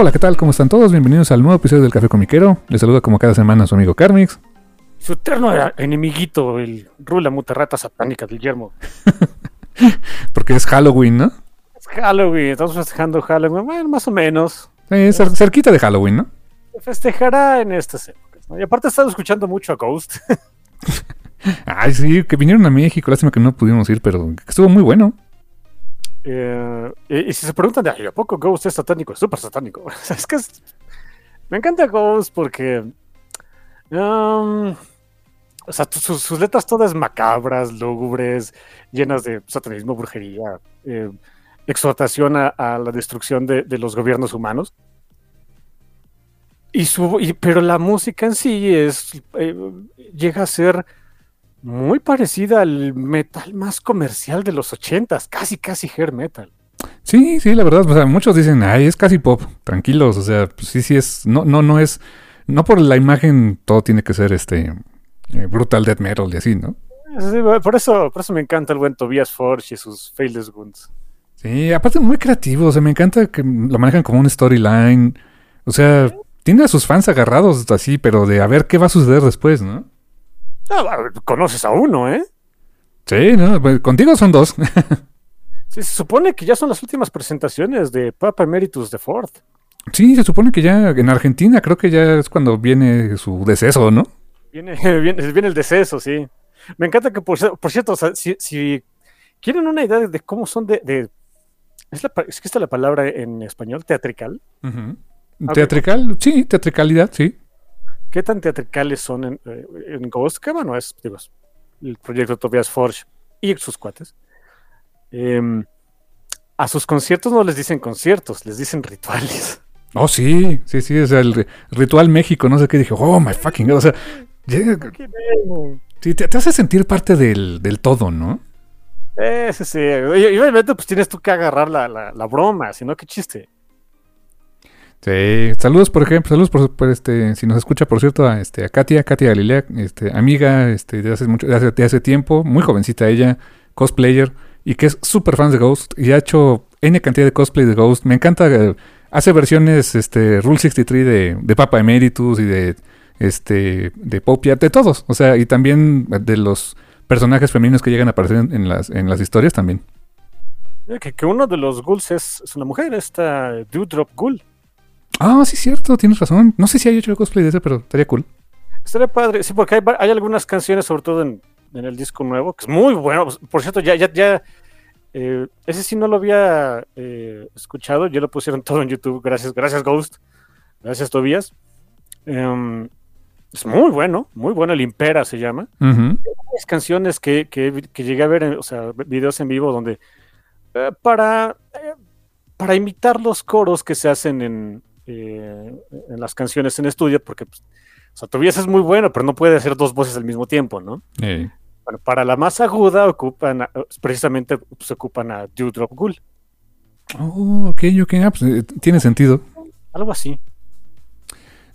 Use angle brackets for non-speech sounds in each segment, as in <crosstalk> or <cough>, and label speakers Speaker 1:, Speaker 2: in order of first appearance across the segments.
Speaker 1: Hola, ¿qué tal? ¿Cómo están todos? Bienvenidos al nuevo episodio del Café Comiquero. Les saluda como cada semana su amigo Carmix.
Speaker 2: Su eterno enemiguito, el Rula Muterrata Satánica del Yermo. <laughs>
Speaker 1: Porque es Halloween, ¿no?
Speaker 2: Es Halloween, estamos festejando Halloween, bueno, más o menos.
Speaker 1: Sí, cerquita de Halloween, ¿no?
Speaker 2: Se festejará en estas épocas, ¿no? Y aparte he estado escuchando mucho a Ghost. <laughs> <laughs>
Speaker 1: Ay, sí, que vinieron a México, lástima que no pudimos ir, pero estuvo muy bueno.
Speaker 2: Eh, y, si se preguntan, de, ¿a poco Ghost es satánico? Es súper satánico. <laughs> es que me encanta Ghost porque... Um, o sea, sus, letras todas macabras, lúgubres, llenas de satanismo, brujería, eh, exhortación a, la destrucción de, los gobiernos humanos. Y su, pero la música en sí es eh, llega a ser muy parecida al metal más comercial de los ochentas, casi casi hair metal.
Speaker 1: Sí, sí, la verdad, o sea, muchos dicen, ay, es casi pop, tranquilos, o sea, pues sí, sí es, no, no, no es, no por la imagen todo tiene que ser este eh, brutal death metal y así, ¿no?
Speaker 2: por eso, por eso me encanta el buen Tobias Forge y sus Faithless Guns.
Speaker 1: Sí, aparte muy creativo, o sea, me encanta que lo manejan como un storyline, o sea, tiene a sus fans agarrados así, pero de a ver qué va a suceder después, ¿no?
Speaker 2: Ah, conoces a uno, ¿eh?
Speaker 1: Sí, no, pues, contigo son dos. <laughs>
Speaker 2: sí, se supone que ya son las últimas presentaciones de Papa Emeritus de Ford.
Speaker 1: Sí, se supone que ya en Argentina creo que ya es cuando viene su deceso, ¿no?
Speaker 2: Viene, <laughs> viene, el deceso, sí. Me encanta que, por, cierto, si, quieren una idea de cómo son de... ¿es, la, ¿Es que está la palabra en español? ¿Teatrical?
Speaker 1: ¿Teatrical? Sí, teatricalidad, sí.
Speaker 2: ¿Qué tan teatricales son en, eh, Ghost? Que bueno, es digo, el proyecto Tobias Forge y sus cuates. Em, a sus conciertos no les dicen conciertos, les dicen rituales. <laughs>
Speaker 1: Oh, sí, sí, sí, o sea, el ritual México, no sé qué, dije, oh my fucking God, o sea, sí, te, hace sentir parte del, todo, ¿no?
Speaker 2: Eh, sí, sí, y, obviamente pues tienes tú que agarrar la, la, la broma, si no, qué chiste.
Speaker 1: Sí, saludos por ejemplo, saludos por, este, si nos escucha por cierto a este a Katia, Katia Galilea, este amiga este de hace mucho hace, de hace tiempo, muy jovencita ella, cosplayer y que es súper fan de Ghost y ha hecho N cantidad de cosplay de Ghost. Me encanta eh, hace versiones este Rule 63 de, de Papa Emeritus y de este de Popia, de todos, o sea, y también de los personajes femeninos que llegan a aparecer en, las en las historias también.
Speaker 2: Que, que uno de los ghouls es, es una mujer, esta Dewdrop Ghoul.
Speaker 1: Ah, sí, cierto, tienes razón. No sé si hay hecho el cosplay de ese, pero estaría cool.
Speaker 2: Estaría padre, sí, porque hay, algunas canciones, sobre todo en, el disco nuevo, que es muy bueno. Por cierto, ya, ya, ya. Eh, ese sí no lo había eh, escuchado, ya lo pusieron <laughs> todo en YouTube. Gracias, gracias, Ghost. Gracias, Tobias. Em, es muy bueno, muy bueno. El Impera se llama. Hay canciones que, que, llegué a ver, o sea, videos en vivo donde eh, para, para imitar los coros que se hacen en, eh, en las canciones en estudio, porque pues, o sea, Tobias es muy bueno, pero no puede hacer dos voces al mismo tiempo, ¿no? Bueno, para la más aguda ocupan, precisamente se ocupan a Dewdrop Ghoul.
Speaker 1: Oh, ok, ok, ah, pues, eh, tiene sentido.
Speaker 2: Algo así.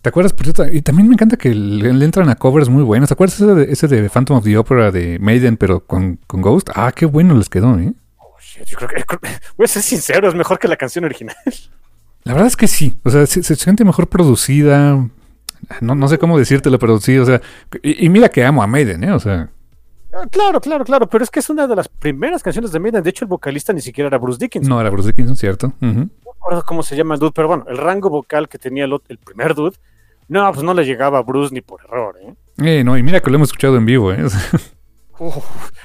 Speaker 1: ¿Te acuerdas? Por cierto, y también me encanta que le, entran a covers muy buenos. ¿Te acuerdas ese de, ese de, Phantom of the Opera de Maiden, pero con, con Ghost? Ah, qué bueno les quedó, ¿eh?
Speaker 2: Oh, yo creo que, <laughs> voy a ser sincero, es mejor que la canción original. <laughs>
Speaker 1: La verdad es que sí. O sea, se, se siente mejor producida. No, no sé cómo decírtelo, pero sí, o sea. Y, y mira que amo a Maiden, ¿eh? O sea.
Speaker 2: Ah, Claro, claro, claro, pero es que es una de las primeras canciones de Maiden. De hecho, el vocalista ni siquiera era Bruce Dickinson.
Speaker 1: No era Bruce Dickinson, ¿cierto? Ujú.
Speaker 2: No me acuerdo cómo se llama el dude, pero bueno, el rango vocal que tenía el, el primer dude, no, pues no le llegaba a Bruce ni por error, ¿eh?
Speaker 1: Eh, no, y mira que lo hemos escuchado en vivo, ¿eh? <laughs>
Speaker 2: Uf.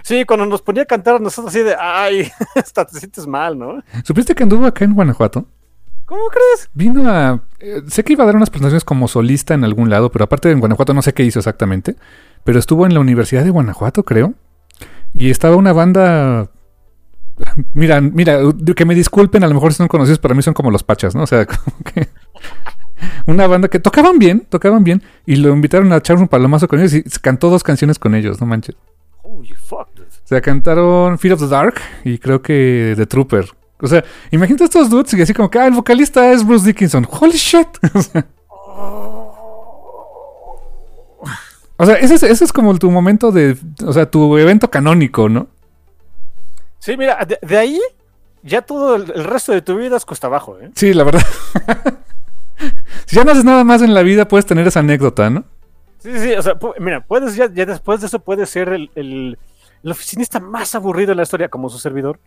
Speaker 2: Sí, cuando nos ponía a cantar a nosotros así de, ay, <laughs> hasta te sientes mal, ¿no?
Speaker 1: ¿Supiste que anduvo acá en Guanajuato?
Speaker 2: ¿Cómo crees?
Speaker 1: Vino a. eh, sé que iba a dar unas presentaciones como solista en algún lado, pero aparte de en Guanajuato no sé qué hizo exactamente. Pero estuvo en la Universidad de Guanajuato, creo. Y estaba una banda. <laughs> Mira, mira, que me disculpen, a lo mejor si son conocidos, para mí son como los Pachas, ¿no? O sea, <laughs> como que. Una banda que tocaban bien, tocaban bien, y lo invitaron a echar un palomazo con ellos y cantó dos canciones con ellos, no manches.
Speaker 2: Holy fuck, dude.
Speaker 1: O sea, cantaron Fear of the Dark y creo que The Trooper. O sea, imagínate estos dudes y así como que, ah, el vocalista es Bruce Dickinson. Holy shit. <laughs> O sea, o sea, ese, es, ese es como tu momento de, o sea, tu evento canónico, ¿no?
Speaker 2: Sí, mira, de, de ahí ya todo el, el resto de tu vida es cuesta abajo, ¿eh?
Speaker 1: Sí, la verdad. <laughs> si ya no haces nada más en la vida, puedes tener esa anécdota, ¿no?
Speaker 2: Sí, sí, o sea, mira, puedes ya, ya después de eso puedes ser el, el- el oficinista más aburrido en la historia como su servidor.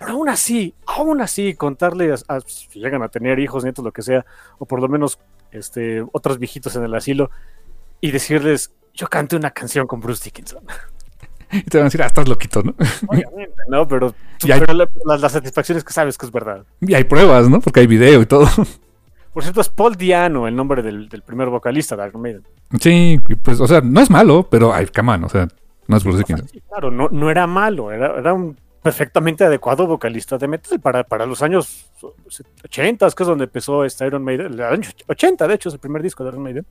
Speaker 2: Pero aún así, aún así, contarle a, a- si llegan a tener hijos, nietos, lo que sea, o por lo menos este, otros viejitos en el asilo, y decirles, yo canté una canción con Bruce Dickinson. <laughs>
Speaker 1: Y te van a decir, ah, estás loquito, ¿no?
Speaker 2: Obviamente, ¿no? Pero, <laughs>
Speaker 1: Y hay-
Speaker 2: pero la, la- la satisfacción es que sabes que es verdad.
Speaker 1: Y hay pruebas, ¿no? Porque hay video y todo. <laughs>
Speaker 2: Por cierto, es Paul Diano el nombre del, del primer vocalista de Iron Maiden.
Speaker 1: sí, pues, o sea, no es malo, pero ay, come on, o sea, no es Bruce Dickinson.
Speaker 2: Sí, claro, no, no era malo, era, era un perfectamente adecuado vocalista de metal para, para los años 80, que es donde empezó este Iron Maiden, el año 80 de hecho es el primer disco de Iron Maiden.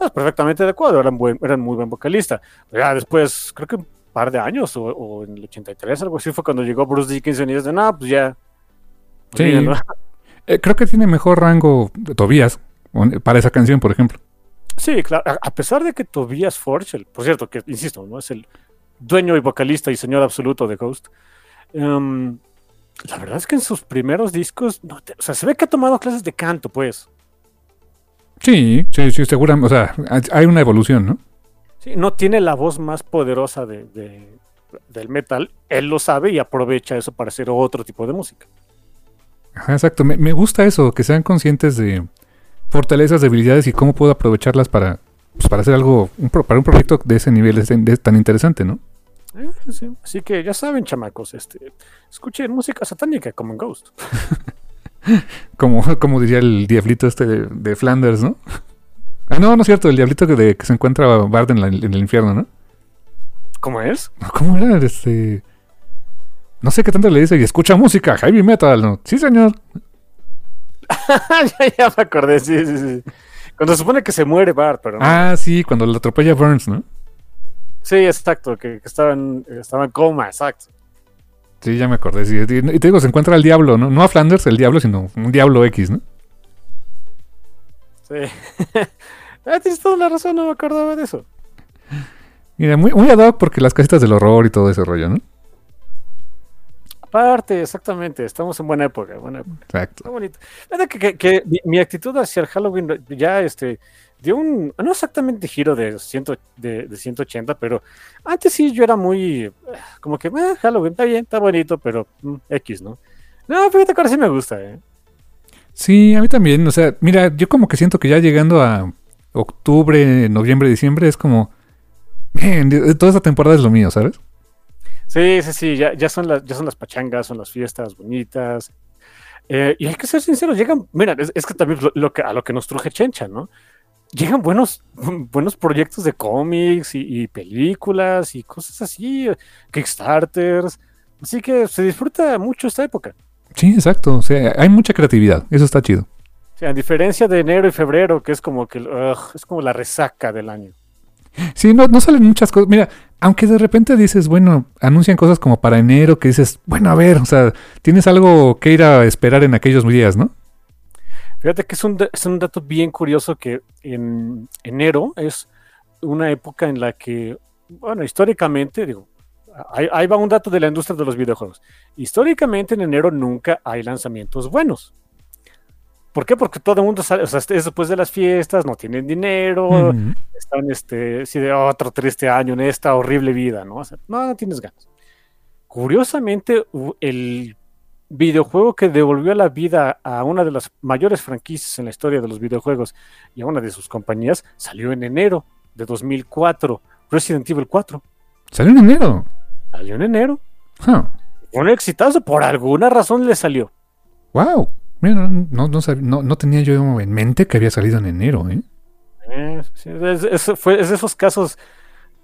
Speaker 2: Es perfectamente adecuado, era un, buen, era un muy buen vocalista. Ya después, creo que un par de años o, o en el 83, algo así, fue cuando llegó Bruce Dickinson y dice, no, pues ya.
Speaker 1: Sí.
Speaker 2: olvídenlo".
Speaker 1: Eh, creo que tiene mejor rango de Tobías para esa canción, por ejemplo.
Speaker 2: Sí, claro. A, a pesar de que Tobias Forge, el- por cierto, que insisto, no es el dueño y vocalista y señor absoluto de Ghost. Em, la verdad es que en sus primeros discos, no te- o sea, se ve que ha tomado clases de canto, pues.
Speaker 1: Sí, sí, sí, seguramente. O sea, hay- una evolución, ¿no?
Speaker 2: Sí, no tiene la voz más poderosa de, de- del metal. Él lo sabe y aprovecha eso para hacer otro tipo de música.
Speaker 1: Ajá, exacto. Me, me gusta eso, que sean conscientes de fortalezas, debilidades y cómo puedo aprovecharlas para, pues, para hacer algo, un pro- para un proyecto de ese nivel, de ese- de- tan interesante, ¿no?
Speaker 2: Eh, sí. Así que ya saben, chamacos, este, escuchen música satánica como en Ghost. <laughs>
Speaker 1: Como, como diría el diablito este de, de Flanders, ¿no? Ah, no, no es cierto, el diablito que, de, que se encuentra Bard en, la- en el infierno, ¿no?
Speaker 2: ¿Cómo es?
Speaker 1: ¿Cómo era? Este... No sé qué tanto le dice, y escucha música, heavy metal, ¿no? Sí, señor. <laughs>
Speaker 2: ya, ya me acordé, sí, sí, sí. Cuando se supone que se muere Bart, pero no.
Speaker 1: Ah, sí, cuando lo atropella Burns, ¿no?
Speaker 2: Sí, exacto, que, que estaba, en, estaba en coma, exacto.
Speaker 1: Sí, ya me acordé. sí. Y te digo, se encuentra al diablo, ¿no? No a Flanders, el diablo, sino un diablo X, ¿no?
Speaker 2: Sí. <laughs> ah, tienes toda la razón, no me acordaba de eso.
Speaker 1: Mira, muy, muy ad hoc porque las casitas del horror y todo ese rollo, ¿no?
Speaker 2: Aparte, exactamente, estamos en buena época, buena época.
Speaker 1: Exacto.
Speaker 2: Está bonito. Que, que- que mi, mi actitud hacia el Halloween ya este, dio un, no exactamente giro de, ciento, de, de 180, pero antes sí yo era muy, eh, como que, "Ah, Halloween está bien, está bonito, pero mm, X, ¿no? No, fíjate que ahora sí me gusta, ¿eh?
Speaker 1: Sí, a mí también. O sea, mira, yo como que siento que ya llegando a octubre, noviembre, diciembre, es como... "Man, de- toda esta temporada es lo mío, ¿sabes?
Speaker 2: Sí, sí, sí, ya, ya, son las, ya son las pachangas, son las fiestas bonitas. Eh, y hay que ser sinceros, llegan, mira, es, es que también lo, lo que, a lo que nos truje Chencha, ¿no? Llegan buenos, buenos proyectos de cómics y, y películas y cosas así, Kickstarters. Así que se disfruta mucho esta época.
Speaker 1: Sí, exacto. O sea, hay mucha creatividad. Eso está chido.
Speaker 2: O sea, a diferencia de enero y febrero, que es como que ugh, es como la resaca del año.
Speaker 1: Sí, no, no salen muchas cosas. Mira, aunque de repente dices, bueno, anuncian cosas como para enero, que dices, bueno, a ver, o sea, tienes algo que ir a esperar en aquellos días, ¿no?
Speaker 2: Fíjate que es un, es un dato bien curioso que en enero es una época en la que, bueno, históricamente, digo, ahí, ahí va un dato de la industria de los videojuegos. Históricamente en enero nunca hay lanzamientos buenos. ¿Por qué? Porque todo el mundo sale, o sea, es después de las fiestas, no tienen dinero, están este, así de otro triste año en esta horrible vida, ¿no? O sea, no, no tienes ganas. Curiosamente, el videojuego que devolvió la vida a una de las mayores franquicias en la historia de los videojuegos y a una de sus compañías salió en enero de 2004, Resident Evil 4.
Speaker 1: Salió en enero.
Speaker 2: Salió en enero.
Speaker 1: Huh.
Speaker 2: Fue un exitazo, por alguna razón le salió.
Speaker 1: Wow. Mira, no, no, no no- tenía yo en mente que había salido en enero, ¿eh?
Speaker 2: Eh, es, es- fue, es de esos casos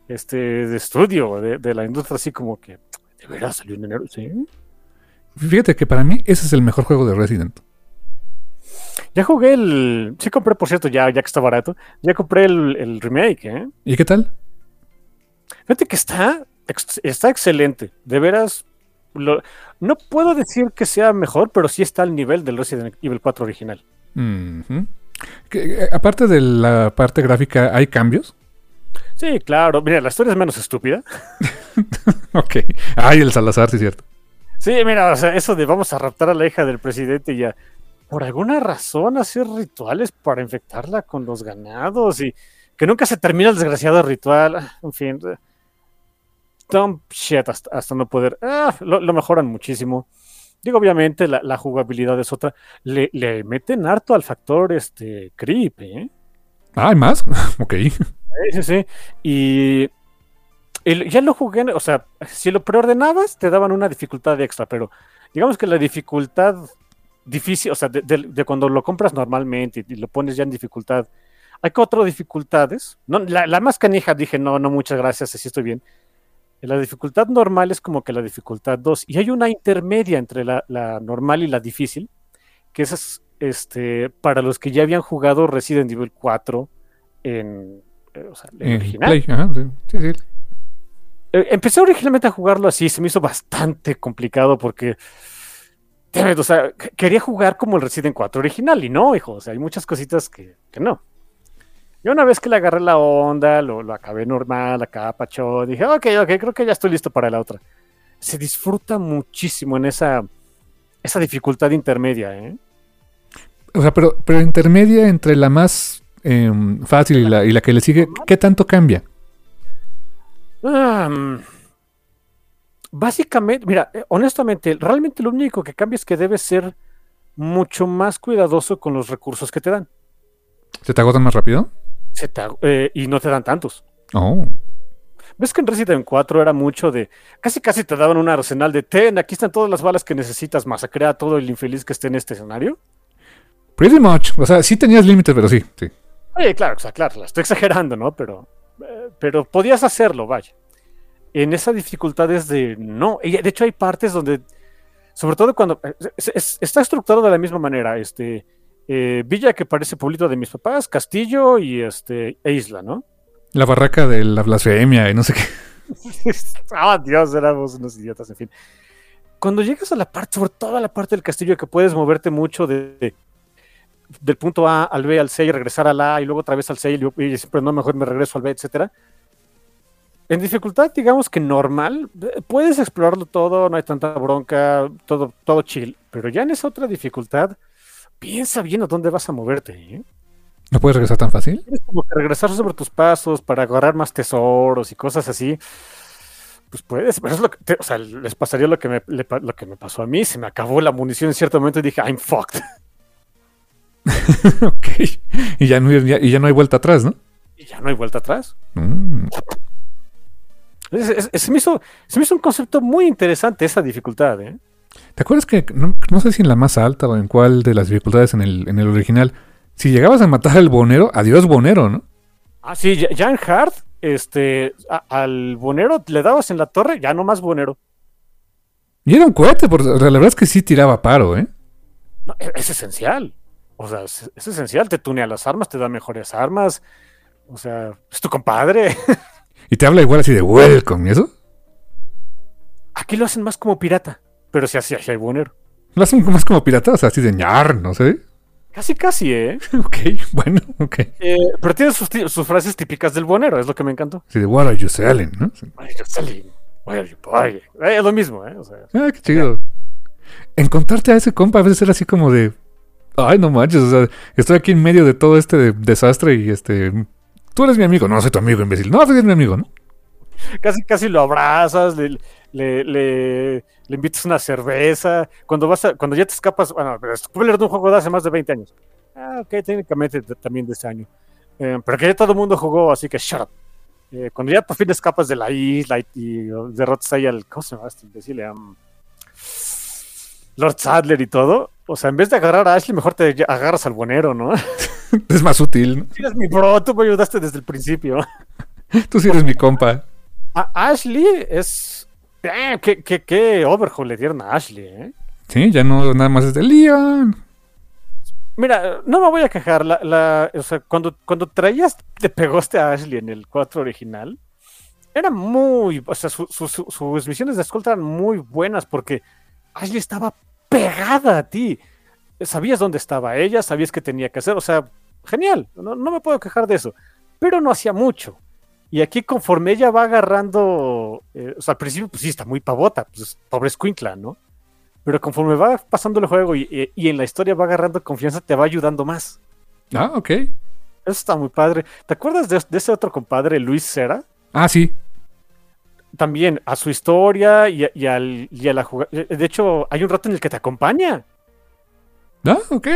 Speaker 2: este, de estudio de, de la industria, así como que, ¿de veras salió en enero? Sí.
Speaker 1: Fíjate que para mí ese es el mejor juego de Resident.
Speaker 2: Ya jugué el. Sí, compré, por cierto, ya, ya que está barato. Ya compré el, el remake, ¿eh?
Speaker 1: ¿Y qué tal?
Speaker 2: Fíjate que está, está excelente. De veras. lo- no puedo decir que sea mejor, pero sí está al nivel del Resident Evil 4 original.
Speaker 1: Que, eh, aparte de la parte gráfica, ¿hay cambios?
Speaker 2: Sí, claro. Mira, la historia es menos estúpida. <laughs>
Speaker 1: Ok. Ay, el Salazar, sí cierto.
Speaker 2: Sí, mira, o sea, eso de vamos a raptar a la hija del presidente y ya. Por alguna razón hacer rituales para infectarla con los ganados y que nunca se termina el desgraciado ritual. Ah, En fin. Dumb shit hasta, hasta no poder. Ah, lo, lo mejoran muchísimo. Digo, obviamente la, la jugabilidad es otra. Le, le meten harto al factor este creep, ¿eh?
Speaker 1: Ah, ¿hay más? <laughs> ok.
Speaker 2: Sí, sí, sí. Y ya lo jugué, o sea, si lo preordenabas, te daban una dificultad extra, pero digamos que la dificultad difícil, o sea, de, de- de cuando lo compras normalmente y, lo pones ya en dificultad, hay cuatro dificultades. No, la, la más canija dije, no, no, muchas gracias, así estoy bien. La dificultad normal es como que la dificultad 2, y hay una intermedia entre la, la normal y la difícil, que es este, para los que ya habían jugado Resident Evil 4 en, eh, o sea, en
Speaker 1: Eh,
Speaker 2: original.
Speaker 1: Play, ajá, sí, sí, sí.
Speaker 2: Eh, empecé originalmente a jugarlo así, se me hizo bastante complicado porque, o sea, quería jugar como el Resident 4 original y no, hijo, o sea, hay muchas cositas que, que no. Y una vez que le agarré la onda, lo, lo acabé normal, acá pachó, dije, ok, ok, creo que ya estoy listo para la otra. Se disfruta muchísimo en esa, esa dificultad intermedia, ¿eh?
Speaker 1: O sea, pero, pero intermedia entre la más em, fácil y la, y la que le sigue, ¿qué tanto cambia?
Speaker 2: Ah, mm. básicamente, mira, eh, honestamente, realmente lo único que cambia es que debes ser mucho más cuidadoso con los recursos que te dan.
Speaker 1: ¿Se te agotan más rápido?
Speaker 2: Se te eh, y no te dan tantos.
Speaker 1: Oh.
Speaker 2: ¿Ves que en Resident 4 era mucho de. Casi casi te daban un arsenal de ten, aquí están todas las balas que necesitas, masacrar a todo el infeliz que esté en este escenario?
Speaker 1: Pretty much. O sea, sí tenías límites, pero sí, sí.
Speaker 2: Oye, claro, o sea, claro, la estoy exagerando, ¿no? Pero, pero podías hacerlo, vaya. En esa dificultad es de no. De hecho, hay partes donde, sobre todo cuando es- es- está estructurado de la misma manera. Este eh, villa que parece pueblito de mis papás, castillo y este e isla, ¿no?
Speaker 1: La barraca de la blasfemia y no sé qué. <laughs>
Speaker 2: Ah, Dios, éramos unos idiotas, en fin. Cuando llegas a la parte, sobre todo a la parte del castillo que puedes moverte mucho de, de- del punto A al B al C y regresar al A y luego otra vez al C y, luego- y siempre no, mejor me regreso al B, etcétera. En dificultad, digamos que normal, eh, puedes explorarlo todo, no hay tanta bronca, todo, todo chill. Pero ya en esa otra dificultad, piensa bien a dónde vas a moverte. ¿eh?
Speaker 1: ¿No puedes regresar tan fácil?
Speaker 2: Tienes como que regresar sobre tus pasos para agarrar más tesoros y cosas así. Pues puedes, pero es lo que, te- o sea, les pasaría lo que, me, le lo que me pasó a mí. Se me acabó la munición en cierto momento y dije, I'm fucked. <laughs>
Speaker 1: ok. Y ya, no, ya- y ya no hay vuelta atrás, ¿no?
Speaker 2: Y ya no hay vuelta atrás.
Speaker 1: Mm.
Speaker 2: Es- es- es- se, me hizo, se me hizo un concepto muy interesante esa dificultad, ¿eh?
Speaker 1: ¿Te acuerdas que, no, no sé si en la más alta o en cuál de las dificultades en el, en el original, si llegabas a matar al bonero, adiós bonero, ¿no?
Speaker 2: Ah, sí, en Hard, este, a- al bonero le dabas en la torre, ya no más bonero.
Speaker 1: Y era un cohete, porque la verdad es que sí tiraba paro, ¿eh?
Speaker 2: No, e- es, esencial. O sea, es, es esencial. Te tunea las armas, te da mejores armas. O sea, es tu compadre. <laughs>
Speaker 1: Y te habla igual así de welcome, ¿y eso?
Speaker 2: Aquí lo hacen más como pirata, pero si así hay bonero.
Speaker 1: Lo hacen más como pirata, o sea, así de ñar, no sé.
Speaker 2: Casi, casi, ¿eh? <laughs>
Speaker 1: ok, bueno, ok.
Speaker 2: Eh, pero tiene sus, frases típicas del bonero, es lo que me encantó.
Speaker 1: Así de what are you selling, ¿no? Sí.
Speaker 2: Why are you selling? Why are you buying? Eh, es lo mismo, ¿eh? O sea,
Speaker 1: Ah, qué chido. Encontrarte a ese compa a veces era así como de. Ay, no manches, o sea, estoy aquí en medio de todo este desastre y este... Tú eres mi amigo, no soy tu amigo, imbécil. No, eres mi amigo, ¿no?
Speaker 2: Casi, casi lo abrazas, le, le, le, invitas una cerveza. Cuando vas cuando ya te escapas, bueno, spoiler de un juego de hace más de 20 años. Ah, ok, técnicamente también de ese año. Eh, pero que ya todo el mundo jugó, así que shut up. Eh, cuando ya por fin escapas de la isla y, derrotas ahí al. ¿Cómo se llama este imbécil? Um, Lord Sadler y todo. O sea, en vez de agarrar a Ashley, mejor te agarras al bonero, ¿no? <laughs>
Speaker 1: es más útil.
Speaker 2: ¿no? eres mi bro, tú me ayudaste desde el principio. <laughs>
Speaker 1: tú sí eres mi compa.
Speaker 2: Ashley es. Eh, ¿qué, qué, qué overhaul le dieron a Ashley, ¿eh?
Speaker 1: Sí, ya no nada más es de Leon.
Speaker 2: Mira, no me voy a quejar. La, o sea, cuando, cuando traías, te pegaste a Ashley en el 4 original, era muy. O sea, sus misiones de escolta eran muy buenas porque Ashley estaba pegada a ti. Sabías dónde estaba ella, sabías qué tenía que hacer, o sea, genial, no, me puedo quejar de eso, pero no hacía mucho. Y aquí conforme ella va agarrando, eh, o sea, al principio pues sí está muy pavota, pues pobre Squinkla, ¿no? Pero conforme va pasando el juego y, en la historia va agarrando confianza, te va ayudando más.
Speaker 1: Ah, ok.
Speaker 2: Eso está muy padre. ¿Te acuerdas de, de ese otro compadre, Luis Cera?
Speaker 1: Ah, sí
Speaker 2: también a su historia y, a la jugada. De hecho, hay un rato en el que te acompaña.
Speaker 1: Ah, ok.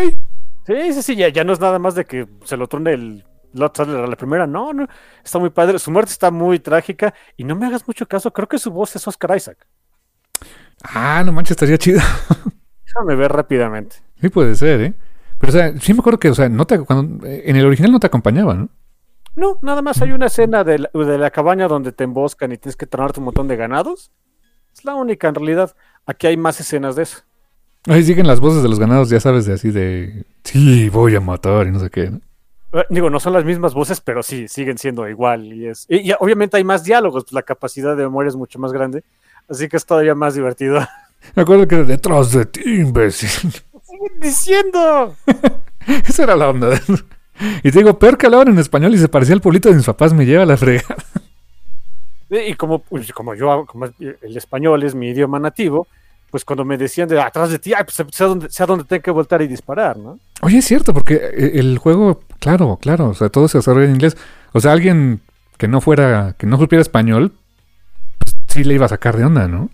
Speaker 2: Sí, sí, sí, ya, no es nada más de que se lo trone el Lot a la primera. No, no, está muy padre. Su muerte está muy trágica y no me hagas mucho caso. Creo que su voz es Oscar Isaac.
Speaker 1: Ah, no manches, estaría chido.
Speaker 2: Déjame ver rápidamente.
Speaker 1: Sí, puede ser, ¿eh? Pero, o sea, sí me acuerdo que, o sea, no te, cuando, en el original no te acompañaba, ¿no?
Speaker 2: No, nada más hay una escena de la, cabaña donde te emboscan y tienes que tronarte un montón de ganados. Es la única en realidad. Aquí hay más escenas de eso.
Speaker 1: Ahí siguen las voces de los ganados, ya sabes, de así de sí, voy a matar y no sé qué. ¿no?
Speaker 2: Eh, digo, no son las mismas voces, pero sí, siguen siendo igual. Y, es, y, obviamente hay más diálogos, pues la capacidad de memoria es mucho más grande. Así que es todavía más divertido. <laughs>
Speaker 1: Me acuerdo que detrás de ti, imbécil. <laughs>
Speaker 2: ¡Siguen diciendo! <laughs>
Speaker 1: Esa era la onda. Y te digo, peor que hablaban en español y se parecía al pueblito de mis papás, me lleva a la fregada.
Speaker 2: Y como, pues, como yo, como el español es mi idioma nativo, pues cuando me decían de atrás de ti, pues sé dónde, sé dónde tengo que voltar y disparar, ¿no?
Speaker 1: Oye, es cierto, porque eh, el juego, claro, claro, o sea, todo se desarrolla en inglés. O sea, alguien que no fuera, que no supiera español, pues sí le iba a sacar de onda, ¿no?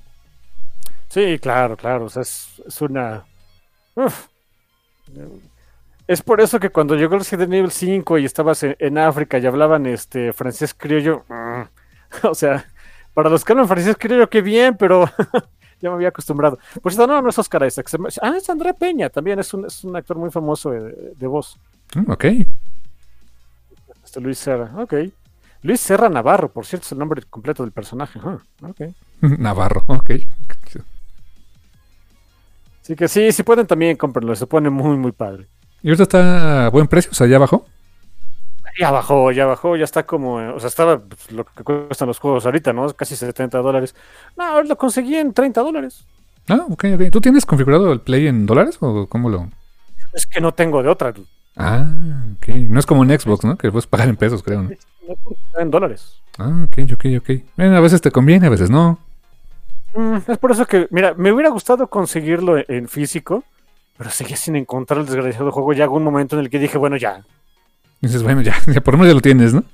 Speaker 2: Sí, claro, claro, o sea, es, una... Es por eso que cuando llegó el Resident Evil 5 y estabas en, África y hablaban este francés criollo, mm, <laughs> o sea, para los que hablan francés criollo, qué bien, pero <laughs> ya me había acostumbrado. Por cierto, no, no es Oscar Isaac. Ah, es André Peña, también es un, es un actor muy famoso de, voz.
Speaker 1: Mm, ok.
Speaker 2: Este Luis Serra, ok. Luis Serra Navarro, por cierto, es el nombre completo del personaje. <laughs>
Speaker 1: Navarro, ok.
Speaker 2: Así que sí, si pueden también cómprenlo, se pone muy, muy padre.
Speaker 1: ¿Y ahorita está a buen precio? O sea, ¿ya bajó?
Speaker 2: Ya bajó, ya bajó, ya está como, o sea, estaba pues, lo que cuestan los juegos ahorita, ¿no? Casi 70 dólares. No, lo conseguí en 30 dólares.
Speaker 1: Ah, ok, ok. ¿Tú tienes configurado el Play en dólares o cómo lo...?
Speaker 2: Es que no tengo de otra.
Speaker 1: Ah, ok. No es como en Xbox, ¿no? Que puedes pagar en pesos, creo, ¿no?
Speaker 2: En dólares.
Speaker 1: Ah, ok, ok, ok. Bueno, a veces te conviene, a veces no.
Speaker 2: Mm, es por eso que, mira, me hubiera gustado conseguirlo en físico, pero seguía sin encontrar el desgraciado juego. Ya un momento en el que dije, bueno, ya.
Speaker 1: dices, bueno, ya, ya por lo menos ya lo tienes, ¿no?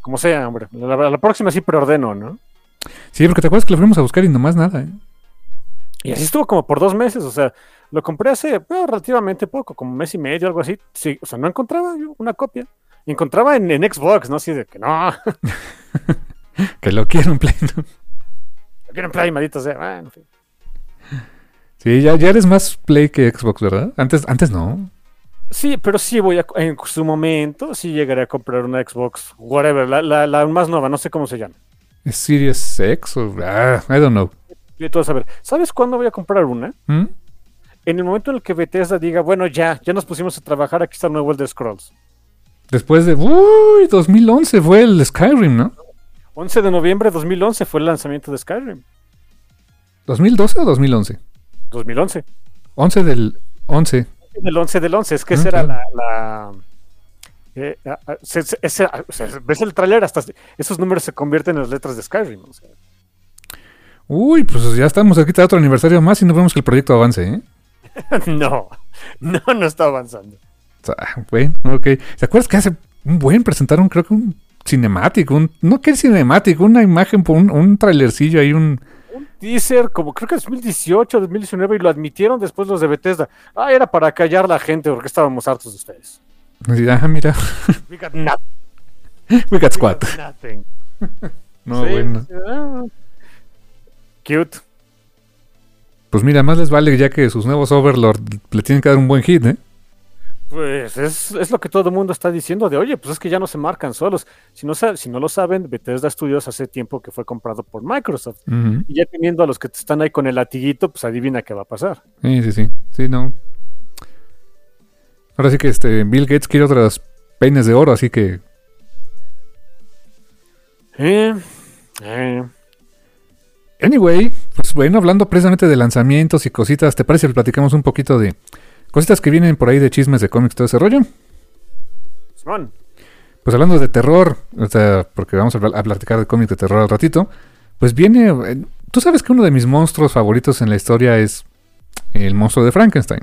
Speaker 2: Como sea, hombre. La, próxima sí preordeno, ¿no?
Speaker 1: Sí, porque te acuerdas que lo fuimos a buscar y nomás nada, ¿eh?
Speaker 2: Y así estuvo como por dos meses, o sea, lo compré hace relativamente poco, como un mes y medio, algo así. Sí, o sea, no encontraba yo una copia. encontraba en, Xbox, ¿no? Así de que no. <laughs>
Speaker 1: que lo quiero en Play.
Speaker 2: Lo quiero en Play, maldito sea. Bueno, en fin.
Speaker 1: Sí, ya, ya eres más Play que Xbox, ¿verdad? Antes, antes no.
Speaker 2: Sí, pero sí voy a, en su momento, sí llegaré a comprar una Xbox, whatever, la, la, más nueva, no sé cómo se llama.
Speaker 1: ¿Es Series X o...? Ah, I don't know.
Speaker 2: a saber. ¿Sabes cuándo voy a comprar una? ¿Mm? En el momento en el que Bethesda diga, bueno, ya, ya nos pusimos a trabajar, aquí está el nuevo de Scrolls.
Speaker 1: Después de... Uy, 2011 fue el Skyrim, ¿no?
Speaker 2: 11 de noviembre de 2011 fue el lanzamiento de Skyrim.
Speaker 1: ¿2012 o 2011?
Speaker 2: 2011.
Speaker 1: 11 del 11.
Speaker 2: Del 11 del 11, es que esa era la... Eh, ves el trailer, hasta esos números se convierten en las letras de Skyrim.
Speaker 1: Uy, pues ya estamos aquí, está otro aniversario más y no vemos que el proyecto avance, ¿eh? <laughs>
Speaker 2: no, No, no está avanzando.
Speaker 1: bueno, ok. ¿Se acuerdas que hace un buen presentaron, creo que un cinemático, un, no que cinemático, una imagen, un, un trailercillo ahí, un...
Speaker 2: Un teaser, como creo que 2018, 2019, y lo admitieron después los de Bethesda. Ah, era para callar la gente porque estábamos hartos de ustedes.
Speaker 1: Ah, mira.
Speaker 2: We got nothing. <laughs>
Speaker 1: We got squat.
Speaker 2: nothing. <laughs>
Speaker 1: No,
Speaker 2: Sí,
Speaker 1: bueno.
Speaker 2: ah. Cute.
Speaker 1: Pues mira, más les vale ya que sus nuevos Overlord le tienen que dar un buen hit, ¿eh?
Speaker 2: Pues es, es lo que todo el mundo está diciendo de, oye, pues es que ya no se marcan solos. Si no, si no lo saben, Bethesda Studios hace tiempo que fue comprado por Microsoft. Y ya teniendo a los que están ahí con el latiguito, pues adivina qué va a pasar.
Speaker 1: Sí, sí, sí. Sí, no. Ahora sí que este Bill Gates quiere otras peines de oro, así que
Speaker 2: Eh, eh.
Speaker 1: Anyway, pues bueno, hablando precisamente de lanzamientos y cositas, ¿te parece que platicamos un poquito de cositas que vienen por ahí de chismes de cómics, todo ese rollo?
Speaker 2: Simón.
Speaker 1: Pues hablando de terror, o sea, porque vamos a, platicar de cómics de terror al ratito, pues viene, eh, tú sabes que uno de mis monstruos favoritos en la historia es el monstruo de Frankenstein.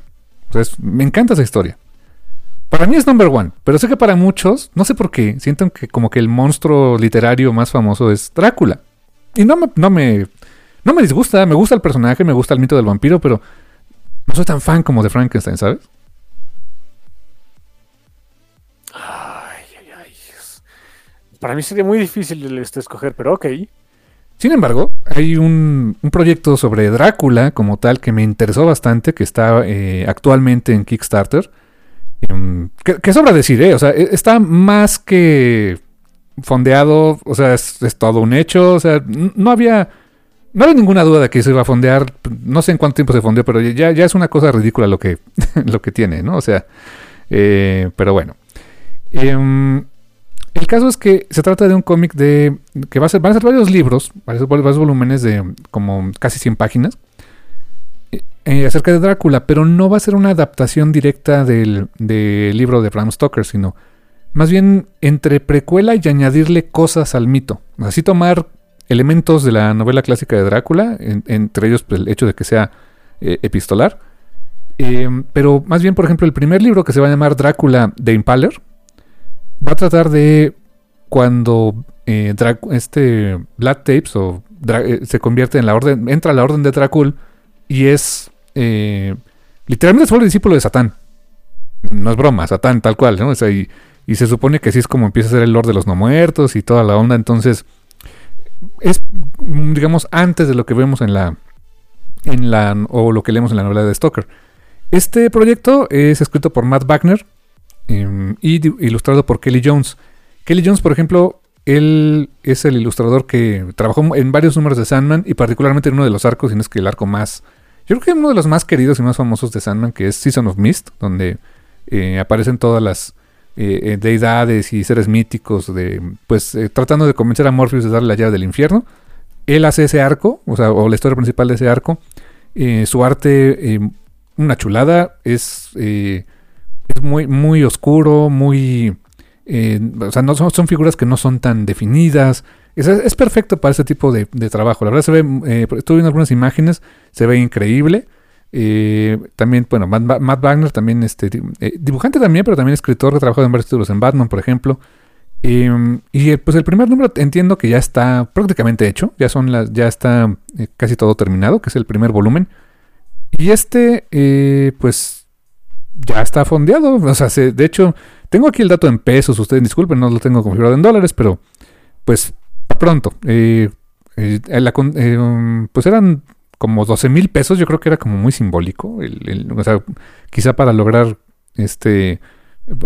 Speaker 1: O sea, es- me encanta esa historia. Para mí es number one, pero sé que para muchos, no sé por qué, sienten que como que el monstruo literario más famoso es Drácula. Y no me, no me, no me disgusta, me gusta el personaje, me gusta el mito del vampiro, pero no soy tan fan como de Frankenstein, ¿sabes?
Speaker 2: Ay, ay, ay. Para mí sería muy difícil este, escoger, pero ok.
Speaker 1: Sin embargo, hay un, un proyecto sobre Drácula como tal que me interesó bastante, que está eh, actualmente en Kickstarter. Em, que, que sobra decir, ¿eh? O sea, e- está más que fondeado, o sea, es, es todo un hecho, o sea, no había... No había ninguna duda de que se iba a fondear, no sé en cuánto tiempo se fondeó, pero ya, es una cosa ridícula lo que, <laughs> lo que tiene, ¿no? O sea, eh, pero bueno. Em, el caso es que se trata de un cómic de. que va a ser, van a ser varios libros, varios, varios volúmenes de como casi 100 páginas. eh, eh, acerca de Drácula, pero no va a ser una adaptación directa del, del libro de Bram Stoker, sino más bien entre precuela y añadirle cosas al mito. Así tomar elementos de la novela clásica de Drácula, en- entre ellos pues, el hecho de que sea eh, epistolar. Eh, pero más bien, por ejemplo, el primer libro que se va a llamar Drácula de Impaler va a tratar de cuando eh, este Black Tapes o eh, se convierte en la orden, entra a la orden de Dracul y es literalmente se vuelve discípulo de Satán. No es broma, Satán tal cual, ¿no? Y, y se supone que así es como empieza a ser el Lord de los No Muertos y toda la onda. Entonces, es, digamos, antes de lo que vemos en la, en la, o lo que leemos en la novela de Stoker. Este proyecto es escrito por Matt Wagner em, y ilustrado por Kelly Jones. Kelly Jones, por ejemplo, él es el ilustrador que trabajó en varios números de Sandman y particularmente en uno de los arcos, si no es que el arco más, yo creo que uno de los más queridos y más famosos de Sandman, que es Season of Mist, donde eh, aparecen todas las eh, eh, deidades y seres míticos, de, pues eh, tratando de convencer a Morpheus de darle la llave del infierno. Él hace ese arco, o sea, o la historia principal de ese arco. Su arte, una chulada, es, es muy, muy oscuro, muy... o sea, no son, figuras que no son tan definidas. Es, es perfecto para ese tipo de, de trabajo. La verdad se ve, estuve viendo algunas imágenes, se ve increíble. Eh, también, bueno, Matt, Matt Wagner, también este, eh, dibujante también, pero también escritor que ha trabajado en varios títulos en Batman, por ejemplo. Eh, y pues el primer número entiendo que ya está prácticamente hecho, ya son las, ya está eh, casi todo terminado, que es el primer volumen. Y este, eh, pues ya está fondeado. O sea, se- de hecho, tengo aquí el dato en pesos. Ustedes disculpen, no lo tengo configurado en dólares, pero pues pronto. Eh, la um, pues eran como 12 mil pesos. Yo creo que era como muy simbólico. el- el- o sea, quizá para lograr este.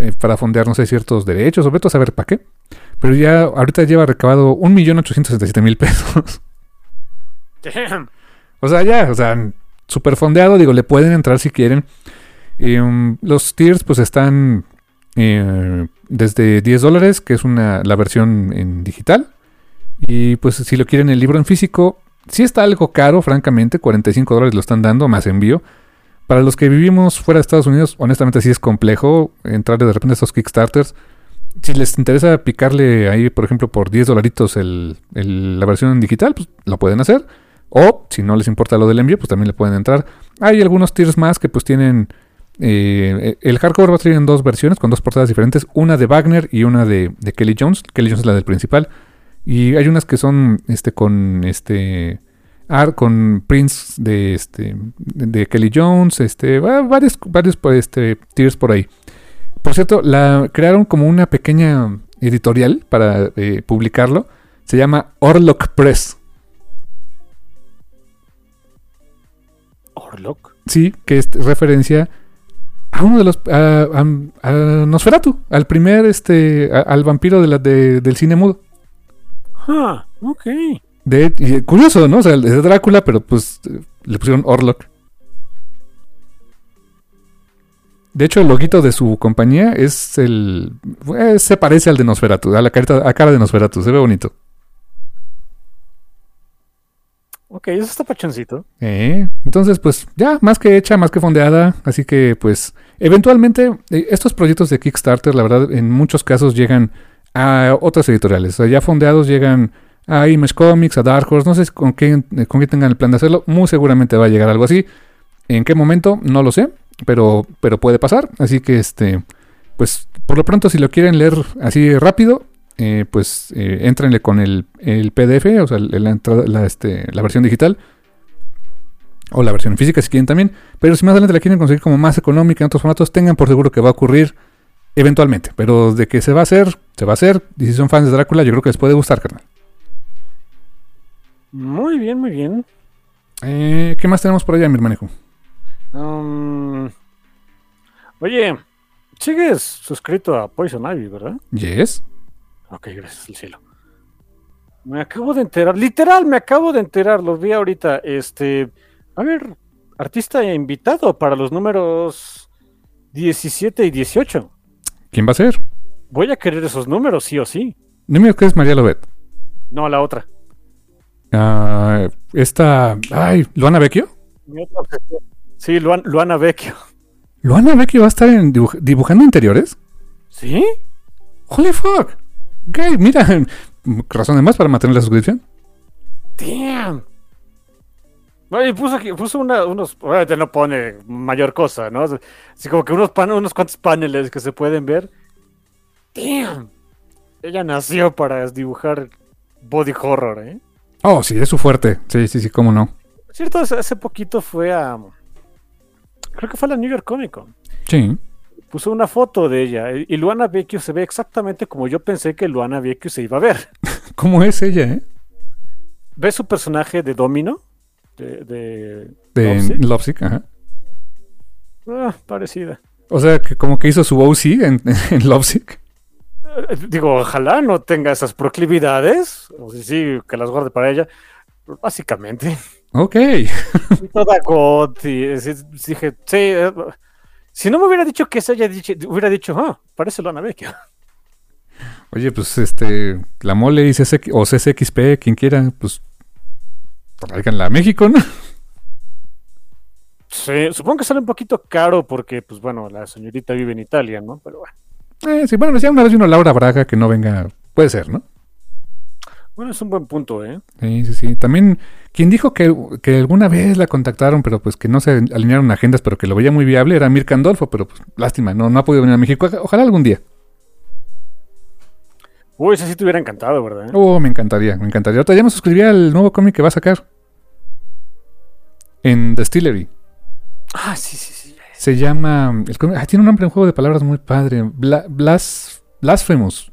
Speaker 1: eh, Para fondear, no sé, ciertos derechos, o vete a saber para qué. Pero ya ahorita lleva recabado 1.867.000 pesos.
Speaker 2: Damn.
Speaker 1: O sea, ya, o sea, super fondeado, digo, le pueden entrar si quieren. Eh, um, los tiers pues están eh, desde 10 dólares, que es una, la versión en digital. Y pues si lo quieren el libro en físico, sí está algo caro, francamente, 45 dólares lo están dando, más envío. Para los que vivimos fuera de Estados Unidos, honestamente sí es complejo entrar de repente a estos Kickstarters. Si les interesa picarle ahí, por ejemplo, por 10 dolaritos el, el- la versión digital, pues lo pueden hacer. O si no les importa lo del envío, pues también le pueden entrar. Hay algunos tiers más que pues tienen Eh, el hardcover va a salir en dos versiones, con dos portadas diferentes, una de Wagner y una de Kelly Jones. Kelly Jones es la del principal. Y hay unas que son este con este con Prince de este de Kelly Jones, este varios varios este tiers por ahí. Por cierto, la crearon como una pequeña editorial para eh, publicarlo. Se llama Orlock Press.
Speaker 2: ¿Orlock?
Speaker 1: Sí, que es referencia a uno de los. a, Nosferatu, al primer, este. al vampiro de la, del cine mudo.
Speaker 2: Ah, ok.
Speaker 1: De, curioso, ¿no? O sea, es de Drácula, pero pues le pusieron Orlok. De hecho, el loguito de su compañía es el. Eh, se parece al de Nosferatu, a la carita, a cara de Nosferatu, se ve bonito.
Speaker 2: Ok, eso está pachoncito.
Speaker 1: Eh, entonces, pues ya, más que hecha, más que fondeada. Así que, pues, eventualmente, eh, estos proyectos de Kickstarter, la verdad, en muchos casos llegan a otras editoriales. O sea, ya fondeados llegan a Image Comics, a Dark Horse, no sé con qué, con qué tengan el plan de hacerlo, muy seguramente va a llegar algo así. ¿En qué momento? No lo sé, pero, pero puede pasar. Así que, este, pues, por lo pronto, si lo quieren leer así rápido, eh, pues eh, entrenle con el, el, PDF, o sea, la, este, la versión digital. O la versión física si quieren también. Pero si más adelante la quieren conseguir como más económica en otros formatos, tengan por seguro que va a ocurrir eventualmente. Pero de que se va a hacer, se va a hacer. Y si son fans de Drácula, yo creo que les puede gustar, carnal.
Speaker 2: Muy bien, muy bien.
Speaker 1: Eh, ¿Qué más tenemos por allá, mi hermano?
Speaker 2: Um, oye, sigues suscrito a Poison Ivy, ¿verdad?
Speaker 1: Yes.
Speaker 2: Ok, gracias al cielo. Me acabo de enterar, literal, me acabo de enterar, lo vi ahorita. Este, a ver, artista invitado para los números 17 y 18.
Speaker 1: ¿Quién va a ser?
Speaker 2: Voy a querer esos números, sí o sí.
Speaker 1: Dime que es María Lobet.
Speaker 2: No, la otra.
Speaker 1: Uh, esta. Ay, ¿Luana Vecchio?
Speaker 2: Sí, Luana Vecchio.
Speaker 1: ¿Luana Vecchio va a estar dibujando interiores?
Speaker 2: ¿Sí?
Speaker 1: Holy fuck. Ok, mira. <laughs> Razón de más para mantener la suscripción.
Speaker 2: Damn. Y puso, aquí, puso una, unos. Obviamente no pone mayor cosa, ¿no? Así como que unos, unos cuantos paneles que se pueden ver. Damn. Ella nació para dibujar body horror, ¿eh?
Speaker 1: Oh, sí, es su fuerte. Sí, sí, sí, cómo no.
Speaker 2: Cierto, hace poquito fue a. Creo que fue a la New York Comic Con.
Speaker 1: Sí.
Speaker 2: Puso una foto de ella y Luana Vecchio se ve exactamente como yo pensé que Luana Vecchio se iba a ver. <laughs>
Speaker 1: ¿Cómo es ella, eh?
Speaker 2: ¿Ves su personaje de Domino? De. De,
Speaker 1: de Lovesick, ajá.
Speaker 2: Ah, parecida.
Speaker 1: O sea, que como que hizo su OC en, <laughs> en Lovesick.
Speaker 2: Digo, ojalá no tenga esas proclividades, o si sí, que las guarde para ella, básicamente.
Speaker 1: Ok.
Speaker 2: Toda God, y, dije, sí, eh, si no me hubiera dicho que se haya dicho, hubiera dicho, ah, parece Lana Vecchia. <laughs>
Speaker 1: Oye, pues este, la mole y CCX, o CCXP, quien quiera, pues, traiganla a México, ¿no?
Speaker 2: Sí, supongo que sale un poquito caro porque, pues bueno, la señorita vive en Italia, ¿no? Pero bueno.
Speaker 1: Eh, sí, bueno, decía una vez vino Laura Braga que no venga. Puede ser, ¿no?
Speaker 2: Bueno, es un buen punto, ¿eh?
Speaker 1: Sí, sí, sí. También, quien dijo que, que alguna vez la contactaron, pero pues que no se alinearon agendas, pero que lo veía muy viable, era Mirka Andolfo, pero pues lástima, no, no ha podido venir a México. Ojalá algún día.
Speaker 2: Uy, ese sí te hubiera encantado, ¿verdad?
Speaker 1: Oh, me encantaría, me encantaría. Ahorita ya me suscribí al nuevo cómic que va a sacar. En Distillery.
Speaker 2: Ah, sí, sí, sí.
Speaker 1: Se llama. tiene un nombre en juego de palabras muy padre. Blas, blasphemous.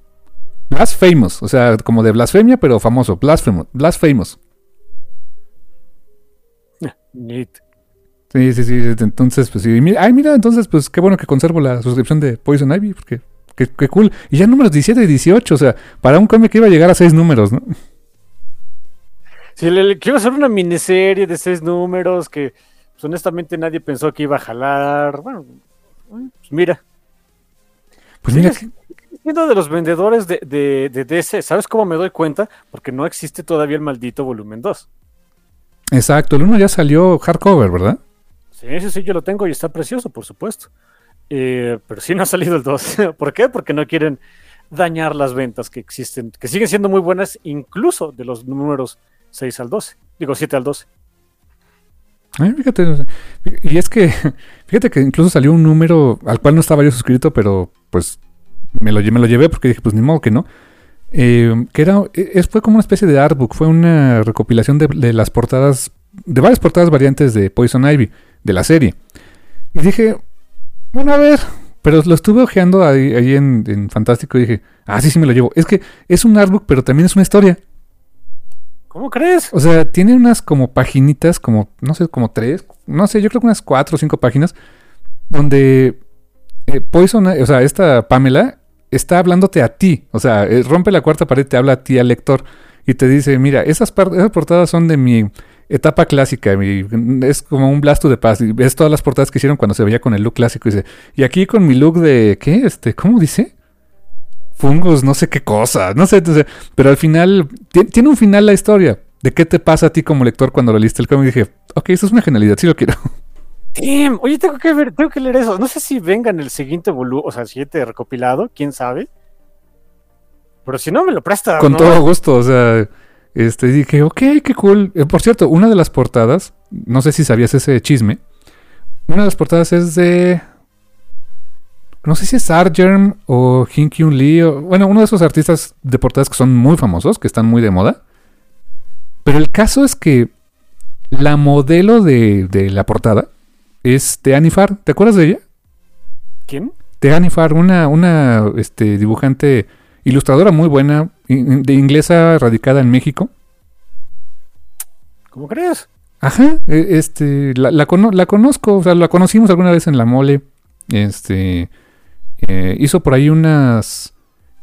Speaker 1: Blasphemous. O sea, como de blasfemia, pero famoso. Blasphemous. Blasphemous.
Speaker 2: Neat.
Speaker 1: Sí, sí, sí. Entonces, pues sí. ay, mira, entonces, pues qué bueno que conservo la suscripción de Poison Ivy. Porque qué, cool. Y ya números 17 y 18. O sea, para un cómic que iba a llegar a 6 números, ¿no?
Speaker 2: Sí, le, quiero hacer una miniserie de 6 números que pues, honestamente nadie pensó que iba a jalar. Bueno, pues mira.
Speaker 1: Pues mira.
Speaker 2: Siendo de los vendedores de, de, DC, ¿sabes cómo me doy cuenta? Porque no existe todavía el maldito volumen 2.
Speaker 1: Exacto, el 1 ya salió hardcover, ¿verdad?
Speaker 2: Sí, sí, sí, yo lo tengo y está precioso, por supuesto. Eh, pero sí no ha salido el 2. <laughs> ¿Por qué? Porque no quieren dañar las ventas que existen, que siguen siendo muy buenas, incluso de los números 6 al 12. Digo, 7 al 12.
Speaker 1: Eh, fíjate, y es que, <laughs> fíjate que incluso salió un número al cual no estaba yo suscrito, pero pues me lo, me lo llevé porque dije, pues ni modo que no. Eh, que era, es, fue como una especie de artbook, fue una recopilación de las portadas, de varias portadas variantes de Poison Ivy, de la serie. Y dije, bueno, a ver, pero lo estuve ojeando ahí, ahí en, en Fantástico y dije, ah, sí, sí me lo llevo. Es que es un artbook, pero también es una historia.
Speaker 2: ¿Cómo crees?
Speaker 1: O sea, tiene unas como paginitas, como, no sé, como tres, no sé, yo creo que unas cuatro o cinco páginas, donde eh, Poison, o sea, esta Pamela está hablándote a ti. O sea, eh, rompe la cuarta pared, te habla a ti, al lector, y te dice, mira, esas, esas portadas son de mi etapa clásica, mi- es como un blasto de paz. Y ves todas las portadas que hicieron cuando se veía con el look clásico. Y dice, y aquí con mi look de, ¿qué? Este, ¿cómo dice? Fungos, no sé qué cosa, no sé, entonces, pero al final, ti- tiene un final la historia. ¿De qué te pasa a ti como lector cuando lo leíste el cómic? Y dije, ok, eso es una genialidad, sí lo quiero.
Speaker 2: Damn, oye, tengo que ver, tengo que leer eso. No sé si venga en el siguiente volumen, o sea, el siguiente recopilado, quién sabe. Pero si no, me lo presta.
Speaker 1: Con
Speaker 2: ¿no?
Speaker 1: todo gusto, o sea, este, dije, ok, qué cool. Eh, por cierto, una de las portadas, no sé si sabías ese chisme, una de las portadas es de, no sé si es Argerm o Hin Kyun Lee, o, bueno, uno de esos artistas de portadas que son muy famosos, que están muy de moda. Pero el caso es que la modelo de, de la portada es Teani Far, ¿te acuerdas de ella?
Speaker 2: ¿Quién?
Speaker 1: Teani Far, una, una este, dibujante, ilustradora muy buena, de inglesa radicada en México.
Speaker 2: ¿Cómo crees?
Speaker 1: Ajá, e- este, la, la, cono- la conozco, o sea, la conocimos alguna vez en la mole. Este, eh, hizo por ahí unas...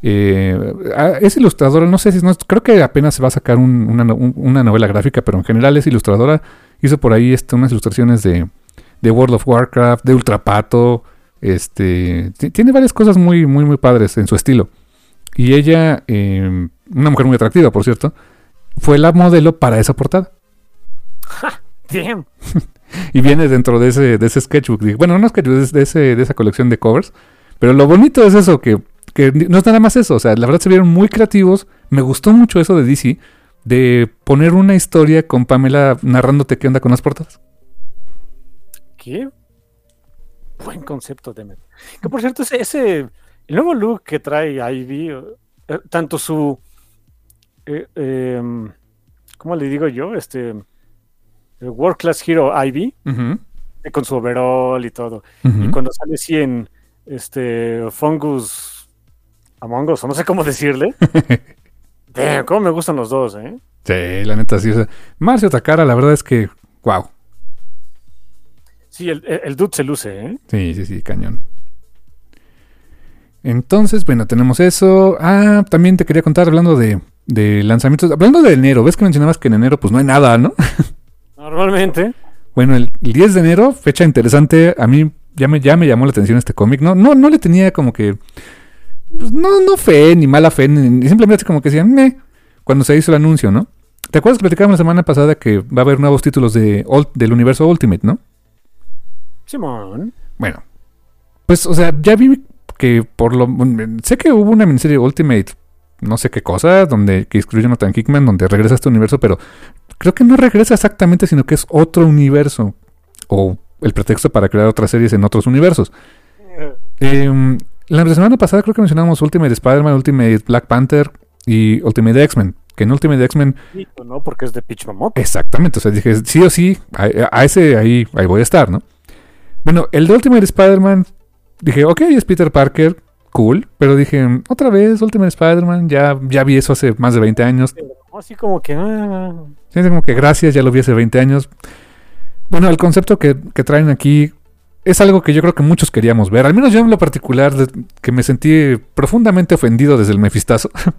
Speaker 1: eh, ah, es ilustradora, no sé si, no, creo que apenas se va a sacar un- una, no- un- una novela gráfica, pero en general es ilustradora. Hizo por ahí este, unas ilustraciones de, de World of Warcraft, de Ultrapato. Este, ti- tiene varias cosas muy, muy, muy padres en su estilo. Y ella, eh, una mujer muy atractiva, por cierto, fue la modelo para esa portada.
Speaker 2: Damn. <laughs>
Speaker 1: Y viene dentro de ese, de ese sketchbook. Bueno, no sketchbook, es de, ese, de esa colección de covers. Pero lo bonito es eso, que, que no es nada más eso. O sea, la verdad se vieron muy creativos. Me gustó mucho eso de DC, de poner una historia con Pamela narrándote qué onda con las portadas.
Speaker 2: ¿Qué? Buen concepto, Demet. Que por cierto, ese, ese el nuevo look que trae Ivy, eh, tanto su. eh, em, ¿Cómo le digo yo? Este. el World Class Hero Ivy, eh, con su overall y todo. Y cuando sale así en este Fungus Among Us, o no sé cómo decirle. <laughs> Damn, cómo me gustan los dos, ¿eh?
Speaker 1: Sí, la neta, sí. O sea, Marcio Takara, la verdad es que, wow.
Speaker 2: Sí, el, el, el dude se luce, ¿eh?
Speaker 1: Sí, sí, sí, cañón. Entonces, bueno, tenemos eso. Ah, también te quería contar hablando de, de lanzamientos. Hablando de enero, ves que mencionabas que en enero pues no hay nada, ¿no? <laughs>
Speaker 2: Normalmente.
Speaker 1: Bueno, el, el 10 de enero, fecha interesante. A mí ya me, ya me llamó la atención este cómic. No, no, no le tenía como que. pues, no, no fe, ni mala fe, ni, simplemente como que decían, me. Cuando se hizo el anuncio, ¿no? ¿Te acuerdas que platicábamos la semana pasada que va a haber nuevos títulos de, del universo Ultimate, ¿no?
Speaker 2: Simón.
Speaker 1: Bueno, pues, o sea, ya vi que por lo. Sé que hubo una miniserie Ultimate, no sé qué cosa, donde que escribió Jonathan Hickman, donde regresa a este universo, pero creo que no regresa exactamente, sino que es otro universo. O el pretexto para crear otras series en otros universos. <laughs> Eh, la semana pasada creo que mencionamos Ultimate Spider-Man, Ultimate Black Panther y Ultimate X-Men. Que en Ultimate X-Men
Speaker 2: no, porque es de Pitch Mamoto.
Speaker 1: Exactamente, o sea, dije, sí o sí, a, a ese ahí, ahí voy a estar, ¿no? Bueno, el de Ultimate Spider-Man, dije, ok, es Peter Parker, cool, pero dije, otra vez Ultimate Spider-Man, ya, ya vi eso hace más de 20 años.
Speaker 2: Así como que. ah,
Speaker 1: Sí, como que gracias, ya lo vi hace 20 años. Bueno, el concepto que, que traen aquí es algo que yo creo que muchos queríamos ver, al menos yo en lo particular, que me sentí profundamente ofendido desde el mefistazo. <laughs>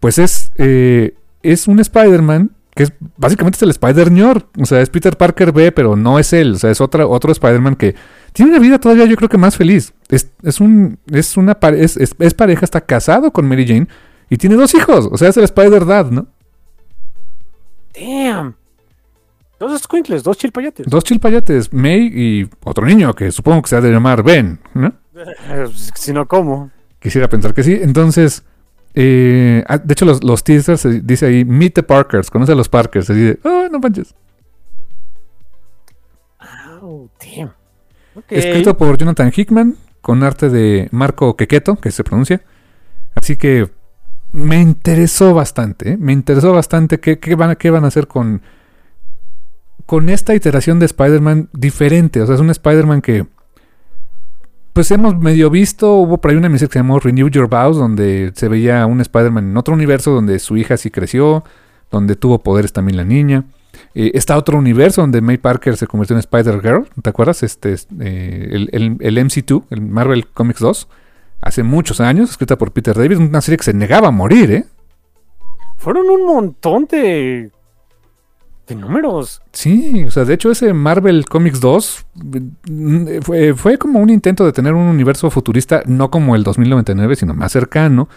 Speaker 1: pues es, eh, es un Spider-Man que es básicamente es el Spider-Ñor. O sea, es Peter Parker B, pero no es él. O sea, es otra, otro Spider-Man que tiene una vida todavía, yo creo que más feliz. Es, es un, es una es, es- es pareja, está casado con Mary Jane y tiene dos hijos. O sea, es el Spider-Dad, ¿no?
Speaker 2: Damn. Dos squinkles, dos chilpayates.
Speaker 1: Dos chilpayates, May y otro niño que supongo que se ha de llamar Ben, ¿no? <laughs>
Speaker 2: Si no, ¿cómo?
Speaker 1: Quisiera pensar que sí. Entonces, Eh, ah, de hecho, los, los teasers dice ahí, Meet the Parkers, conoce a los Parkers. Así de, oh, no manches.
Speaker 2: Oh, damn.
Speaker 1: Escrito por Jonathan Hickman, con arte de Marco Quequeto, que se pronuncia. Así que me interesó bastante, ¿eh? me interesó bastante qué, qué van, a- qué van a hacer con, con esta iteración de Spider-Man diferente. O sea, es un Spider-Man que pues hemos medio visto, hubo por ahí una misión que se llamó Renew Your Vows, donde se veía un Spider-Man en otro universo donde su hija sí creció, donde tuvo poderes también la niña. Eh, está otro universo donde May Parker se convirtió en Spider-Girl, ¿te acuerdas? Este, es, eh, el, el- el MC2, el Marvel Comics 2, hace muchos años, escrita por Peter David, una serie que se negaba a morir, ¿eh?
Speaker 2: Fueron un montón de. De números.
Speaker 1: Sí, o sea, de hecho ese Marvel Comics 2 mm, fue, fue como un intento de tener un universo futurista, no como el 2099, sino más cercano.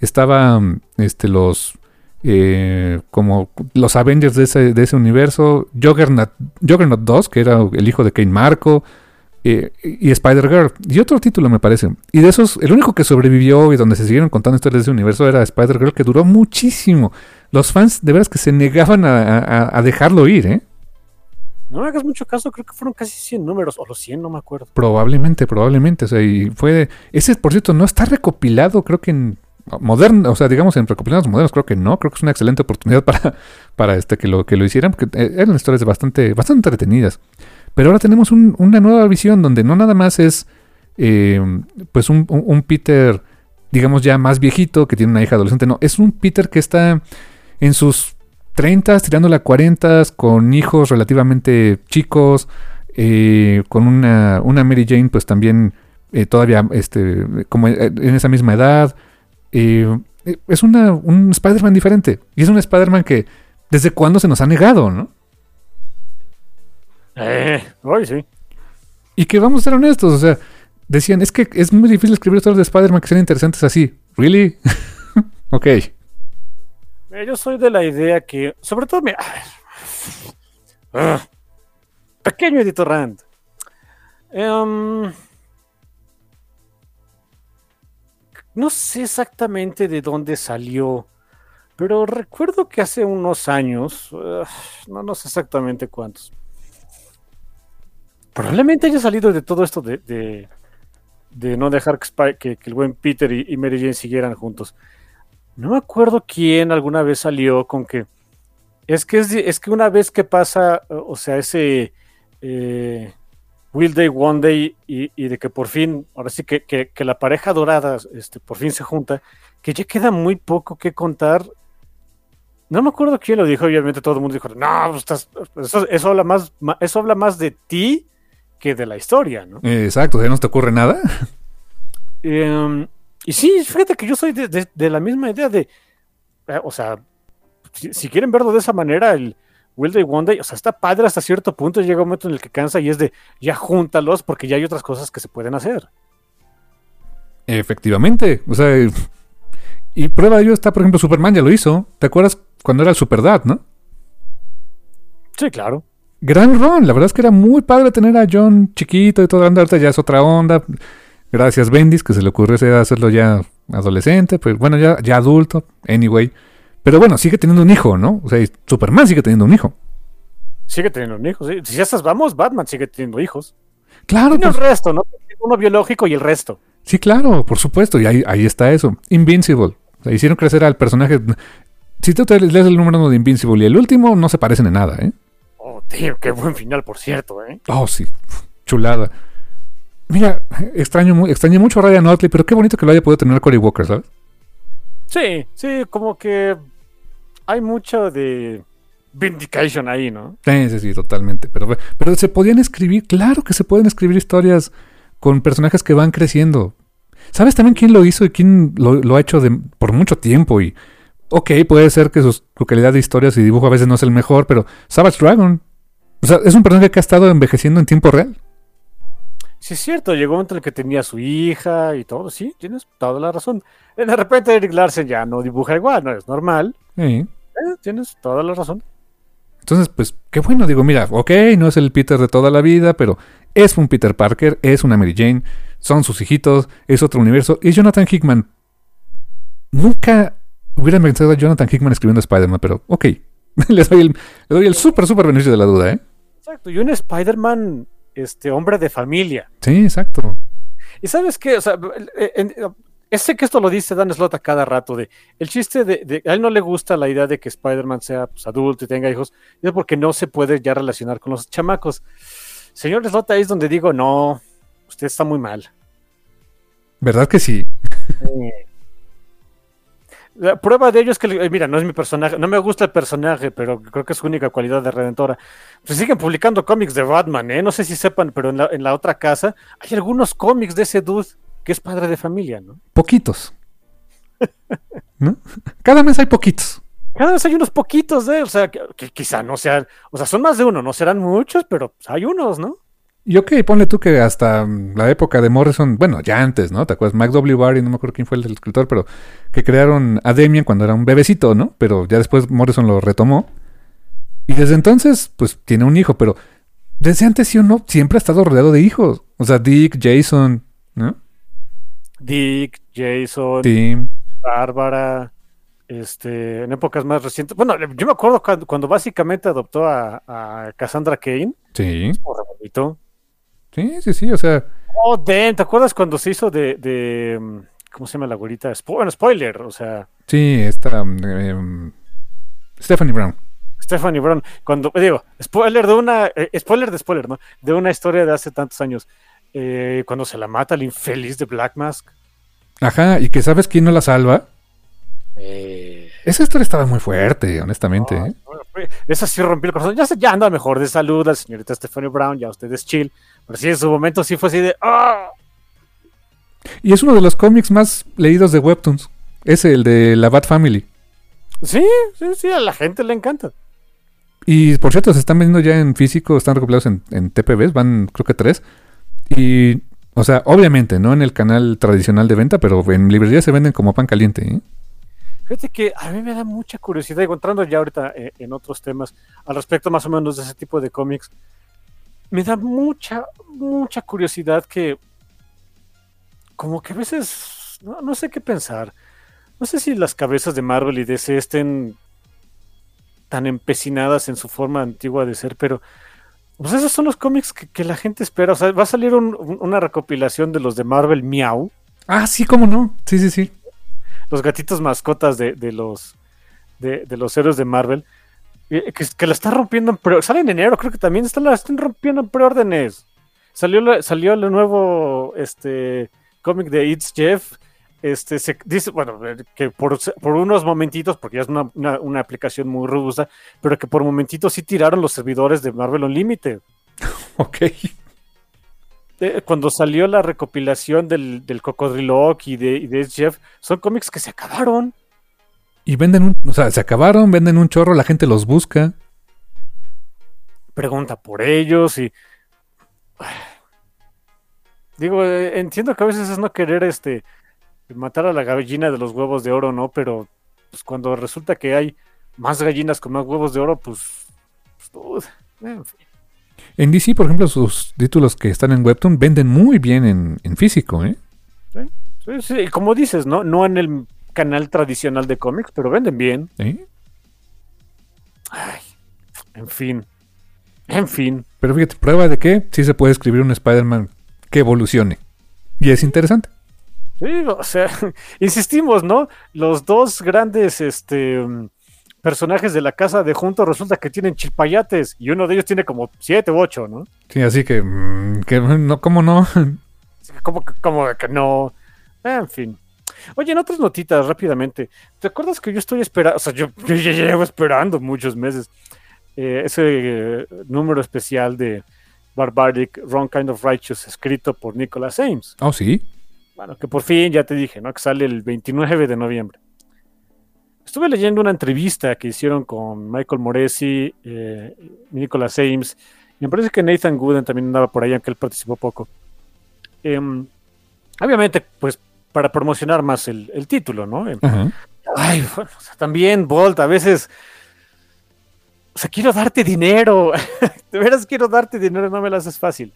Speaker 1: Estaba mm, este, los eh, como los Avengers de ese, de ese universo, Juggernaut, Juggernaut 2, que era el hijo de Kane Marco, eh, y Spider-Girl, y otro título me parece. Y de esos, el único que sobrevivió y donde se siguieron contando historias de ese universo era Spider-Girl, que duró muchísimo. Los fans de veras que se negaban a, a- a dejarlo ir, ¿eh?
Speaker 2: No me hagas mucho caso, creo que fueron casi 100 números, o los 100, no me acuerdo.
Speaker 1: Probablemente, probablemente. O sea, y fue. Ese, por cierto, no está recopilado, creo que en. Moderno, o sea, digamos en recopilados modernos, creo que no. Creo que es una excelente oportunidad <laughs> para, para este, que, lo, que lo hicieran, porque eh, eran historias bastante, bastante entretenidas. Pero ahora tenemos un- una nueva visión donde no nada más es. eh, pues un, un- un Peter, digamos ya más viejito, que tiene una hija adolescente. No, es un Peter que está en sus 30, tirando a 40, con hijos relativamente chicos, eh, con una, una Mary Jane, pues también eh, todavía este, como eh, en esa misma edad. Eh, es una, un Spider-Man diferente. Y es un Spider-Man que desde cuándo se nos ha negado, ¿no?
Speaker 2: Eh, hoy sí.
Speaker 1: Y que vamos a ser honestos, o sea, decían, es que es muy difícil escribir historias de Spider-Man que sean interesantes así. ¿Really? <laughs> ok.
Speaker 2: Yo soy de la idea que, sobre todo, mira. Ah, pequeño editor Rand. Em, no sé exactamente de dónde salió, pero recuerdo que hace unos años, ah, no, no sé exactamente cuántos, probablemente haya salido de todo esto de, de, de no dejar que, el buen Peter y Mary Jane siguieran juntos. No me acuerdo quién alguna vez salió con que es que es, que una vez que pasa, o sea, ese eh, Will Day One Day y, y de que por fin, ahora sí que, que- que la pareja dorada este, por fin se junta, que ya queda muy poco que contar. No me acuerdo quién lo dijo, obviamente todo el mundo dijo, no, pues estás- eso, eso habla más, eso habla más de ti que de la historia, ¿no?
Speaker 1: Exacto, ¿ya no te ocurre nada?
Speaker 2: Em, y sí, fíjate que yo soy de, de- de la misma idea de, eh, o sea, si, si quieren verlo de esa manera, el Will Day One Day, o sea, está padre hasta cierto punto, llega un momento en el que cansa y es de, ya júntalos porque ya hay otras cosas que se pueden hacer.
Speaker 1: Efectivamente. O sea, y prueba de ello está, por ejemplo, Superman ya lo hizo. ¿Te acuerdas cuando era el Superdad, no?
Speaker 2: Sí, claro.
Speaker 1: Gran Ron, la verdad es que era muy padre tener a John chiquito y todo, ahorita ya es otra onda. Gracias Bendis, que se le de hacerlo ya adolescente, pues bueno, ya, ya adulto, anyway. Pero bueno, sigue teniendo un hijo, ¿no? O sea, Superman sigue teniendo un hijo.
Speaker 2: Sigue teniendo un hijo, sí. Si ya estás, vamos, Batman sigue teniendo hijos.
Speaker 1: Claro,
Speaker 2: Tiene el
Speaker 1: pues,
Speaker 2: resto, ¿no? Uno biológico y el resto.
Speaker 1: sí, claro, por supuesto, y ahí, ahí está eso. Invincible. O sea, hicieron crecer al personaje. Si tú te lees el número uno de Invincible y el último, no se parecen en nada, ¿eh?
Speaker 2: Oh, tío, qué buen final, por cierto, ¿eh?
Speaker 1: Oh, sí. Chulada. Mira, extraño, extrañé mucho a Ryan Otley, pero qué bonito que lo haya podido tener Cory Walker, ¿sabes?
Speaker 2: Sí, sí, como que hay mucho de vindication ahí, ¿no?
Speaker 1: Sí, sí, sí, totalmente. Pero, pero se podían escribir, claro que se pueden escribir historias con personajes que van creciendo. ¿Sabes también quién lo hizo y quién lo, lo ha hecho de- por mucho tiempo? Y, ok, puede ser que sus- su calidad de historias y dibujo a veces no es el mejor, pero Savage Dragon. O sea, es un personaje que ha estado envejeciendo en tiempo real.
Speaker 2: Sí, es cierto, llegó un momento en el que tenía su hija y todo, sí, tienes toda la razón. Eh, De repente Eric Larsen ya no dibuja igual, no es normal.
Speaker 1: Sí.
Speaker 2: Eh, tienes toda la razón.
Speaker 1: Entonces, pues, qué bueno. Digo, mira, ok, no es el Peter de toda la vida, pero es un Peter Parker, es una Mary Jane, son sus hijitos, es otro universo. Y Jonathan Hickman. nunca hubiera pensado a Jonathan Hickman escribiendo Spider-Man, pero ok. <laughs> le doy el, le doy el súper, súper beneficio de la duda, ¿eh?
Speaker 2: Exacto, y un Spider-Man, este, hombre de familia.
Speaker 1: Sí, exacto.
Speaker 2: Y sabes qué, o sea, en, sé que esto lo dice Dan Slott a cada rato, de el chiste de, a él no le gusta la idea de que Spider-Man sea pues, adulto y tenga hijos, es porque no se puede ya relacionar con los chamacos. Señor Slott, ahí es donde digo, no, usted está muy mal.
Speaker 1: ¿Verdad que sí?
Speaker 2: La prueba de ello es que, eh, mira, no es mi personaje, no me gusta el personaje, pero creo que es su única cualidad de redentora. Pues siguen publicando cómics de Batman, ¿eh? No sé si sepan, pero en la, en la otra casa hay algunos cómics de ese dude que es padre de familia, ¿no?
Speaker 1: Poquitos. <laughs> ¿No? Cada mes hay poquitos.
Speaker 2: Cada vez hay unos poquitos, ¿eh? O sea, que, quizá no sean, o sea, son más de uno, no serán muchos, pero pues, hay unos, ¿no?
Speaker 1: Y ok, ponle tú que hasta la época de Morrison, bueno, ya antes, ¿no? ¿Te acuerdas? Mike W. Barry, no me acuerdo quién fue el escritor, pero que crearon a Demian cuando era un bebecito, ¿no? Pero ya después Morrison lo retomó. Y desde entonces, pues tiene un hijo, pero desde antes sí o no, siempre ha estado rodeado de hijos. O sea, Dick, Jason, ¿no?
Speaker 2: Dick, Jason,
Speaker 1: Tim,
Speaker 2: Bárbara, este, en épocas más recientes. Bueno, yo me acuerdo cuando, básicamente adoptó a, Cassandra Kane.
Speaker 1: Sí.
Speaker 2: bonito.
Speaker 1: Sí, sí, sí, o sea.
Speaker 2: Oh, Dan, ¿te acuerdas cuando se hizo de, de ¿cómo se llama la abuelita? bueno, spoiler, o sea.
Speaker 1: Sí, esta em, Stephanie Brown.
Speaker 2: Stephanie Brown, cuando digo, spoiler de una, eh, spoiler de spoiler, ¿no? De una historia de hace tantos años. Eh, cuando se la mata el infeliz de Black Mask.
Speaker 1: Ajá, y que sabes quién no la salva.
Speaker 2: Eh...
Speaker 1: Esa historia estaba muy fuerte, honestamente. ¿eh?
Speaker 2: esa sí rompió el corazón. Ya, ya anda mejor de salud al señorita Stephanie Brown, ya ustedes chill. Pero sí, en su momento sí fue así de. ¡Ah!
Speaker 1: Y es uno de los cómics más leídos de Webtoons. Es el de la Bat Family.
Speaker 2: Sí, sí, sí, a la gente le encanta.
Speaker 1: Y por cierto, se están vendiendo ya en físico, están recopilados en, en TPBs, van creo que tres. Y, o sea, obviamente, no en el canal tradicional de venta, pero en librería se venden como pan caliente. ¿eh?
Speaker 2: Fíjate que a mí me da mucha curiosidad, encontrando ya ahorita eh, en otros temas, al respecto más o menos de ese tipo de cómics, me da mucha, mucha curiosidad que, como que a veces, no, sé qué pensar. No sé si las cabezas de Marvel y DC estén tan empecinadas en su forma antigua de ser, pero pues esos son los cómics que, la gente espera. O sea, va a salir una recopilación de los de Marvel Miau.
Speaker 1: Ah, sí, cómo no. Sí, sí, sí.
Speaker 2: Los gatitos mascotas de, los de, los héroes de Marvel. Que, que la están rompiendo en pre Sale en enero, creo que también están, la están rompiendo en preórdenes. Salió, salió el nuevo este, cómic de It's Jeff este, se dice, bueno, eh, que por, unos momentitos, porque ya es una, aplicación muy robusta, pero que por momentitos sí tiraron los servidores de Marvel Unlimited. <laughs>
Speaker 1: ok.
Speaker 2: Eh, cuando salió la recopilación del, del Cocodrilo y de, y de Jeff, son cómics que se acabaron.
Speaker 1: Y venden un, o sea, se acabaron, venden un chorro, la gente los busca.
Speaker 2: Pregunta por ellos y. <sighs> Digo, eh, entiendo que a veces es no querer este matar a la gallina de los huevos de oro, ¿no? Pero pues, cuando resulta que hay más gallinas con más huevos de oro, pues... pues <laughs> en, fin.
Speaker 1: En DC, por ejemplo, sus títulos que están en Webtoon venden muy bien en, físico, ¿eh?
Speaker 2: Sí, sí, como dices, ¿no? No en el canal tradicional de cómics, pero venden bien.
Speaker 1: ¿Eh?
Speaker 2: Ay, en fin. En fin.
Speaker 1: Pero fíjate, prueba de que sí se puede escribir un Spider-Man que evolucione. Y es interesante.
Speaker 2: Sí, o sea, <laughs> insistimos, ¿no? Los dos grandes este, personajes de la casa de juntos resulta que tienen chilpayates y uno de ellos tiene como siete u ocho, ¿no?
Speaker 1: Sí, así que, mm, que no, ¿cómo no?
Speaker 2: ¿Cómo, cómo que no? En fin. Oye, en otras notitas, rápidamente. ¿Te acuerdas que yo estoy esperando? O sea, yo, <laughs> llevo esperando muchos meses eh, ese eh, número especial de Barbaric Wrong Kind of Righteous escrito por Nicholas Ames.
Speaker 1: Oh, sí.
Speaker 2: Bueno, que por fin ya te dije, ¿no? Que sale el 29 de noviembre. Estuve leyendo una entrevista que hicieron con Michael Moresi, eh, Nicholas Ames, y me parece que Nathan Gooden también andaba por ahí, aunque él participó poco. Em, obviamente, pues para promocionar más el, título, ¿no? Em, ay, bueno, también Bolt, a veces. O sea, quiero darte dinero. <laughs> de veras quiero darte dinero, no me lo haces fácil.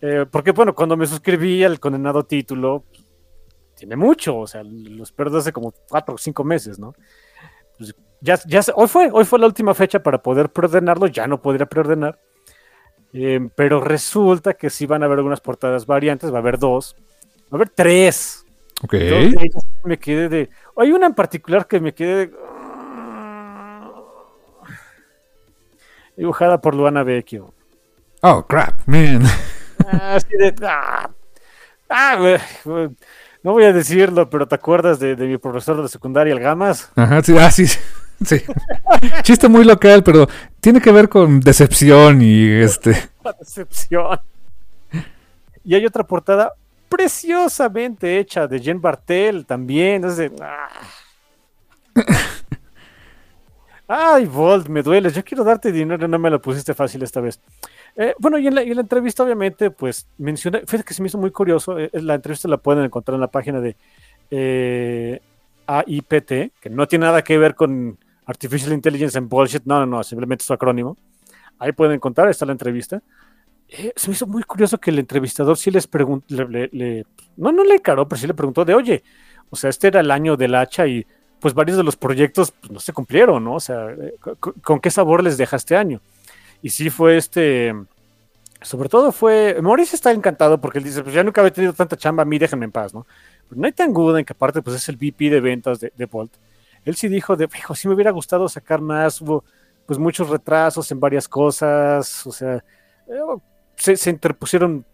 Speaker 2: Eh, porque bueno, cuando me suscribí al condenado título, tiene mucho, o sea, los perdió hace como cuatro o cinco meses, ¿no? Pues ya, ya hoy fue, hoy fue la última fecha para poder preordenarlo, ya no podría preordenar. Eh, pero resulta que sí van a haber algunas portadas variantes, va a haber dos, va a haber tres.
Speaker 1: Ok.
Speaker 2: me quedé de. Hay una en particular que me quedé de. Dibujada por Luana Vecchio.
Speaker 1: Oh, crap, man.
Speaker 2: Así de. Ah, ah, no voy a decirlo, pero ¿te acuerdas de, mi profesor de secundaria, el Gamas?
Speaker 1: Ajá, sí, ah, sí. Sí. <laughs> Chiste muy local, pero tiene que ver con decepción y este. <laughs>
Speaker 2: decepción. Y hay otra portada preciosamente hecha de Jen Bartel también. Es de. Ah. <laughs> Ay, Volt, me duele. Yo quiero darte dinero, no me lo pusiste fácil esta vez. Eh, bueno, y en, la, entrevista, obviamente, pues menciona. Fíjate que se me hizo muy curioso. Eh, la entrevista la pueden encontrar en la página de eh, AIPT, que no tiene nada que ver con Artificial Intelligence and Bullshit. No, no, no, simplemente es su acrónimo. Ahí pueden encontrar, está la entrevista. se me hizo muy curioso que el entrevistador sí les preguntó, no, no le encaró, pero sí le preguntó de, oye, o sea, este era el año del hacha y pues varios de los proyectos pues, no se cumplieron, ¿no? O sea, eh, ¿con, qué sabor les deja este año? Y sí fue este, sobre todo fue, Maurice está encantado porque él dice, pues ya nunca había tenido tanta chamba, a mí déjenme en paz, ¿no? Pero no hay tan en que aparte pues es el VP de ventas de, de Bolt. Él sí dijo, de, hijo, sí me hubiera gustado sacar más, hubo pues muchos retrasos en varias cosas, o sea, eh, se, se interpusieron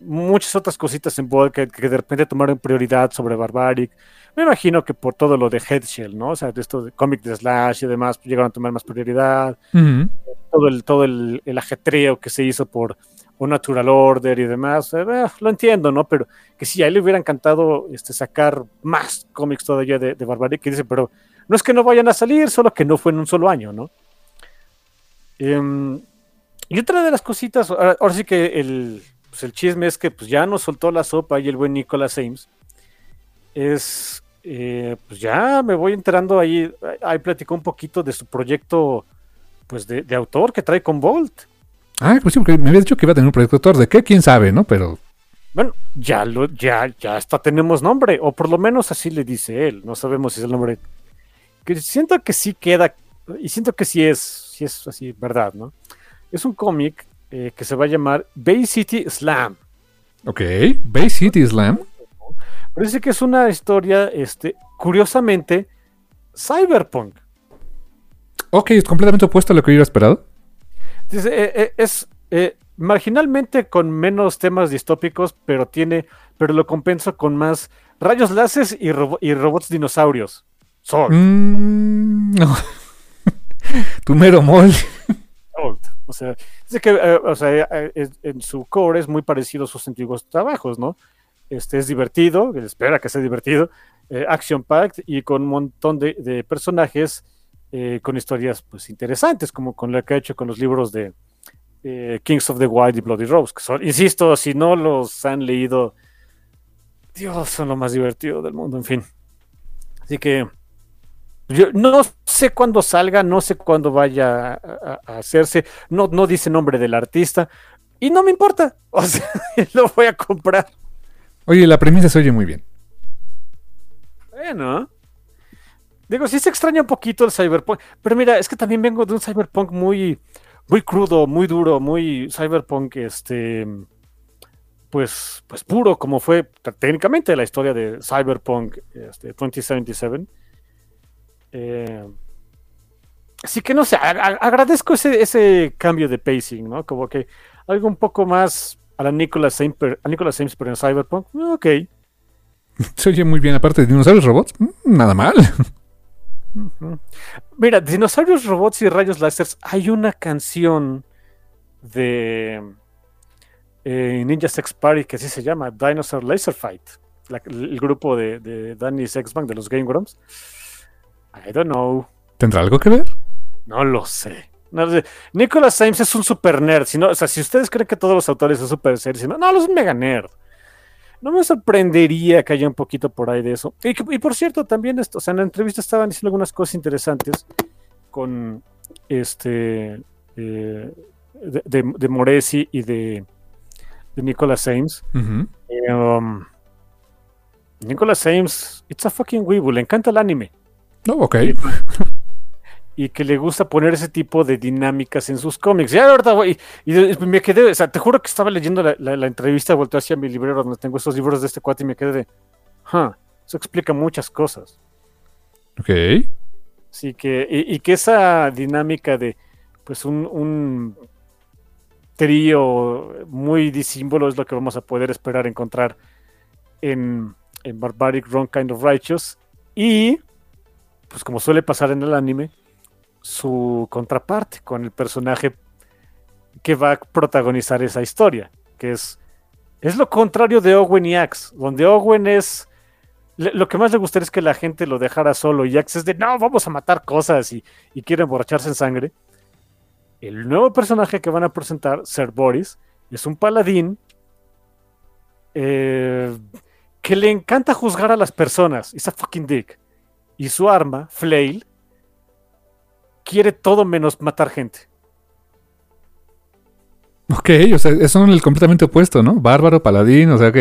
Speaker 2: muchas otras cositas en Bolt que, que, de repente tomaron prioridad sobre Barbaric. Me imagino que por todo lo de Headshell, ¿no? O sea, de esto de cómic de Slash y demás, pues, llegaron a tomar más prioridad. Todo, el, todo el, ajetreo que se hizo por un Natural Order y demás, eh, lo entiendo, ¿no? Pero que sí, a él le hubiera encantado este, sacar más cómics todavía de, de Barbaric, que dice, pero no es que no vayan a salir, solo que no fue en un solo año, ¿no? Em, y otra de las cositas, ahora, sí que el, pues el chisme es que pues ya nos soltó la sopa y el buen Nicolas Ames es, eh, pues ya me voy enterando ahí, ahí platicó un poquito de su proyecto, pues de, autor que trae con Bolt.
Speaker 1: Ah, pues sí, porque me había dicho que iba a tener un proyecto de autor, ¿de qué? ¿Quién sabe, no? Pero...
Speaker 2: Bueno, ya lo, ya, ya hasta tenemos nombre, o por lo menos así le dice él, no sabemos si es el nombre. Que siento que sí queda, y siento que sí es, sí es así, verdad, ¿no? Es un cómic eh, que se va a llamar Bay City Slam.
Speaker 1: Ok, Bay City Slam.
Speaker 2: Parece que es una historia, este, curiosamente, cyberpunk.
Speaker 1: Ok, es completamente opuesto a lo que yo hubiera esperado.
Speaker 2: Eh, eh, es marginalmente con menos temas distópicos, pero tiene, pero lo compensa con más rayos láseres y, robots dinosaurios.
Speaker 1: Mm, no. <laughs> tu mero mol.
Speaker 2: O sea, dice que o sea, en su core es muy parecido a sus antiguos trabajos, ¿no? Este es divertido, espera que sea divertido, eh, action packed y con un montón de, personajes eh, con historias pues interesantes, como con lo que ha hecho con los libros de eh, Kings of the Wild y Bloody Rose, que son, insisto, si no los han leído, Dios, son lo más divertido del mundo, en fin. Así que yo no sé cuándo salga, no sé cuándo vaya a, a, hacerse, no, no dice nombre del artista, y no me importa, <laughs> o sea, lo voy a comprar.
Speaker 1: Oye, la premisa se oye muy bien.
Speaker 2: Bueno. Digo, sí se extraña un poquito el cyberpunk. Pero mira, es que también vengo de un cyberpunk muy, muy crudo, muy duro, muy cyberpunk, este. Pues, pues puro, como fue técnicamente la historia de Cyberpunk este, 2077. Eh, así que no sé, agradezco ese, ese cambio de pacing, ¿no? Como que algo un poco más a la Nicolas James, a Nicolas pero en Cyberpunk, ok. <laughs>
Speaker 1: Se oye muy bien, aparte de dinosaurios robots, mm, nada mal.
Speaker 2: Mira, dinosaurios robots y rayos láseres, hay una canción de eh, Ninja Sex Party que así se llama, Dinosaur Laser Fight, el grupo de, de Danny Sexbank de los Game Grumps. I don't know.
Speaker 1: ¿Tendrá algo que ver?
Speaker 2: No lo sé. No, Nicolas James es un super nerd. Si o sea, si ustedes creen que todos los autores son super serios, no, no, es un mega nerd. No me sorprendería que haya un poquito por ahí de eso. Y, por cierto, también esto, o sea, en la entrevista estaban diciendo algunas cosas interesantes con este eh, de, de, Moresi y de, de Nicolas James. Eh, um, Nicholas Ames, it's a fucking weeble, le encanta el anime.
Speaker 1: No, ok.
Speaker 2: Y que le gusta poner ese tipo de dinámicas en sus cómics. Ya, verdad, güey. Y, y me quedé, o sea, te juro que estaba leyendo la, la, la entrevista, volteé hacia mi librero donde tengo estos libros de este cuate y me quedé de, huh, eso explica muchas cosas.
Speaker 1: Ok.
Speaker 2: Sí, que, y, y que esa dinámica de, pues, un, un trío muy disímbolo es lo que vamos a poder esperar encontrar en, en Barbaric Wrong Kind of Righteous. Y, pues, como suele pasar en el anime, su contraparte con el personaje que va a protagonizar esa historia, que es, es lo contrario de Owen y Axe, donde Owen es lo que más le gustaría es que la gente lo dejara solo y Axe es de no, vamos a matar cosas y, y quiere emborracharse en sangre. El nuevo personaje que van a presentar, Ser Boris, es un paladín eh, que le encanta juzgar a las personas. It's a fucking dick. Y su arma, Flail, quiere todo menos matar gente.
Speaker 1: Ok, o sea, son el completamente opuesto, ¿no? Bárbaro, paladín, o sea, ok.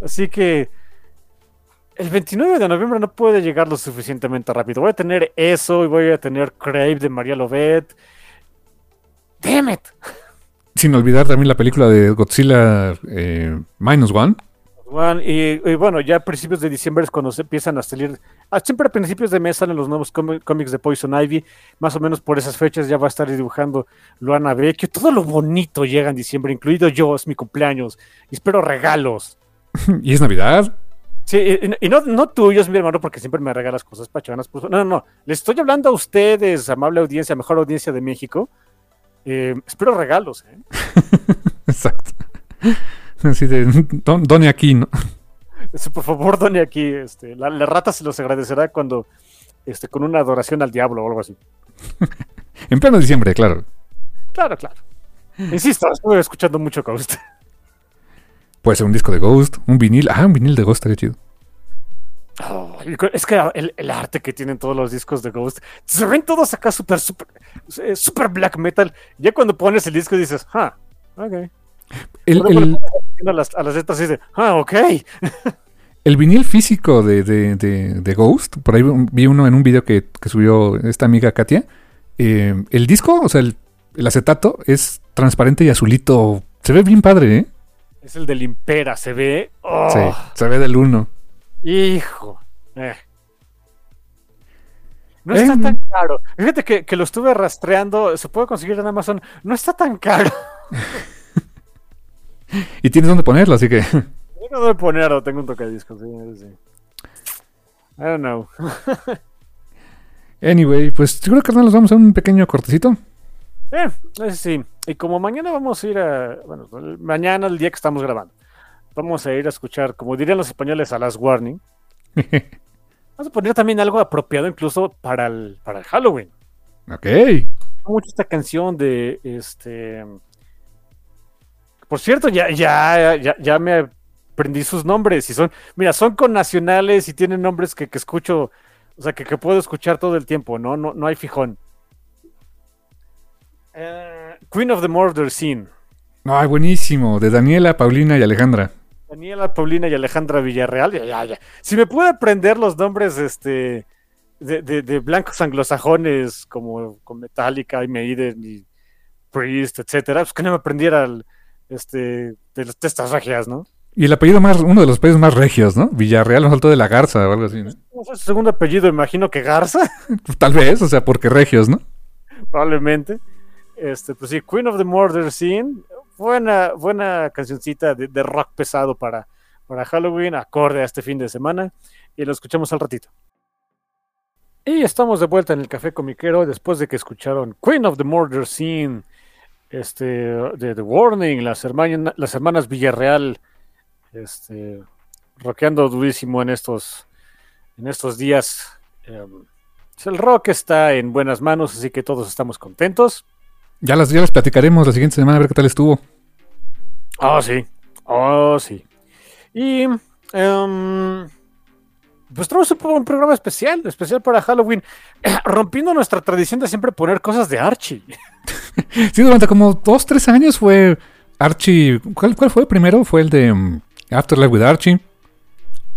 Speaker 2: Así que el 29 de noviembre no puede llegar lo suficientemente rápido. Voy a tener eso y voy a tener Crave de María Lovet. Damn it. <laughs>
Speaker 1: Sin olvidar también la película de Godzilla eh, Minus One.
Speaker 2: Juan, y, y bueno, ya a principios de diciembre es cuando se empiezan a salir. Ah, siempre a principios de mes salen los nuevos cómi- cómics de Poison Ivy. Más o menos por esas fechas ya va a estar dibujando Luana Vecchio. Todo lo bonito llega en diciembre, incluido yo, es mi cumpleaños. Y espero regalos. <laughs>
Speaker 1: y es Navidad.
Speaker 2: Sí, y, y no, no tuyos, mi hermano, porque siempre me regalas cosas pachonas. pues, no, no, no. Le estoy hablando a ustedes, amable audiencia, mejor audiencia de México. Eh, espero regalos. ¿eh? <laughs>
Speaker 1: Exacto. Así de, don, done aquí, ¿no?
Speaker 2: Eso, por favor, done aquí. Este, la, la rata se los agradecerá cuando, este, con una adoración al diablo o algo así. <laughs>
Speaker 1: En pleno diciembre, claro.
Speaker 2: Claro, claro. Insisto, estuve escuchando mucho Ghost. <laughs>
Speaker 1: Puede ser un disco de Ghost, un vinil. Ah, un vinil de Ghost estaría chido.
Speaker 2: Oh, es que el, el arte que tienen todos los discos de Ghost, se ven todos acá súper, súper, eh, súper black metal. Ya cuando pones el disco dices, ah, ok.
Speaker 1: El, el-
Speaker 2: pones atención a las, a las letras y dices, ah, ok. <laughs>
Speaker 1: el vinil físico de, de- de- de Ghost, por ahí vi uno en un video que, que subió esta amiga Katia. Eh, el disco, o sea, el, el acetato es transparente y azulito. Se ve bien padre, ¿eh?
Speaker 2: Es el del Impera, se ve. oh,
Speaker 1: Sí, se ve del uno.
Speaker 2: Hijo. eh. No
Speaker 1: Eh,
Speaker 2: está tan caro. Fíjate que, que lo estuve rastreando, se puede conseguir en Amazon. No está tan caro. <laughs> <laughs>
Speaker 1: Y tienes donde ponerlo, así que
Speaker 2: No debo ponerlo, tengo un tocadiscos. Sí, sí. I don't know. <laughs>
Speaker 1: Anyway, pues creo que nos vamos a un pequeño cortecito.
Speaker 2: Eh, sí. Y como mañana vamos a ir a. Bueno, mañana, el día que estamos grabando, vamos a ir a escuchar, como dirían los españoles, a las Warning. <laughs> Vamos a poner también algo apropiado incluso para el, para el Halloween.
Speaker 1: ok.
Speaker 2: Me gusta mucho esta canción de este. Por cierto, ya, ya, ya, ya me aprendí sus nombres y son, mira, son connacionales y tienen nombres que, que escucho, o sea, que, que puedo escuchar todo el tiempo, ¿no? No, no hay fijón. Eh, Queen of the Murder Scene.
Speaker 1: Ay, buenísimo. De Daniela, Paulina y Alejandra.
Speaker 2: Daniela Paulina y Alejandra Villarreal. Ya, ya, ya. Si me puede aprender los nombres este, de, de- de blancos anglosajones como con Metallica y Maiden y Priest, etcétera, pues que no me aprendiera el, este, de las testas regias, ¿no?
Speaker 1: Y el apellido más, uno de los apellidos más regios, ¿no? Villarreal, nos faltó de la Garza o algo así, ¿no?
Speaker 2: ¿Cómo fue su segundo apellido? Imagino que Garza, <laughs>
Speaker 1: Tal vez, o sea, porque regios, ¿no?
Speaker 2: probablemente. Este, pues sí, Queen of the Murder Scene. Buena, buena cancioncita de, de rock pesado para, para Halloween, acorde a este fin de semana. Y lo escuchamos al ratito. Y estamos de vuelta en el Café Comiquero después de que escucharon Queen of the Murder Scene, este, de The Warning, las, hermanas las hermanas Villarreal, este, rockeando durísimo en estos, en estos días. Em, pues el rock está en buenas manos, así que todos estamos contentos.
Speaker 1: Ya las, ya las platicaremos la siguiente semana a ver qué tal estuvo.
Speaker 2: Oh, sí. Oh, sí. Y em, pues tenemos un, programa especial, especial para Halloween, <clears throat> rompiendo nuestra tradición de siempre poner cosas de Archie. <laughs>
Speaker 1: Sí, durante como dos, tres años fue Archie. ¿Cuál, cuál fue primero? Fue el de mm, Afterlife with Archie.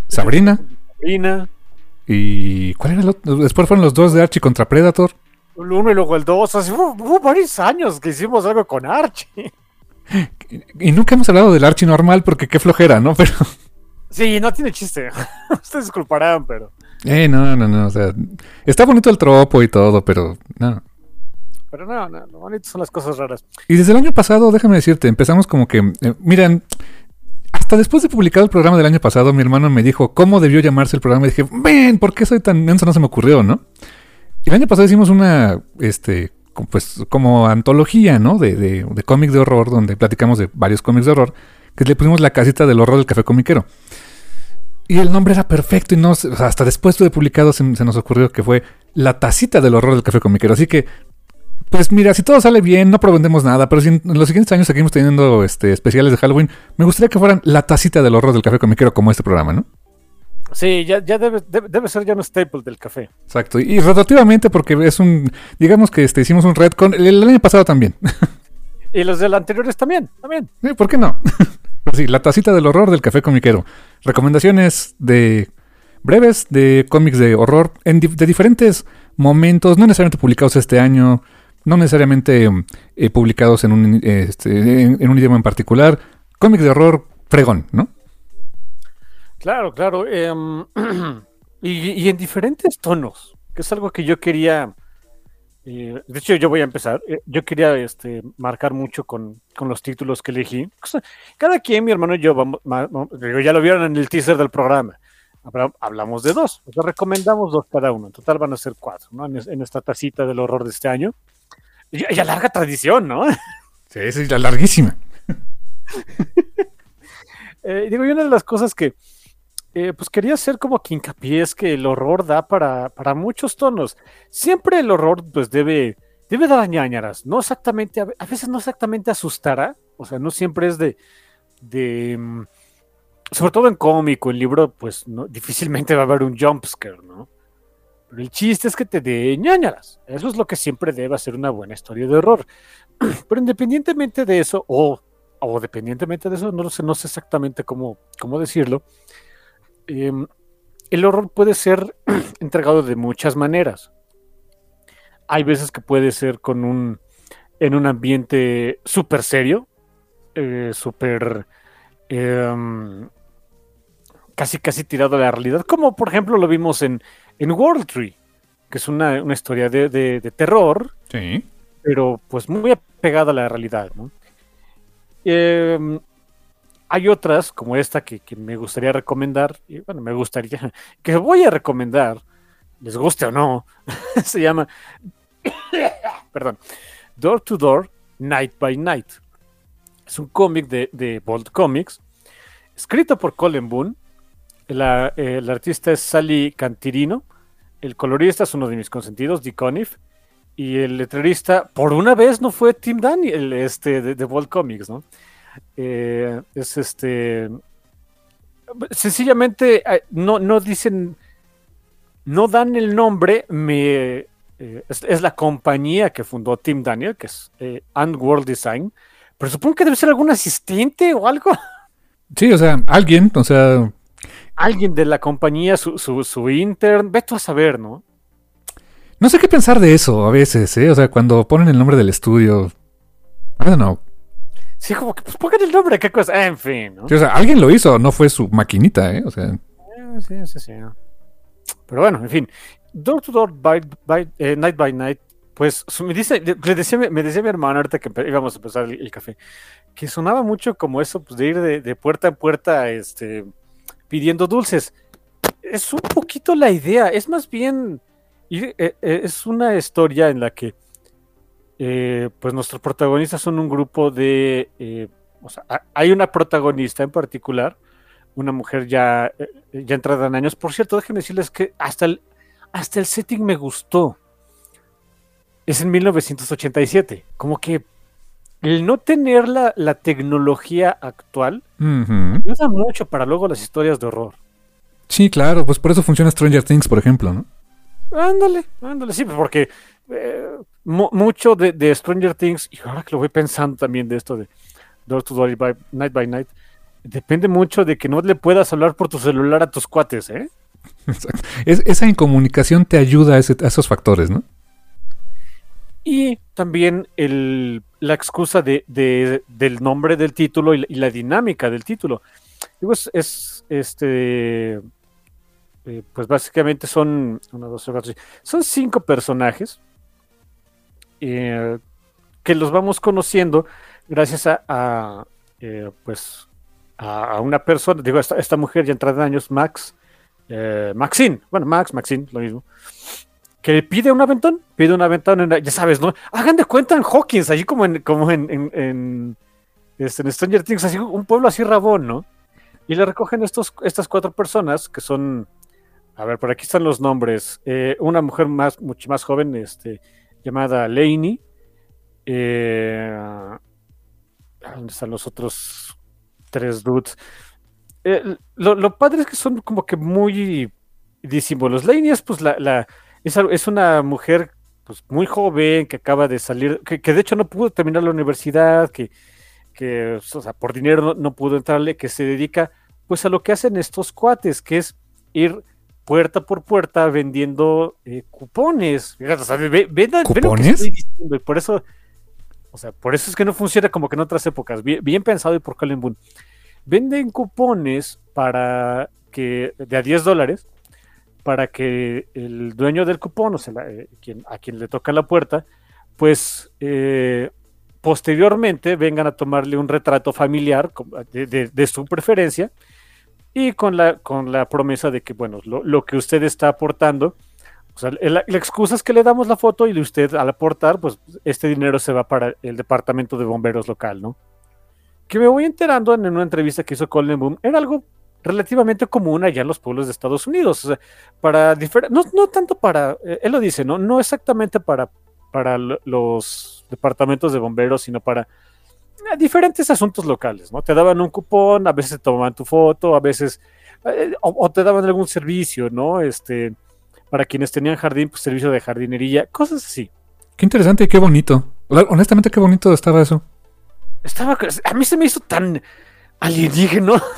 Speaker 1: Sabrina.
Speaker 2: Sabrina.
Speaker 1: ¿Y cuál era el otro? Después fueron los dos de Archie contra Predator.
Speaker 2: El uno y luego el dos. Así, hubo, hubo varios años que hicimos algo con Archie. <laughs>
Speaker 1: Y nunca hemos hablado del Archie normal porque qué flojera, ¿no? <laughs> Pero.
Speaker 2: Sí, no tiene chiste. <laughs> Ustedes disculparán, pero.
Speaker 1: Eh, no, no, no. O sea, está bonito el tropo y todo, pero no.
Speaker 2: Pero no, no, lo bonito son las cosas raras.
Speaker 1: Y desde el año pasado, déjame decirte, empezamos como que. eh, miren, hasta después de publicado el programa del año pasado, mi hermano me dijo cómo debió llamarse el programa. Y dije, ven, ¿por qué soy tan menso? No se me ocurrió, ¿no? Y el año pasado hicimos una, este, pues como antología, ¿no? De, de, de cómics de horror, donde platicamos de varios cómics de horror, que le pusimos la casita del horror del café comiquero. Y el nombre era perfecto y no, se- o sea, hasta después de publicado se, se nos ocurrió que fue la tacita del horror del café comiquero. Así que, pues mira, si todo sale bien, no prometemos nada, pero si en los siguientes años seguimos teniendo este, especiales de Halloween, me gustaría que fueran la tacita del horror del café comiquero como este programa, ¿no?
Speaker 2: Sí, ya, ya debe, debe, debe ser ya un staple del café.
Speaker 1: Exacto. Y, y rotativamente porque es un, digamos que este, hicimos un red con el, el año pasado también. <laughs>
Speaker 2: Y los del anteriores también, también.
Speaker 1: Sí, ¿Por qué no? <laughs> Pero sí, la tacita del horror del café comiquero. Recomendaciones de breves de cómics de horror en de diferentes momentos, no necesariamente publicados este año, no necesariamente um, eh, publicados en un, eh, este, en, en un idioma en particular. Cómics de horror fregón, ¿no?
Speaker 2: Claro, claro. em, <clears throat> y, y en diferentes tonos, que es algo que yo quería. Eh, de hecho, yo voy a empezar. eh, yo quería este, marcar mucho con, con los títulos que elegí. Cada quien, mi hermano y yo, vamos, digo, ya lo vieron en el teaser del programa. Habla- Hablamos de dos. O sea, recomendamos dos cada uno. En total van a ser cuatro, ¿no? En, es- en esta tacita del horror de este año. Y, y a larga tradición, ¿no? <laughs>
Speaker 1: Sí, sí, la larguísima.
Speaker 2: Eh, digo, y una de las cosas que eh, pues quería hacer como que hincapié es que el horror da para, para muchos tonos. Siempre el horror pues debe, debe dar ñáñaras, no exactamente, a, ve- a veces no exactamente asustará, o sea, no siempre es de, de mm, sobre todo en cómico, en libro, pues no, difícilmente va a haber un jumpscare, ¿no? Pero el chiste es que te dé ñáñaras. Eso es lo que siempre debe hacer una buena historia de horror. <clears throat> Pero independientemente de eso, o o dependientemente de eso, no sé, no sé exactamente cómo, cómo decirlo. Em, el horror puede ser <clears throat> entregado de muchas maneras. Hay veces que puede ser con un en un ambiente súper serio, eh, súper em, casi casi tirado a la realidad, como por ejemplo lo vimos en, en World Tree, que es una, una historia de, de- de terror,
Speaker 1: Sí.
Speaker 2: pero pues muy apegada a la realidad, ¿no? Eh, hay otras, como esta, que, me gustaría recomendar, y bueno, me gustaría, <laughs> que voy a recomendar, les guste o no, <laughs> se llama, <coughs> perdón, Door to Door, Night by Night. Es un cómic de, de Bolt Comics, escrito por Colin Boone, la- eh, el artista es Sally Cantirino, el colorista es uno de mis consentidos, Dick Conniff, y el letrerista, por una vez, no fue Tim Daniel, este, de, de Bolt Comics, ¿no? Eh, es este. Sencillamente, no, no dicen. No dan el nombre, me. eh, es, es la compañía que fundó Tim Daniel, que es eh, And World Design. Pero supongo que debe ser algún asistente o algo. <laughs>
Speaker 1: Sí, o sea, alguien, o sea,
Speaker 2: Alguien de la compañía, su, su, su intern. Ve tú a saber, ¿no?
Speaker 1: no sé qué pensar de eso a veces, ¿eh? O sea, cuando ponen el nombre del estudio. I don't know.
Speaker 2: Sí, como que pues pongan el nombre, qué cosa. En fin, ¿no?
Speaker 1: Sí, o sea, alguien lo hizo, no fue su maquinita, ¿eh? O sea,
Speaker 2: Sí, sí, sí. Pero bueno, en fin. Door to Door, by, by- eh, Night by Night, pues me dice, le decía, me decía mi hermano ahorita que íbamos a empezar el, el café, que sonaba mucho como eso, pues de ir de, de puerta en puerta, este, pidiendo dulces. Es un poquito la idea, es más bien, ir- eh, eh, es una historia en la que, eh, pues nuestros protagonistas son un grupo de, eh, o sea, ha- hay una protagonista en particular, una mujer ya, eh, ya entrada en años. Por cierto, déjenme decirles que hasta el, hasta el setting me gustó. Es en 1987. Como que el no tener la, la tecnología actual
Speaker 1: ujú.
Speaker 2: ayuda mucho para luego las historias de horror.
Speaker 1: sí, claro, pues por eso funciona Stranger Things, por ejemplo, ¿no?
Speaker 2: Ándale, ándale, sí, porque eh, mu- mucho de, de Stranger Things, y ahora que lo voy pensando también de esto de Door to Door by- Night by Night, depende mucho de que no le puedas hablar por tu celular a tus cuates, ¿eh?
Speaker 1: Exacto. Es- esa incomunicación te ayuda a, ese- a esos factores, ¿no?
Speaker 2: Y también el, la excusa de, de- del nombre del título y la, y la dinámica del título. Digo, es, es, este. eh, pues básicamente son. Una, dos, tres, cuatro, son cinco personajes. Eh, que los vamos conociendo gracias a. eh, pues. A, una persona. Digo, esta, mujer ya entrada en años, Max. eh, Maxine. Bueno, Max, Maxine, lo mismo que pide un aventón, pide un aventón, ya sabes, ¿no? Hagan de cuenta en Hawkins, allí como en, como en, este, en Stranger Things, así un pueblo así rabón, ¿no? Y le recogen estos, estas cuatro personas que son, a ver, por aquí están los nombres, una mujer más, mucho más joven, este, llamada Lainey, eh, ¿dónde están los otros tres dudes? Eh, lo, padre es que son como que muy disímbolos. Lainey es pues la, es, es una mujer pues, muy joven que acaba de salir, que, de hecho no pudo terminar la universidad, que, que por dinero no, no pudo entrarle, que se dedica pues a lo que hacen estos cuates, que es ir puerta por puerta vendiendo eh, cupones. O sea, ve- ve- ve- ve lo que
Speaker 1: ¿Cupones?
Speaker 2: estoy diciendo, y por eso, o sea, por eso es que no funciona como que en otras épocas. Bien, bien pensado y por Colin Boone. Venden cupones para que de a 10 dólares para que el dueño del cupón, o sea, la- eh, quien, a quien le toca la puerta, pues eh, posteriormente vengan a tomarle un retrato familiar de, de- de su preferencia y con la, con la promesa de que, bueno, lo, lo que usted está aportando, o sea, la, excusa es que le damos la foto y usted al aportar, pues este dinero se va para el departamento de bomberos local, ¿no? Que me voy enterando en una entrevista que hizo Colin Boom, era algo relativamente común allá en los pueblos de Estados Unidos. O sea, para no, no tanto para, eh, él lo dice, ¿no? No exactamente para, para lo- los departamentos de bomberos, sino para diferentes asuntos locales, ¿no? Te daban un cupón, a veces te tomaban tu foto, a veces, eh, o, o te daban algún servicio, ¿no? Este, para quienes tenían jardín, pues servicio de jardinería, cosas así.
Speaker 1: Qué interesante y qué bonito. Honestamente, qué bonito estaba eso.
Speaker 2: Estaba, a mí se me hizo tan alienígeno. <laughs>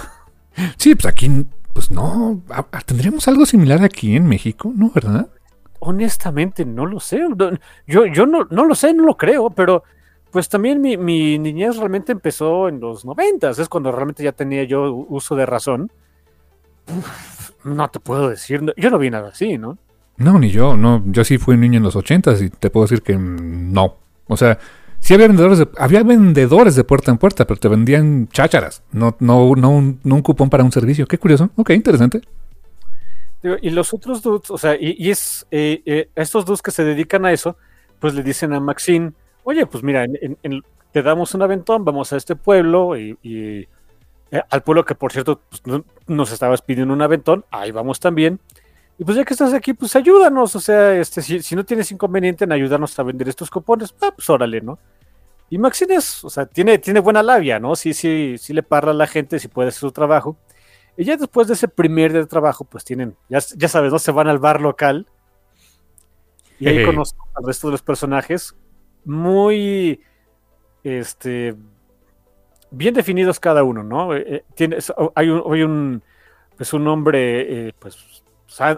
Speaker 1: Sí, pues aquí, pues no. ¿Tendríamos algo similar aquí en México? ¿No, verdad?
Speaker 2: Honestamente, no lo sé. Yo, yo no, no lo sé, no lo creo, pero pues también mi, mi niñez realmente empezó en los noventas, es cuando realmente ya tenía yo uso de razón. Uf, no te puedo decir, yo no vi nada así, ¿no?
Speaker 1: No, ni yo. No, yo sí fui niño en los ochentas y te puedo decir que no. O sea, sí había vendedores de, había vendedores de puerta en puerta, pero te vendían chácharas. No, no, no, un, no un cupón para un servicio. Qué curioso. Ok, interesante.
Speaker 2: Y los otros dudes, o sea, y, y es eh, eh, estos dudes que se dedican a eso, pues le dicen a Maxine, oye, pues mira, en- en- en- te damos un aventón, vamos a este pueblo y, y, eh, al pueblo que por cierto pues, no- nos estabas pidiendo un aventón, ahí vamos también. Y pues ya que estás aquí, pues ayúdanos, o sea, este, si, si no tienes inconveniente en ayudarnos a vender estos cupones, ah, pues órale, ¿no? Y Maxine es, o sea, tiene, tiene buena labia, ¿no? Sí, sí, sí le parla a la gente, si puede hacer su trabajo. Y ya después de ese primer día de trabajo, pues tienen, ya, ya sabes, ¿no? Se van al bar local. Y ahí conocen al resto de los personajes muy, este, bien definidos cada uno, ¿no? Eh, eh, tiene, es- hay un, hay un, pues un hombre, eh, pues,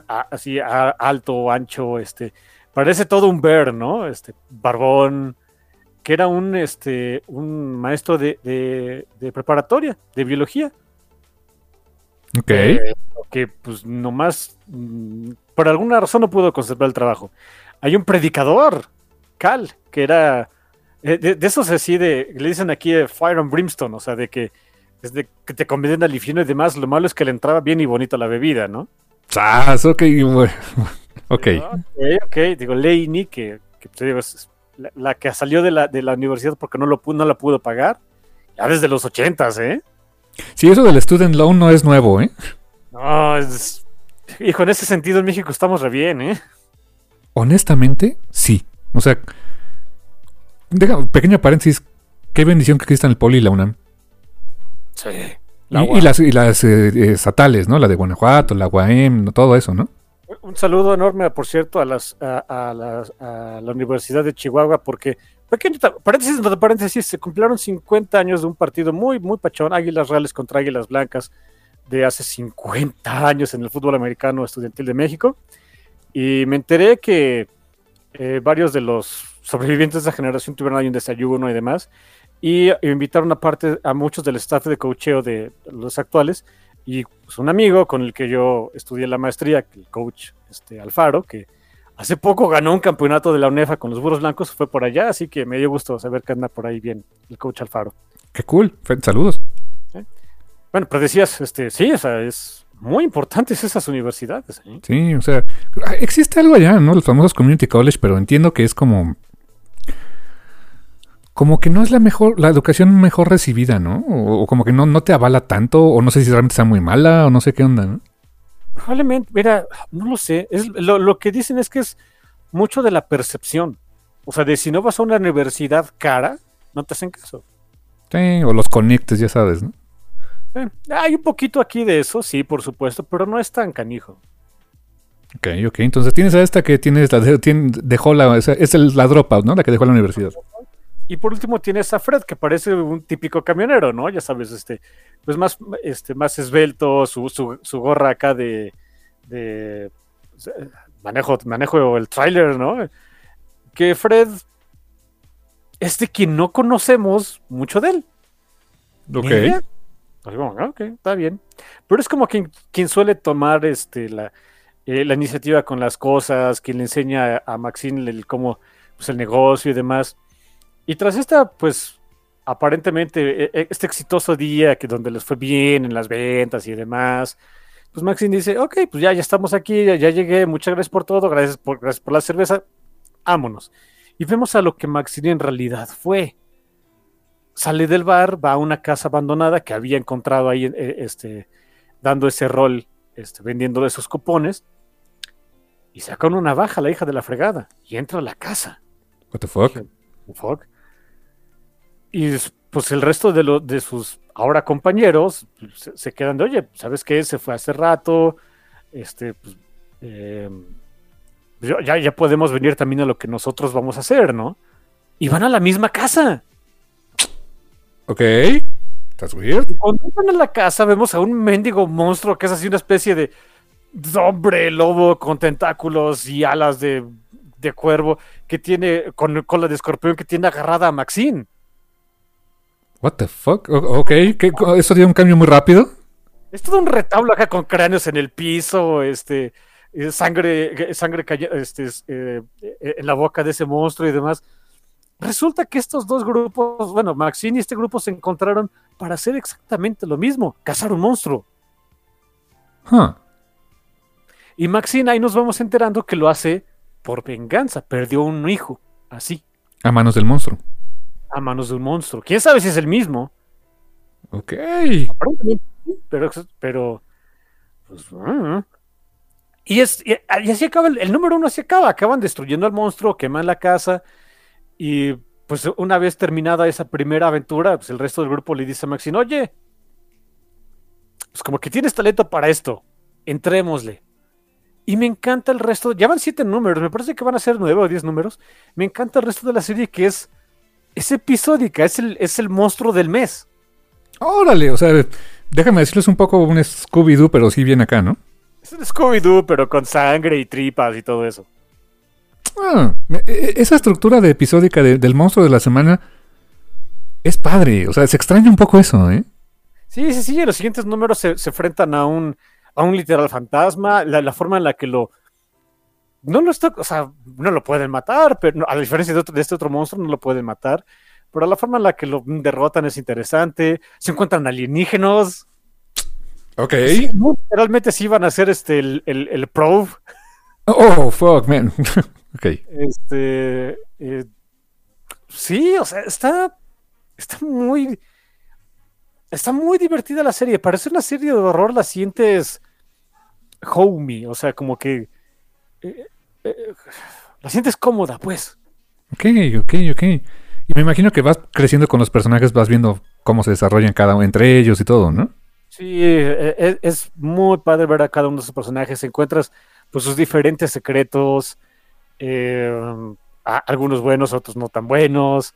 Speaker 2: así a- alto, ancho, este, parece todo un bear, ¿no? Este, barbón, que era un, este, un maestro de, de- de preparatoria, de biología.
Speaker 1: Ok.
Speaker 2: Eh, que pues nomás mm, por alguna razón no pudo conservar el trabajo. Hay un predicador, Cal, que era eh, de, de esos así de, le dicen aquí de Fire and Brimstone, o sea, de que es de que te conviden al infierno y demás, lo malo es que le entraba bien y bonito la bebida, ¿no?
Speaker 1: Ok. bueno. <laughs> Ok.
Speaker 2: Ok, ok, digo, Lainey, que, que te digo, es la, la que salió de la, de la universidad porque no, lo, no la pudo pagar, ya desde los ochentas, ¿eh?
Speaker 1: Sí, eso del student loan no es nuevo, ¿eh?
Speaker 2: No, es... Hijo, en ese sentido en México estamos re bien, ¿eh?
Speaker 1: Honestamente, sí. O sea, deja, pequeño paréntesis. Qué bendición que existan el Poli y la UNAM.
Speaker 2: Sí.
Speaker 1: Y, y las, y las eh, eh, estatales, ¿no? La de Guanajuato, la UAM, todo eso, ¿no?
Speaker 2: Un saludo enorme, por cierto, a, las, a, a las- a la Universidad de Chihuahua, porque pequeño paréntesis, paréntesis, se cumplieron 50 años de un partido muy, muy pachón, Águilas Reales contra Águilas Blancas, de hace 50 años en el fútbol americano estudiantil de México. Y me enteré que eh, varios de los sobrevivientes de esa generación tuvieron ahí un desayuno y demás. Y invitaron aparte a muchos del staff de coacheo de los actuales. Y pues, un amigo con el que yo estudié la maestría, el coach este, Alfaro, que hace poco ganó un campeonato de la UNEFA con los burros blancos, fue por allá, así que me dio gusto saber que anda por ahí bien el coach Alfaro.
Speaker 1: Qué cool, saludos.
Speaker 2: Bueno, pero decías, este, sí, o sea, es muy importantes esas universidades.
Speaker 1: ¿eh? Sí, o sea, existe algo allá, ¿no? Los famosos community college, pero entiendo que es como como que no es la mejor, la educación mejor recibida, ¿no? O, como que no, no te avala tanto, o no sé si realmente está muy mala, o no sé qué onda, ¿no?
Speaker 2: Probablemente, mira, no lo sé. Es, lo, lo, que dicen es que es mucho de la percepción. O sea, de si no vas a una universidad cara, no te hacen caso.
Speaker 1: Sí, o los conectes, ya sabes, ¿no?
Speaker 2: Eh, hay un poquito aquí de eso, sí, por supuesto, pero no es tan canijo.
Speaker 1: Ok, ok. Entonces tienes a esta que tienes la dejó la, es el, la dropout, ¿no? La que dejó la universidad.
Speaker 2: Y por último tienes a Fred, que parece un típico camionero, ¿no? Ya sabes, este, pues más, este, más esbelto, su, su, gorra acá de, de manejo, manejo el tráiler, ¿no? Que Fred es de quien no conocemos mucho de él.
Speaker 1: Ok.
Speaker 2: Ah, ok, está bien. Pero es como quien, quien suele tomar este, la, eh, la, iniciativa con las cosas, quien le enseña a Maxine el, cómo, pues, el negocio y demás. Y tras esta, pues, aparentemente, e, e, este exitoso día que donde les fue bien en las ventas y demás, pues Maxine dice, ok, pues ya, ya estamos aquí, ya, llegué, muchas gracias por todo, gracias por, gracias por la cerveza, vámonos. Y vemos a lo que Maxine en realidad fue sale del bar, va a una casa abandonada que había encontrado ahí, eh, este, dando ese rol, este, vendiendo esos cupones, y saca una baja la hija de la fregada, y entra a la casa.
Speaker 1: What the fuck?
Speaker 2: fuck? Y pues el resto de, de sus ahora compañeros se, quedan de, oye, ¿sabes qué? Se fue hace rato, este, pues, eh, ya, ya podemos venir también a lo que nosotros vamos a hacer, ¿no? Y van a la misma casa.
Speaker 1: Ok. That's weird.
Speaker 2: Cuando entran a la casa, vemos a un mendigo monstruo que es así una especie de hombre lobo con tentáculos y alas de, de cuervo que tiene con cola de escorpión que tiene agarrada a Maxine.
Speaker 1: What the fuck? ok, ¿eso dio un cambio muy rápido?
Speaker 2: Es todo un retablo acá con cráneos en el piso, este, eh, sangre, sangre este, eh, en la boca de ese monstruo y demás. Resulta que estos dos grupos, bueno, Maxine y este grupo se encontraron para hacer exactamente lo mismo, cazar un monstruo. Y Maxine ahí nos vamos enterando que lo hace por venganza, perdió un hijo, así.
Speaker 1: A manos del monstruo.
Speaker 2: A manos de un monstruo. ¿Quién sabe si es el mismo?
Speaker 1: Ok.
Speaker 2: Pero, pero, pues, mm. y, es, y, así acaba, el, el, número uno así acaba, acaban destruyendo al monstruo, queman la casa, y pues una vez terminada esa primera aventura, pues el resto del grupo le dice a Maxine, oye, pues como que tienes talento para esto, entrémosle. Y me encanta el resto, ya van siete números, me parece que van a ser nueve o diez números. Me encanta el resto de la serie que es, es episódica, es el, es el monstruo del mes.
Speaker 1: Órale, o sea, déjame decirles un poco un Scooby-Doo, pero sí bien acá, ¿no?
Speaker 2: Es un Scooby-Doo, pero con sangre y tripas y todo eso.
Speaker 1: Ah, e, e, esa estructura de episódica del monstruo de la semana es padre. O sea, se extraña un poco eso, ¿eh?
Speaker 2: Sí, sí, sí. los siguientes números se, enfrentan a un, a un literal fantasma. La, forma en la que lo. No lo está. O sea, no lo pueden matar, pero a diferencia de, de este otro monstruo, no lo pueden matar. Pero la forma en la que lo derrotan es interesante. Se encuentran alienígenos.
Speaker 1: Ok.
Speaker 2: literalmente sí van a ser este, el, el, el probe.
Speaker 1: Oh, fuck, man. <laughs> Ok.
Speaker 2: Este. Eh, sí, o sea, está. Está muy. Está muy divertida la serie. Parece una serie de horror, la sientes. Homey, o sea, como que. Eh, eh, la sientes cómoda, pues.
Speaker 1: Ok, ok, ok. Y me imagino que vas creciendo con los personajes, vas viendo cómo se desarrollan cada uno entre ellos y todo, ¿no?
Speaker 2: Sí, es, es, muy padre ver a cada uno de esos personajes. Encuentras pues sus diferentes secretos, eh, algunos buenos, otros no tan buenos.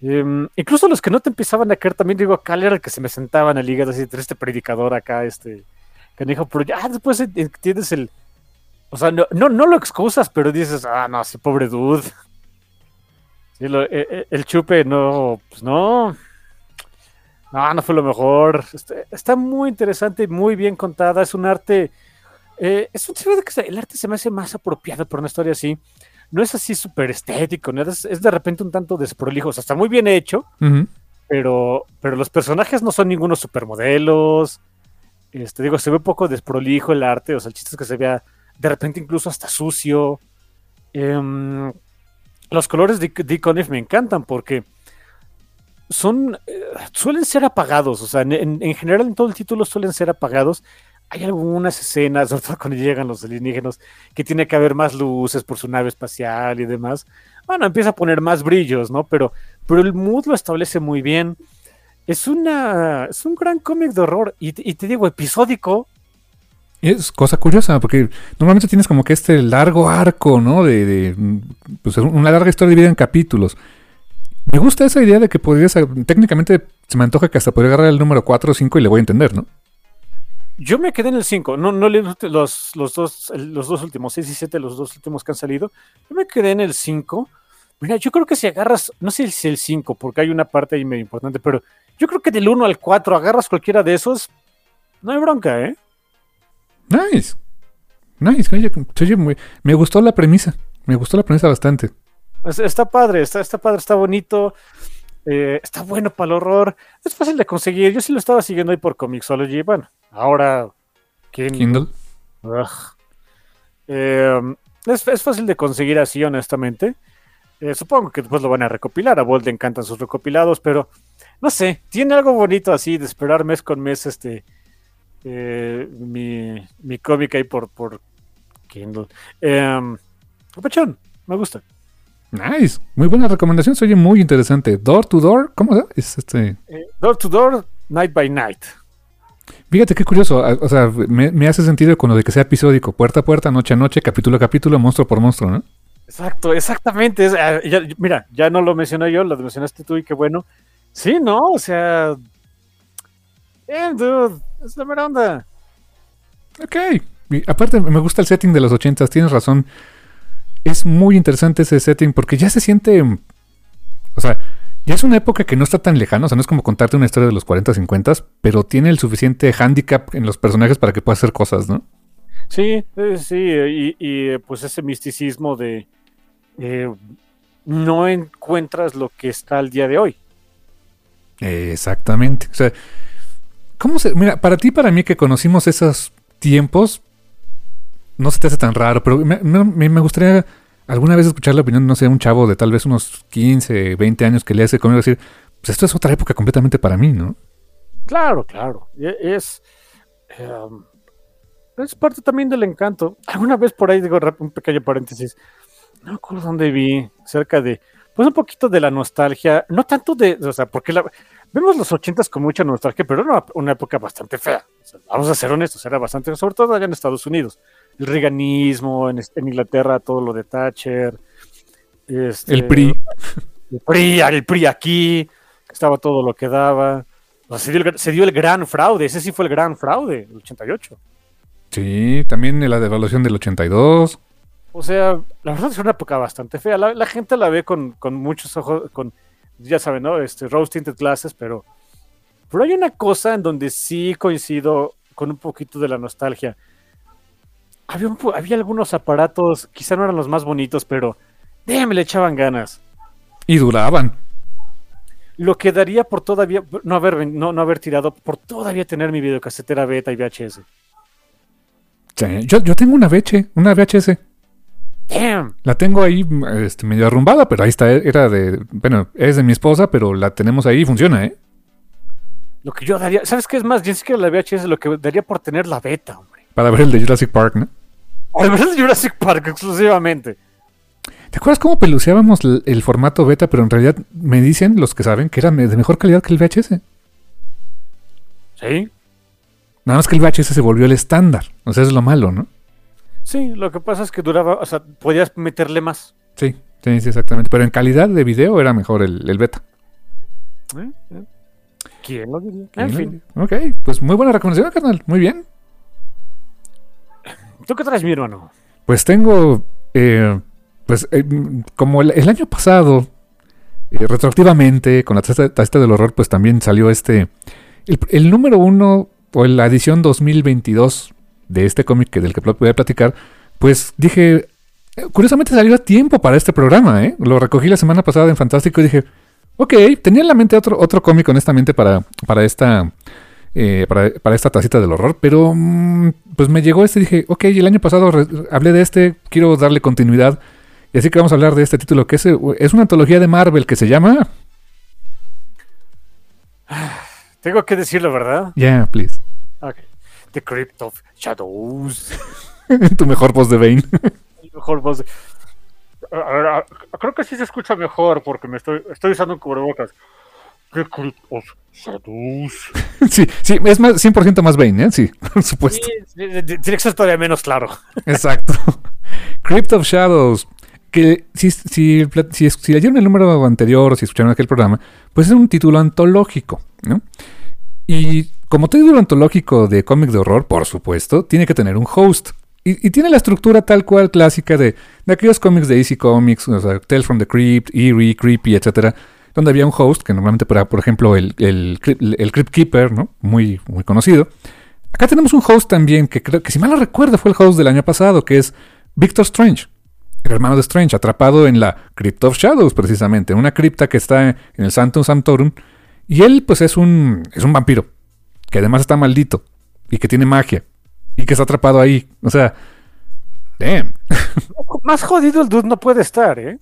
Speaker 2: Em, incluso los que no te empezaban a caer, también digo, acá era el que se me sentaban al hígado, así, este predicador acá, este, dijo, pero ya después en- entiendes el, o sea, no, no, lo excusas, pero dices, ah, no, ese pobre dude. Sí, e- e- el chupe, no, pues no. No, no fue lo mejor. Este, está muy interesante muy bien contada. Es un arte. Eh, es un de que el arte se me hace más apropiado por una historia así. No es así súper estético, ¿no? es, es de repente un tanto desprolijo. O sea, está muy bien hecho, pero, pero los personajes no son ningunos supermodelos. Este, digo, se ve un poco desprolijo el arte. O sea, el chiste es que se vea de repente incluso hasta sucio. Em, los colores de Dick Conniff me encantan porque son eh, suelen ser apagados, o sea, en- en general en todo el título suelen ser apagados. Hay algunas escenas, <laughs> sobre todo cuando llegan los alienígenas, que tiene que haber más luces por su nave espacial y demás. Bueno, empieza a poner más brillos, ¿no? Pero, pero el mood lo establece muy bien. Es una es un gran cómic de horror y, y te digo episódico.
Speaker 1: Es cosa curiosa, porque normalmente tienes como que este largo arco, ¿no? De, de, pues una larga historia dividida en capítulos. Me gusta esa idea de que podrías, técnicamente se me antoja que hasta podría agarrar el número 4 o 5 y le voy a entender, ¿no?
Speaker 2: Yo me quedé en el 5, no, no los, los, dos, los dos últimos, 6 y 7, los dos últimos que han salido. Yo me quedé en el 5. Mira, yo creo que si agarras, no sé si el 5, porque hay una parte ahí medio importante, pero yo creo que del 1 al 4 agarras cualquiera de esos, no hay bronca, ¿eh?
Speaker 1: Nice. Nice. Oye, oye, muy- me gustó la premisa. Me gustó la premisa bastante.
Speaker 2: Es- Está padre, está, está padre, está bonito, eh, está bueno para el horror, es fácil de conseguir. Yo sí lo estaba siguiendo ahí por Comixology. Bueno, ahora, ¿quién?
Speaker 1: Kindle.
Speaker 2: Eh, es, es fácil de conseguir así, honestamente. Eh, supongo que después lo van a recopilar. A Bolt le encantan sus recopilados, pero no sé, tiene algo bonito así de esperar mes con mes este eh, mi, mi cómic ahí por, por Kindle. Eh, Pachón, me gusta.
Speaker 1: Nice. Muy buena recomendación. Se oye muy interesante. Door to Door. ¿Cómo se- es este?
Speaker 2: Eh, door to Door, Night by Night.
Speaker 1: Fíjate qué curioso. O sea, me, me hace sentido con lo de que sea episódico. Puerta a puerta, noche a noche, capítulo a capítulo, monstruo por monstruo, ¿no?
Speaker 2: Exacto, exactamente. es- ah, ya- mira, ya no lo mencioné yo, lo mencionaste tú y qué bueno. Sí, no, o sea. Damn, dude, es la mera onda.
Speaker 1: Ok. Y aparte, me gusta el setting de los ochentas. Tienes razón. Es muy interesante ese setting porque ya se siente... O sea, ya es una época que no está tan lejana. O sea, no es como contarte una historia de los 40, 50, pero tiene el suficiente handicap en los personajes para que pueda hacer cosas, ¿no?
Speaker 2: Sí, eh, sí, y, y, pues ese misticismo de eh, no encuentras lo que está al día de hoy.
Speaker 1: Exactamente. O sea, ¿cómo se.? Mira, para ti, para mí que conocimos esos tiempos, no se te hace tan raro, pero me, me- me gustaría alguna vez escuchar la opinión, no sé, un chavo de tal vez unos 15, 20 años que le hace conmigo decir, pues esto es otra época completamente para mí, ¿no?
Speaker 2: Claro, claro. e- Es, eh, es parte también del encanto. <laughs> Alguna vez por ahí, digo, un pequeño paréntesis, no me acuerdo dónde vi, cerca de, pues un poquito de la nostalgia, no tanto de, o sea, porque la, vemos los ochentas con mucha nostalgia, pero era una, una época bastante fea. Vamos a ser honestos, era bastante, sobre todo allá en Estados Unidos. El reganismo, en, en Inglaterra, todo lo de Thatcher. este,
Speaker 1: El PRI.
Speaker 2: el PRI, el PRI aquí, que estaba todo lo que daba. O sea, se, dio el, se dio el gran fraude, ese sí fue el gran fraude, el 88.
Speaker 1: Sí, también la devaluación del 82.
Speaker 2: O sea, la verdad es una época bastante fea. La, la gente la ve con, con muchos ojos, con, ya saben, ¿no? Este, rose tinted glasses, pero, pero hay una cosa en donde sí coincido con un poquito de la nostalgia. Había, un había algunos aparatos, quizá no eran los más bonitos, pero déjame, le echaban ganas.
Speaker 1: Y duraban.
Speaker 2: Lo que daría por todavía no haber, no, no haber tirado, por todavía tener mi videocasetera beta y VHS.
Speaker 1: Sí, yo, yo tengo una VH, una VHS.
Speaker 2: Damn.
Speaker 1: La tengo ahí este, medio arrumbada, pero ahí está. Era de. Bueno, es de mi esposa, pero la tenemos ahí y funciona, ¿eh?
Speaker 2: Lo que yo daría, ¿sabes qué es más? Ni siquiera la VHS, lo que daría por tener la beta.
Speaker 1: Para ver el de Jurassic Park, ¿no?
Speaker 2: Además es <laughs> Jurassic Park exclusivamente.
Speaker 1: ¿Te acuerdas cómo peluceábamos el, el formato beta? Pero en realidad me dicen los que saben que era de mejor calidad que el VHS.
Speaker 2: Sí.
Speaker 1: Nada más que el VHS se volvió el estándar. O sea, es lo malo, ¿no?
Speaker 2: Sí, lo que pasa es que duraba, o sea, podías meterle más.
Speaker 1: Sí. Sí, sí, exactamente. Pero en calidad de video era mejor el, el beta.
Speaker 2: ¿Eh? ¿Eh? ¿Quién lo diría? En fin.
Speaker 1: Ok, pues muy buena recomendación, carnal. Muy bien.
Speaker 2: ¿Tú qué traes, mi?
Speaker 1: Pues tengo, eh, pues eh, como el, año pasado, eh, retroactivamente, con la tasta del horror, pues también salió este, el, número uno, o la edición 2022 de este cómic del que voy a platicar, pues dije, curiosamente salió a tiempo para este programa, ¿eh? Lo recogí la semana pasada en Fantástico y dije, ok, tenía en la mente otro, otro cómic honestamente para, para esta... eh, para, para esta tacita del horror, pero mm, pues me llegó este y dije, ok, el año pasado hablé de este, quiero darle continuidad, y así que vamos a hablar de este título, que es, eh, es una antología de Marvel que se llama... <sighs>
Speaker 2: Tengo que decirlo, ¿verdad?
Speaker 1: Yeah, please.
Speaker 2: Ok. The Crypt of Shadows. <laughs>
Speaker 1: tu mejor voz de Bane.
Speaker 2: El mejor voz de- A- a- a- Creo que sí se escucha mejor porque me estoy, estoy usando un cubrebocas. The Crypt of Shadows.
Speaker 1: sí, sí, es más, 100% más Bane, ¿eh? Sí, <laughs> por supuesto.
Speaker 2: Sí, que ser todavía menos claro. <laughs>
Speaker 1: Exacto. Crypt of Shadows. Que si, si, si, si leyeron el número anterior o si escucharon aquel programa, pues es un título antológico, ¿no? Y como título antológico de cómic de horror, por supuesto, tiene que tener un host. Y, y tiene la estructura tal cual clásica de, de aquellos cómics de Easy Comics, o sea, Tales from the Crypt, Eerie, Creepy, etcétera, donde había un host, que normalmente era, por ejemplo, el, el, el Crypt Keeper, ¿no? Muy, muy conocido. Acá tenemos un host también, que creo que si mal no recuerdo fue el host del año pasado, que es Victor Strange, el hermano de Strange, atrapado en la Crypt of Shadows, precisamente, una cripta que está en el Santum Sanctorum. Y él, pues, es un, es un vampiro, que además está maldito, y que tiene magia, y que está atrapado ahí. O sea, damn. <laughs>
Speaker 2: Más jodido el dude no puede estar, ¿eh?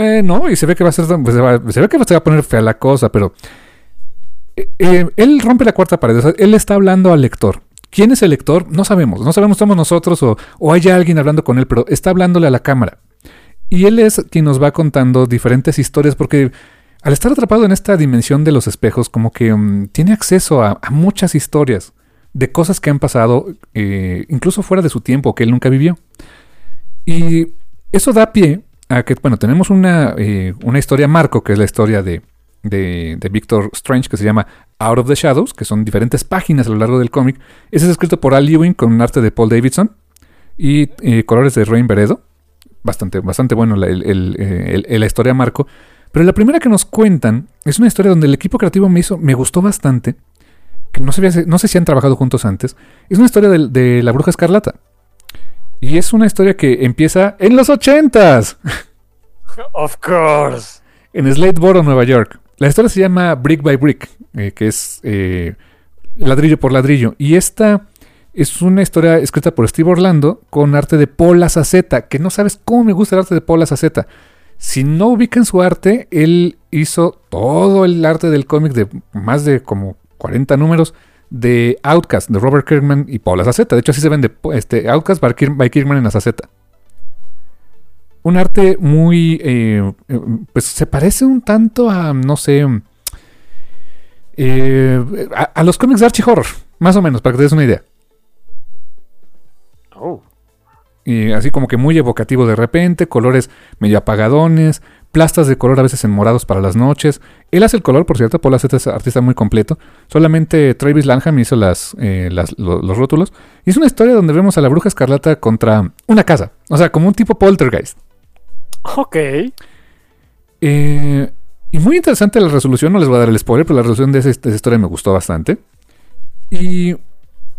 Speaker 1: Eh, no, y se ve que va a ser, pues, se, ve que se va a poner fea la cosa, pero eh, eh, él rompe la cuarta pared. o sea, él está hablando al lector. ¿Quién es el lector? No sabemos. No sabemos, somos nosotros o, o hay alguien hablando con él, pero está hablándole a la cámara. Y él es quien nos va contando diferentes historias porque al estar atrapado en esta dimensión de los espejos, como que mm, tiene acceso a, a muchas historias de cosas que han pasado, eh, incluso fuera de su tiempo, que él nunca vivió. Y eso da pie bueno, tenemos una, eh, una historia marco, que es la historia de, de, Victor Strange, que se llama Out of the Shadows, que son diferentes páginas a lo largo del cómic. Ese es escrito por Al Ewing con un arte de Paul Davidson y eh, colores de Rain Beredo. Bastante, bastante bueno la, el- la historia marco. Pero la primera que nos cuentan es una historia donde el equipo creativo me hizo, me gustó bastante. Que no, sabía no sé si han trabajado juntos antes. Es una historia de la bruja escarlata. Y es una historia que empieza en los ochentas. <laughs>
Speaker 2: Of course.
Speaker 1: en Slateboro, Nueva York. La historia se llama Brick by Brick, eh, que es eh, ladrillo por ladrillo. Y esta es una historia escrita por Steve Orlando con arte de Paul Azaceta, que no sabes cómo me gusta el arte de Paul Azaceta. Si no ubican su arte, él hizo todo el arte del cómic de más de como 40 números de Outcast, de Robert Kirkman y Paul Azaceta. De hecho, así se vende este, Outcast by, by Kirkman en Azaceta un arte muy, eh, eh, pues se parece un tanto a, no sé, eh, a, a los cómics de Archie Horror, más o menos, para que te des una idea.
Speaker 2: Oh.
Speaker 1: Y así como que muy evocativo de repente, colores medio apagadones, plastas de color a veces en morados para las noches. Él hace el color, por cierto, Paul Aceta es artista muy completo. Solamente Travis Lanham hizo las, eh, las- lo- los rótulos. Y es una historia donde vemos a la bruja escarlata contra una casa. O sea, como un tipo poltergeist.
Speaker 2: Ok.
Speaker 1: Eh, y muy interesante la resolución, no les voy a dar el spoiler, pero la resolución de esa, de esa historia me gustó bastante. Y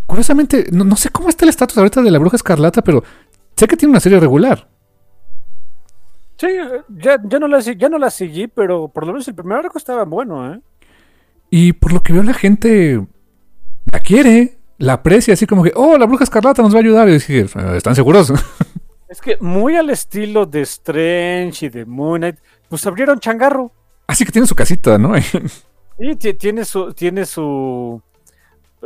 Speaker 1: curiosamente, no, no sé cómo está el estatus ahorita de la bruja escarlata, pero sé que tiene una serie regular.
Speaker 2: Sí, ya, ya, no la, ya no la seguí, pero por lo menos el primer arco estaba bueno, ¿eh?
Speaker 1: Y por lo que veo la gente la quiere, la aprecia, así como que, oh, la bruja escarlata nos va a ayudar. Y dije, "Eh, ¿están seguros? <laughs>
Speaker 2: Es que muy al estilo de Strange y de Moon Knight, pues abrieron changarro.
Speaker 1: así que tiene su casita, ¿no? <laughs>
Speaker 2: Ti- tiene su, tiene su,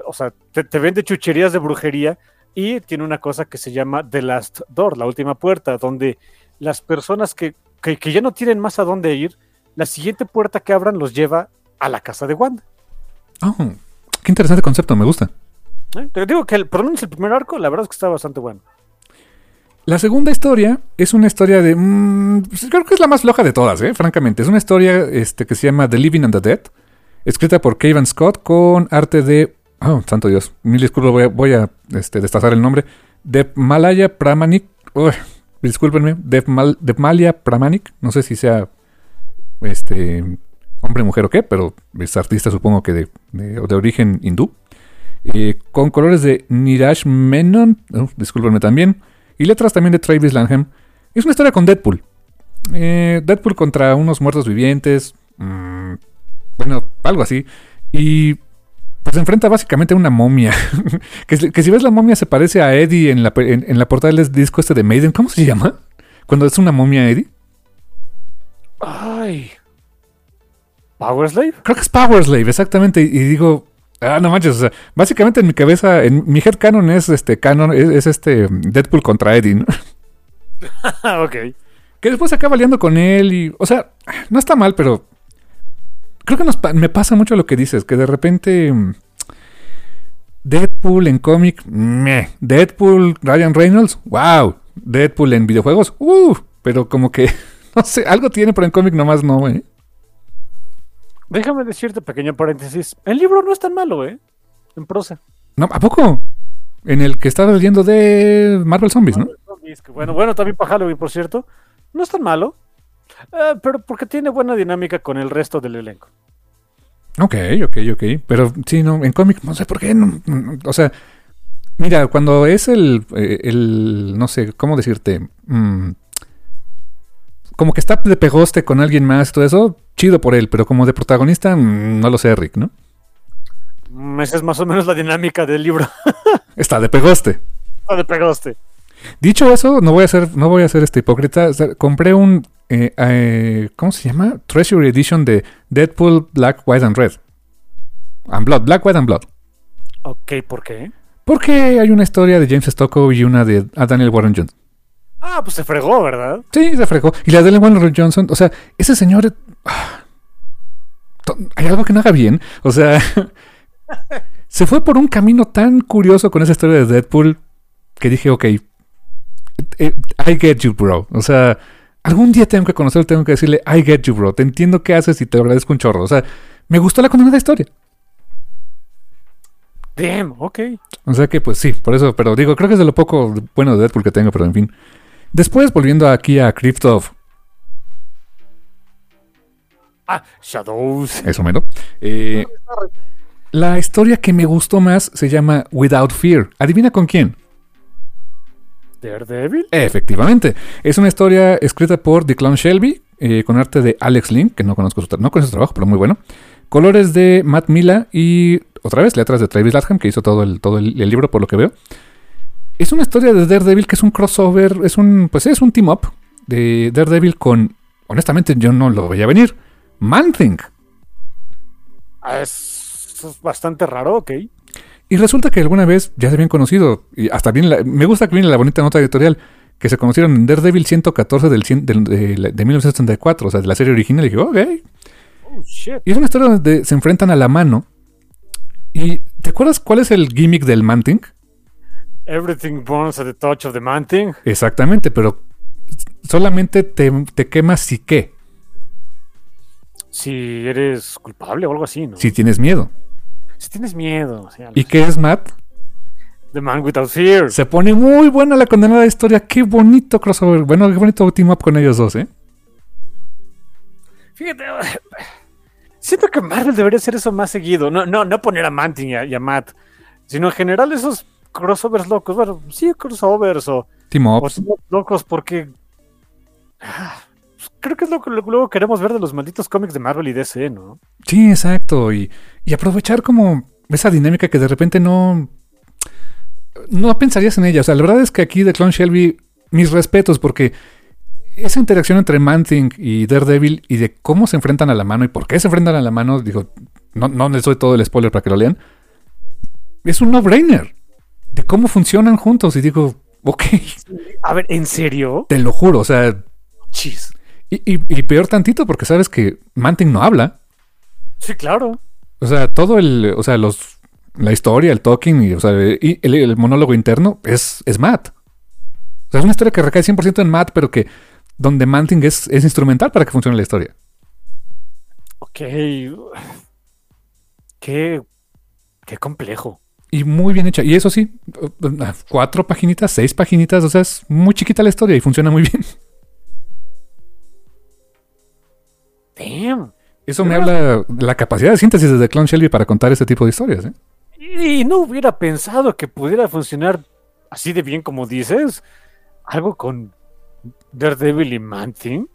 Speaker 2: o sea, te, te vende chucherías de brujería y tiene una cosa que se llama The Last Door, la última puerta, donde las personas que, que, que ya no tienen más a dónde ir, la siguiente puerta que abran los lleva a la casa de Wanda.
Speaker 1: Oh, qué interesante concepto, me gusta.
Speaker 2: ¿eh? Te digo que el, por lo menos el primer arco, la verdad es que está bastante bueno.
Speaker 1: La segunda historia es una historia de. mm, pues creo que es la más floja de todas, ¿eh? francamente. Es una historia este, que se llama The Living and the Dead, escrita por Kevin Scott con arte de. Oh, santo Dios. Mil disculpas, voy a, voy a este, destazar el nombre. De Malaya Pramanik. Uy, discúlpenme. Devmal- Devmalia Pramanik. No sé si sea. Este. Hombre, mujer o qué, pero es artista, supongo que de, de, de origen hindú. Eh, con colores de Niraj Menon. oh, discúlpenme también. Y letras también de Travis Lanham. Es una historia con Deadpool. Eh, Deadpool contra unos muertos vivientes. mm, bueno, algo así. Y pues se enfrenta básicamente a una momia. <laughs> que, si- que si ves la momia se parece a Eddie en la, en, en la portada del disco este de Maiden. ¿Cómo se llama? Cuando es una momia Eddie.
Speaker 2: Ay. ¿Power Slave?
Speaker 1: Creo que es Power Slave, exactamente. Y, y digo, ah, no manches. O sea, básicamente en mi cabeza, en mi head canon es este canon, es, es este Deadpool contra Eddie, ¿no? <laughs> <laughs>
Speaker 2: Ok.
Speaker 1: Que después se acaba liando con él y... O sea, no está mal, pero... Creo que nos me pasa mucho lo que dices, que de repente... mm, Deadpool en cómic, meh. Deadpool, Ryan Reynolds, wow. Deadpool en videojuegos, uh. Pero como que, <laughs> no sé, algo tiene, pero en cómic nomás no, ¿eh?
Speaker 2: Déjame decirte, pequeño paréntesis. El libro no es tan malo, ¿eh? En prosa.
Speaker 1: No, ¿a poco? En el que estaba leyendo de Marvel Zombies, ¿no?
Speaker 2: Zombies, Bueno, bueno, también para Halloween, por cierto. No es tan malo. Eh, pero porque tiene buena dinámica con el resto del elenco.
Speaker 1: Ok, ok, ok. Pero sí, no, en cómic, no sé por qué. no- no- o sea, mira, cuando es el, eh, el no sé, ¿cómo decirte? Mm, como que está de pegoste con alguien más y todo eso, chido por él, pero como de protagonista, mm, no lo sé, Rick, ¿no?
Speaker 2: Mm, Esa es más o menos la dinámica del libro. <laughs>
Speaker 1: Está de pegoste.
Speaker 2: Ah, de pegaste.
Speaker 1: Dicho eso, no voy a ser, no voy a ser este hipócrita. O sea, compré un, eh, eh, ¿cómo se llama? Treasury Edition de Deadpool Black, White and Red. And Blood, Black, White and Blood.
Speaker 2: Ok, ¿por qué?
Speaker 1: Porque hay una historia de James Stockow y una de a Daniel Warren Johnson.
Speaker 2: Ah, pues se fregó, ¿verdad?
Speaker 1: Sí, se fregó. Y la de Daniel Warren Johnson, o sea, ese señor... ah, Hay algo que no haga bien. O sea, <laughs> se fue por un camino tan curioso con esa historia de Deadpool que dije, ok, eh, I get you, bro. O sea, algún día tengo que conocerlo, tengo que decirle, I get you, bro. Te entiendo qué haces y te agradezco un chorro. O sea, me gustó la de historia.
Speaker 2: Damn, ok.
Speaker 1: O sea que, pues sí, por eso, pero digo, creo que es de lo poco bueno de Deadpool que tengo, pero en fin. Después, volviendo aquí a Crypt of
Speaker 2: Ah, Shadows.
Speaker 1: Eso mero. Eh, la historia que me gustó más se llama Without Fear. ¿Adivina con quién?
Speaker 2: Daredevil.
Speaker 1: Efectivamente. Es una historia escrita por Declan Shelby, eh, con arte de Alex Link, que no conozco su, no conozco su trabajo, pero muy bueno. Colores de Matt Mila y otra vez letras de Travis Latham, que hizo todo el, todo el, el libro por lo que veo. Es una historia de Daredevil que es un crossover, es un, pues es un team up de Daredevil con, honestamente yo no lo veía venir, Man-Thing.
Speaker 2: Ah, es, es bastante raro, ok.
Speaker 1: Y resulta que alguna vez ya se habían conocido. Y hasta bien, la- me gusta que viene la bonita nota editorial. Que se conocieron en Daredevil 114 del, cien- del- de, de 1974, o sea, de la serie original. Y dije, ok.
Speaker 2: Oh, shit.
Speaker 1: Y es una historia donde se enfrentan a la mano. ¿Y te acuerdas cuál es el gimmick del Manting?
Speaker 2: Everything burns at the touch of the man thing.
Speaker 1: Exactamente, pero solamente te, te quemas si qué,
Speaker 2: Si eres culpable o algo así, ¿no?
Speaker 1: si tienes miedo.
Speaker 2: Si tienes miedo.
Speaker 1: ¿Y qué es Matt?
Speaker 2: The Man Without Fear.
Speaker 1: Se pone muy buena la condenada historia. Qué bonito crossover. Bueno, qué bonito team up con ellos dos, ¿eh?
Speaker 2: Fíjate. Siento que Marvel debería hacer eso más seguido. No, no, no poner a Manting y a, y a Matt. Sino en general esos crossovers locos. Bueno, sí, crossovers o,
Speaker 1: Team
Speaker 2: o
Speaker 1: ups.
Speaker 2: team-up locos porque. ah, creo que es lo que luego queremos ver de los malditos cómics de Marvel y DC, ¿no?
Speaker 1: Sí, exacto. Y, y aprovechar como esa dinámica que de repente no. No pensarías en ella. O sea, la verdad es que aquí de Clone Shelby, mis respetos, porque esa interacción entre Man-Thing y Daredevil y de cómo se enfrentan a la mano y por qué se enfrentan a la mano, digo, no, no les doy todo el spoiler para que lo lean. Es un no-brainer de cómo funcionan juntos. Y digo, ok,
Speaker 2: A ver, ¿en serio?
Speaker 1: te lo juro. O sea,
Speaker 2: Chis.
Speaker 1: Y, y- y peor tantito, porque sabes que Man-Thing no habla.
Speaker 2: Sí, claro.
Speaker 1: O sea, todo el, o sea, los, la historia, el talking y, o sea, y el, el monólogo interno es, es Matt. O sea, es una historia que recae 100% en Matt, pero que donde Manting es, es instrumental para que funcione la historia.
Speaker 2: Ok. <sighs> Qué, qué complejo.
Speaker 1: Y muy bien hecha. Y eso sí, cuatro paginitas, seis paginitas, o sea, es muy chiquita la historia y funciona muy bien. <laughs>
Speaker 2: Damn.
Speaker 1: Eso me habla de la capacidad de síntesis de Clon Shelby para contar este tipo de historias. ¿eh?
Speaker 2: Y no hubiera pensado que pudiera funcionar así de bien como dices. Algo con Daredevil y Man-Thing.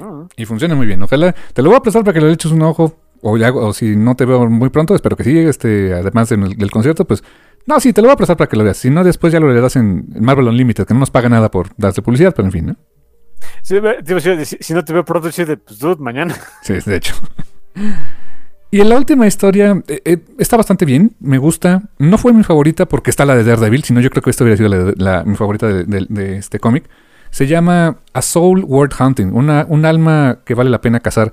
Speaker 1: Ah. Y funciona muy bien. Ojalá te lo voy a prestar para que le eches un ojo. O, ya, o si no te veo muy pronto, espero que sí. Este, además del concierto, pues. No, sí, te lo voy a prestar para que lo veas. Si no, después ya lo leerás en Marvel Unlimited, que no nos paga nada por darse publicidad, pero en fin, ¿no?
Speaker 2: Si, no te veo pronto, de, pues, dude, mañana. <laughs>
Speaker 1: Sí, de hecho. <laughs> Y en la última historia eh, eh, está bastante bien, me gusta. No fue mi favorita porque está la de Daredevil, sino yo creo que esta hubiera sido la, mi favorita de, este cómic. Se llama A Soul World Hunting, una, un alma que vale la pena cazar.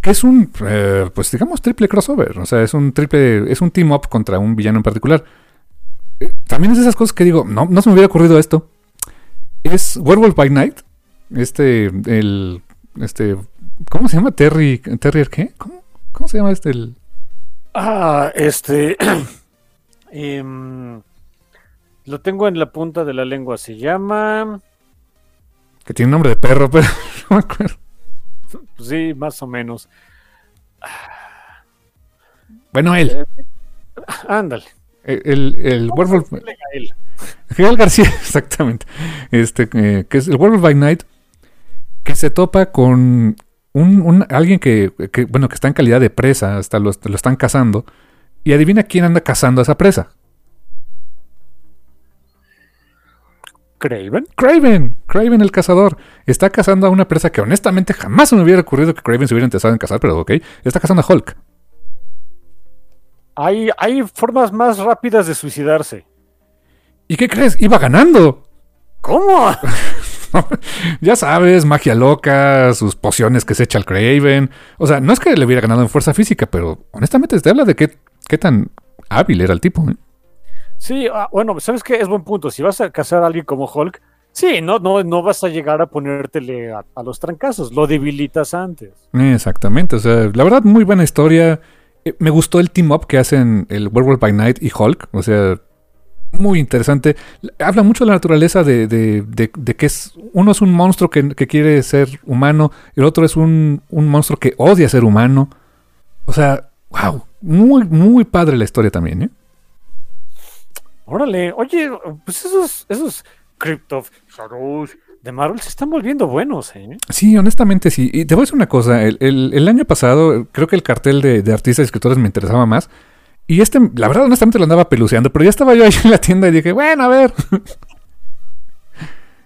Speaker 1: Que es un, eh, pues digamos, triple crossover. O sea, es un triple, es un team up contra un villano en particular. también es de esas cosas que digo, no, no se me hubiera ocurrido esto. Es Werewolf by Night, este, el, este, ¿cómo se llama? Terry, Terrier, ¿qué? ¿Cómo, cómo se llama este? El...
Speaker 2: Ah, este, <clears throat> em, lo tengo en la punta de la lengua, se llama...
Speaker 1: Que tiene nombre de perro, <laughs> pero no me acuerdo.
Speaker 2: Sí, más o menos.
Speaker 1: Bueno, él.
Speaker 2: ándale.
Speaker 1: El, el, Werewolf. García, <laughs> exactamente. Este, eh, que es el Werewolf by Night que se topa con un, alguien que, bueno, que está en calidad de presa, hasta lo, lo están cazando, y adivina quién anda cazando a esa presa.
Speaker 2: Craven.
Speaker 1: Craven, Craven el cazador. Está cazando a una presa que honestamente jamás se me hubiera ocurrido que Craven se hubiera interesado en cazar, pero ok. Está cazando a Hulk.
Speaker 2: Hay, hay formas más rápidas de suicidarse.
Speaker 1: ¿Y qué crees? Iba ganando.
Speaker 2: ¿Cómo? <laughs> <laughs>
Speaker 1: ya sabes, magia loca, sus pociones que se echa el Craven. O sea, no es que le hubiera ganado en fuerza física, pero honestamente te habla de qué, qué tan hábil era el tipo. ¿eh?
Speaker 2: Sí, ah, bueno, ¿sabes qué? Es buen punto. Si vas a cazar a alguien como Hulk, sí, no, no, no vas a llegar a ponértele a, los trancazos, lo debilitas antes.
Speaker 1: Exactamente, o sea, la verdad, muy buena historia. Eh, me gustó el team up que hacen el Werewolf by Night y Hulk. O sea, muy interesante. Habla mucho de la naturaleza de, de, que es, uno es un monstruo que, quiere ser humano, y el otro es un, monstruo que odia ser humano. O sea, wow, muy, muy padre la historia también, ¿eh?
Speaker 2: Órale, oye, pues esos, esos Crypto Shadows de Marvel se están volviendo buenos, ¿eh?
Speaker 1: Sí, honestamente sí. Y te voy a decir una cosa, el, año pasado creo que el cartel de, de artistas y escritores me interesaba más. Y este, la verdad, honestamente lo andaba peluceando, pero ya estaba yo ahí en la tienda y dije, bueno, a ver. <laughs>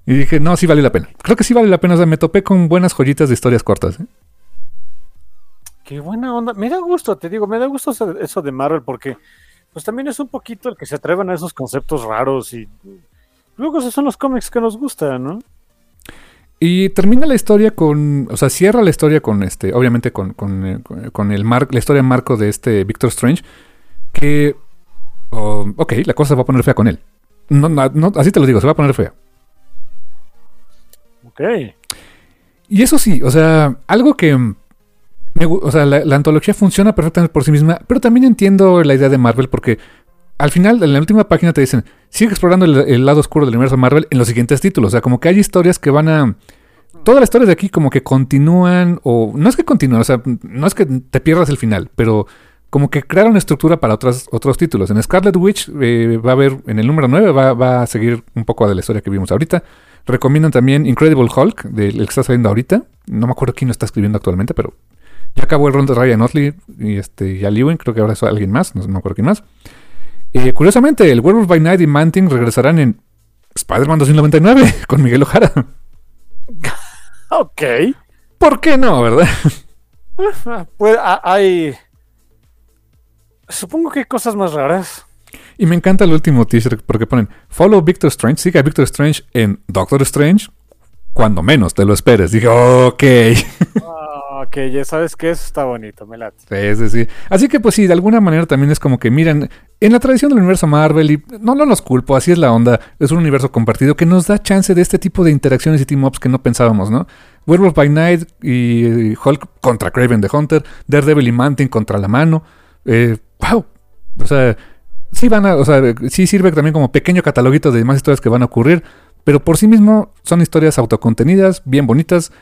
Speaker 1: y dije, no, sí vale la pena. Creo que sí vale la pena. O sea, me topé con buenas joyitas de historias cortas. ¿eh?
Speaker 2: Qué buena onda. Me da gusto, te digo, me da gusto eso de Marvel porque pues también es un poquito el que se atrevan a esos conceptos raros y luego esos son los cómics que nos gustan, ¿no?
Speaker 1: Y termina la historia con, o sea, cierra la historia con este, obviamente con, con, eh, con el mar, la historia marco de este Victor Strange, que... ok, la cosa se va a poner fea con él. No, no, así te lo digo, se va a poner fea.
Speaker 2: Ok.
Speaker 1: Y eso sí, o sea, algo que... o sea, la, antología funciona perfectamente por sí misma, pero también entiendo la idea de Marvel porque al final, en la última página te dicen, sigue explorando el, lado oscuro del universo Marvel en los siguientes títulos. O sea, como que hay historias que van a... Todas las historias de aquí como que continúan, o no es que continúen, o sea, no es que te pierdas el final, pero como que crearon estructura para otros, otros títulos. En Scarlet Witch eh, va a haber, en el número 9 va, a seguir un poco de la historia que vimos ahorita. Recomiendan también Incredible Hulk, del que está saliendo ahorita. No me acuerdo quién lo está escribiendo actualmente, pero ya acabó el run de Ryan Otley y, este, y creo que ahora es alguien más, no, me acuerdo quién más. Eh, curiosamente, el Werewolf by Night y Manting regresarán en Spider-Man 2099 <laughs> con Miguel Ojara.
Speaker 2: ok.
Speaker 1: ¿Por qué no, verdad? <laughs>
Speaker 2: pues hay Supongo que hay cosas más raras.
Speaker 1: Y me encanta el último t-shirt porque ponen Follow Victor Strange, sigue a Victor Strange en Doctor Strange cuando menos te lo esperes. Dije, ok.
Speaker 2: Ok, ya sabes que eso está bonito, me late.
Speaker 1: Sí, sí, sí. Así que pues sí, de alguna manera también es como que, miren, en la tradición del universo Marvel, y no, no los culpo, así es la onda, es un universo compartido que nos da chance de este tipo de interacciones y team-ups que no pensábamos, ¿no? Werewolf by Night y Hulk contra Craven the Hunter, Daredevil y Mantin contra la mano. Eh, wow. O sea, sí van a, o sea, sí sirve también como pequeño cataloguito de demás historias que van a ocurrir, pero por sí mismo son historias autocontenidas, bien bonitas,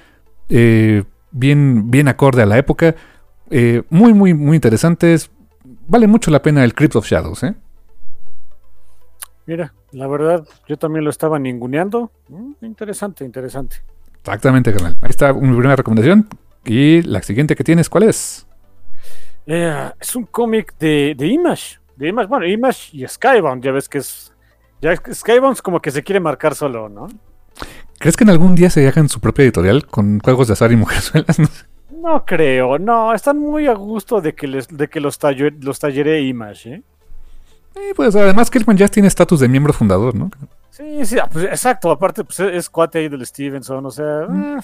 Speaker 1: eh, bien, bien acorde a la época, eh, muy, muy, muy interesantes. Vale mucho la pena el Crypt of Shadows, ¿eh?
Speaker 2: Mira, la verdad, yo también lo estaba ninguneando. Mm, interesante, interesante.
Speaker 1: Exactamente, carnal. Ahí está mi primera recomendación. Y la siguiente que tienes, ¿cuál es?
Speaker 2: Eh, es un cómic de, de Image. De Image, bueno, Image y Skybound, ya ves que es. Ya Skybound es como que se quiere marcar solo, ¿no?
Speaker 1: ¿Crees que en algún día se hagan su propia editorial con juegos de azar y mujerzuelas? <laughs>
Speaker 2: No, no creo, no, están muy a gusto de que les, de que los, taller, los talleré Image, ¿eh?
Speaker 1: Eh, pues además Kirkman ya tiene estatus de miembro fundador, ¿no?
Speaker 2: Sí, sí, pues, exacto. Aparte, pues es cuate ahí del Stevenson, o sea, eh,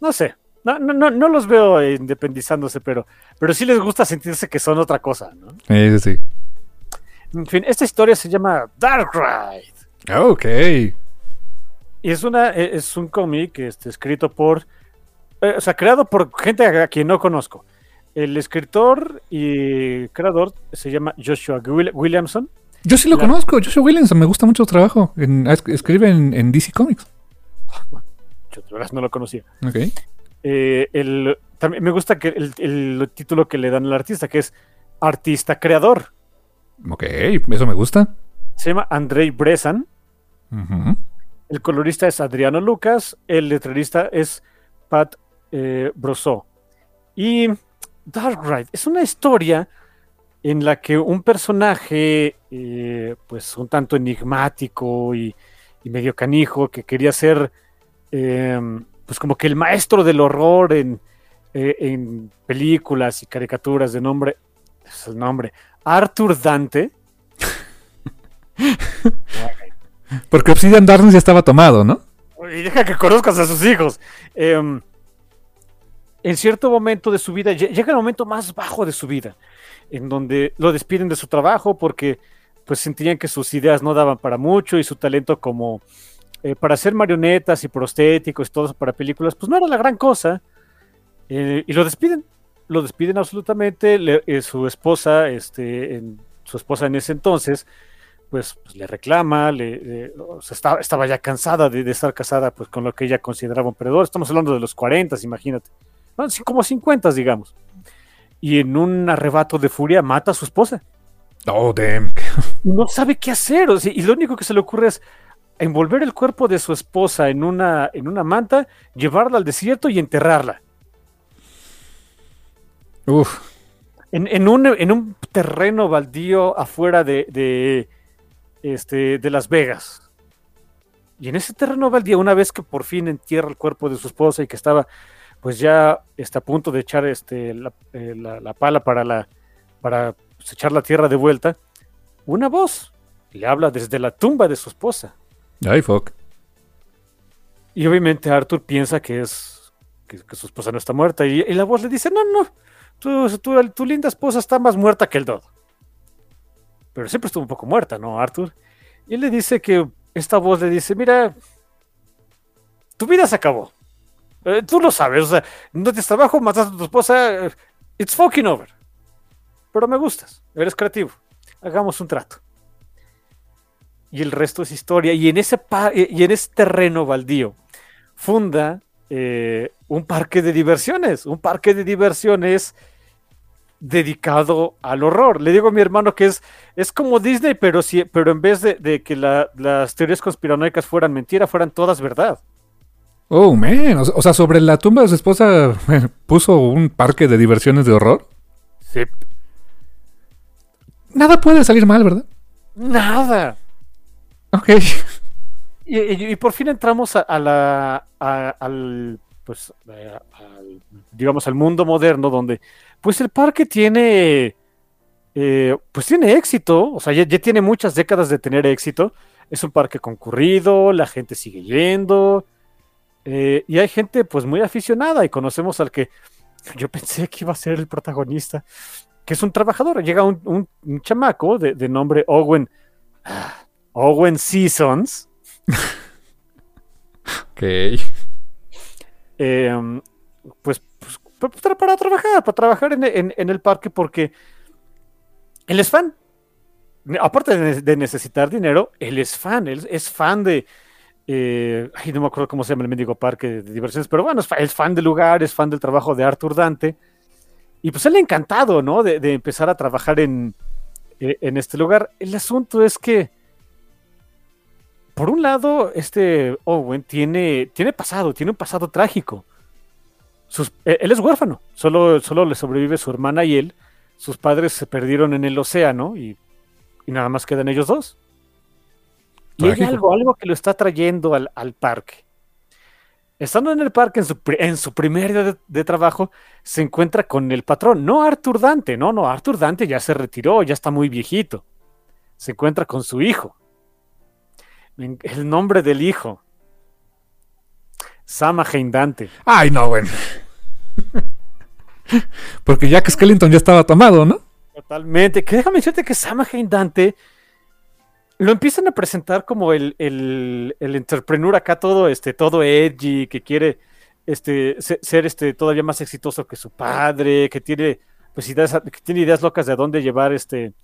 Speaker 2: no sé. No, no, no, no los veo independizándose, pero, pero sí les gusta sentirse que son otra cosa, ¿no?
Speaker 1: Sí, sí, sí.
Speaker 2: En fin, esta historia se llama Dark Ride.
Speaker 1: Ok.
Speaker 2: Y es, una, e, es un cómic este, escrito por, eh, o sea, creado por gente a quien no conozco. El escritor y creador se llama Joshua Will- Williamson.
Speaker 1: Yo sí lo
Speaker 2: La-
Speaker 1: conozco, Joshua Williamson, me gusta mucho su trabajo. En- escribe en, en DC Comics.
Speaker 2: Yo de verdad no lo conocía.
Speaker 1: Ok.
Speaker 2: Eh, el, también me gusta que el, el título que le dan al artista, que es artista creador.
Speaker 1: Ok, eso me gusta.
Speaker 2: Se llama Andrei Bresan. El colorista es Adriano Lucas. El letrerista es Pat eh. Y Dark Ride es una historia en la que un personaje, eh, pues un tanto enigmático y, y medio canijo, que quería ser, eh, pues como que el maestro del horror en, eh, en películas y caricaturas de nombre, es el nombre, Arthur Dante. <laughs>
Speaker 1: Porque Obsidian Darkness ya estaba tomado, ¿no?
Speaker 2: Y deja que conozcas a sus hijos. Em, en cierto momento de su vida, lle- llega el momento más bajo de su vida, en donde lo despiden de su trabajo porque pues sentían que sus ideas no daban para mucho y su talento como eh, para hacer marionetas y prostéticos y todo para películas, pues no era la gran cosa. Eh, y lo despiden, lo despiden absolutamente. Le- eh, su esposa, este, en- su esposa en ese entonces, pues, pues, le reclama, le, le- o sea, estaba, estaba ya cansada de, de estar casada pues con lo que ella consideraba un perdedor. Estamos hablando de los 40, imagínate. No, como 50, digamos. Y en un arrebato de furia mata a su esposa.
Speaker 1: Oh, damn. <laughs>
Speaker 2: No sabe qué hacer. o sea, y lo único que se le ocurre es envolver el cuerpo de su esposa en una, en una manta, llevarla al desierto y enterrarla.
Speaker 1: Uf.
Speaker 2: En, en un, en un terreno baldío afuera de, de, este, de Las Vegas. Y en ese terreno baldío, una vez que por fin entierra el cuerpo de su esposa y que estaba pues ya está a punto de echar este, la, eh, la- la pala para, la, para pues, echar la tierra de vuelta, una voz le habla desde la tumba de su esposa.
Speaker 1: Ay, fuck.
Speaker 2: Y obviamente Arthur piensa que es que, su esposa no está muerta. Y, y la voz le dice: No, no, tu, tu- linda esposa está más muerta que el dodo. Pero siempre estuvo un poco muerta, ¿no, Arthur? Y le dice que esta voz le dice: Mira, tu vida se acabó. Eh, tú lo sabes, o sea, no tienes trabajo, mataste a tu esposa. eh, It's fucking over. Pero me gustas, eres creativo. Hagamos un trato y el resto es historia. Y en ese, pa- y en ese terreno baldío funda eh, un parque de diversiones, un parque de diversiones dedicado al horror. Le digo a mi hermano que es, es como Disney, pero, si, pero en vez de, de que la- las teorías conspiranoicas fueran mentira, fueran todas verdad.
Speaker 1: Oh, man. O, o sea, sobre la tumba de su esposa puso un parque de diversiones de horror.
Speaker 2: Sí.
Speaker 1: Nada puede salir mal, ¿verdad?
Speaker 2: Nada.
Speaker 1: Ok. <laughs>
Speaker 2: Y, y- y por fin entramos a, a la, a- al, pues, al, digamos, al mundo moderno donde, pues, el parque tiene, eh, pues, tiene éxito, o sea, ya, ya tiene muchas décadas de tener éxito. Es un parque concurrido, la gente sigue yendo, Eh, y hay gente pues muy aficionada y conocemos al que yo pensé que iba a ser el protagonista, que es un trabajador. Llega un, chamaco de, nombre Owen, Owen Seasons. <laughs>
Speaker 1: ok.
Speaker 2: Em, pues, pues, para trabajar, para trabajar en, el parque porque él es fan. Aparte de, necesitar dinero, él es fan, él es fan de, eh, ay, no me acuerdo cómo se llama el mendigo parque de diversiones, pero bueno, es, fan del lugar, es fan del trabajo de Arthur Dante. Y pues él ha encantado, ¿no? De, empezar a trabajar en, eh, en, este lugar. El asunto es que, por un lado, este Owen tiene, tiene pasado, tiene un pasado trágico. Eh, él es huérfano, solo, solo le sobrevive su hermana y él. Sus padres se perdieron en el océano y, y nada más quedan ellos dos. Y hay algo, algo que lo está trayendo al, parque. Estando en el parque, en su, primer día de, trabajo, se encuentra con el patrón, no Arthur Dante, no, no, Arthur Dante ya se retiró, ya está muy viejito. Se encuentra con su hijo. El nombre del hijo. Samahain Dante.
Speaker 1: Ay, no, bueno. <laughs> Porque Jack Skellington ya estaba tomado, ¿no?
Speaker 2: Totalmente. Que déjame decirte que Samahain Dante lo empiezan a presentar como el, el, el entrepreneur acá todo, este, todo edgy, que quiere este, ser este, todavía más exitoso que su padre, que tiene, pues, ideas, que tiene ideas locas de dónde llevar este,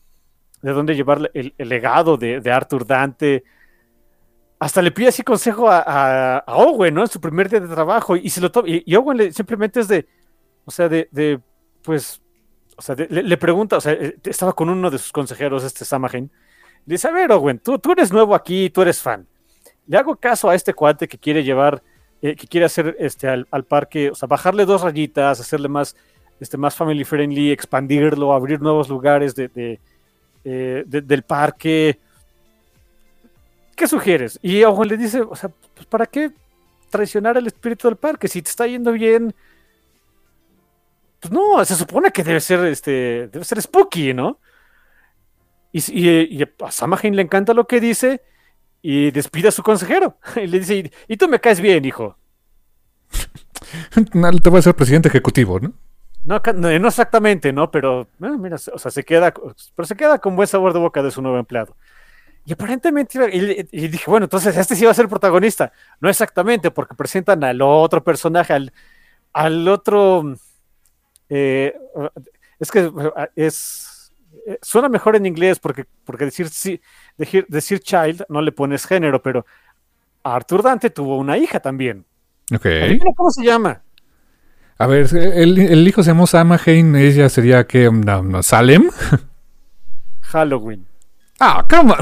Speaker 2: de dónde llevar el, legado de, Arthur Dante. Hasta le pide así consejo a, Owen, ¿no? En su primer día de trabajo. Y, se lo y, Owen simplemente es de, o sea, de, de pues, o sea, le, pregunta, o sea, eh, estaba con uno de sus consejeros, este Samagen, Dice, a ver, Owen, tú, tú eres nuevo aquí, tú eres fan. Le hago caso a este cuate que quiere llevar, eh, que quiere hacer este, al, parque, o sea, bajarle dos rayitas, hacerle más, este, más family friendly, expandirlo, abrir nuevos lugares de, eh, del parque. ¿Qué sugieres? Y Owen le dice, o sea, pues ¿para qué traicionar el espíritu del parque? Si te está yendo bien, pues no, se supone que debe ser, este, debe ser spooky, ¿no? Y, a Samahin le encanta lo que dice y despide a su consejero. <laughs> Y le dice, y tú me caes bien, hijo. <laughs>
Speaker 1: No, te voy a ser presidente ejecutivo, ¿no?
Speaker 2: No, no, exactamente, ¿no? Pero, eh, mira, o sea, se queda, pero se queda con buen sabor de boca de su nuevo empleado. Y aparentemente, y, dije, bueno, entonces este sí va a ser protagonista. No exactamente, porque presentan al otro personaje, al, al otro... Eh, es que es eh, suena mejor en inglés porque, porque decir, sí, decir, decir child no le pones género, pero Arthur Dante tuvo una hija también.
Speaker 1: Ok.
Speaker 2: ¿Cómo se llama?
Speaker 1: A ver, el, hijo se llamó Samahain, ella sería que Salem. <laughs>
Speaker 2: Halloween.
Speaker 1: Ah, come on.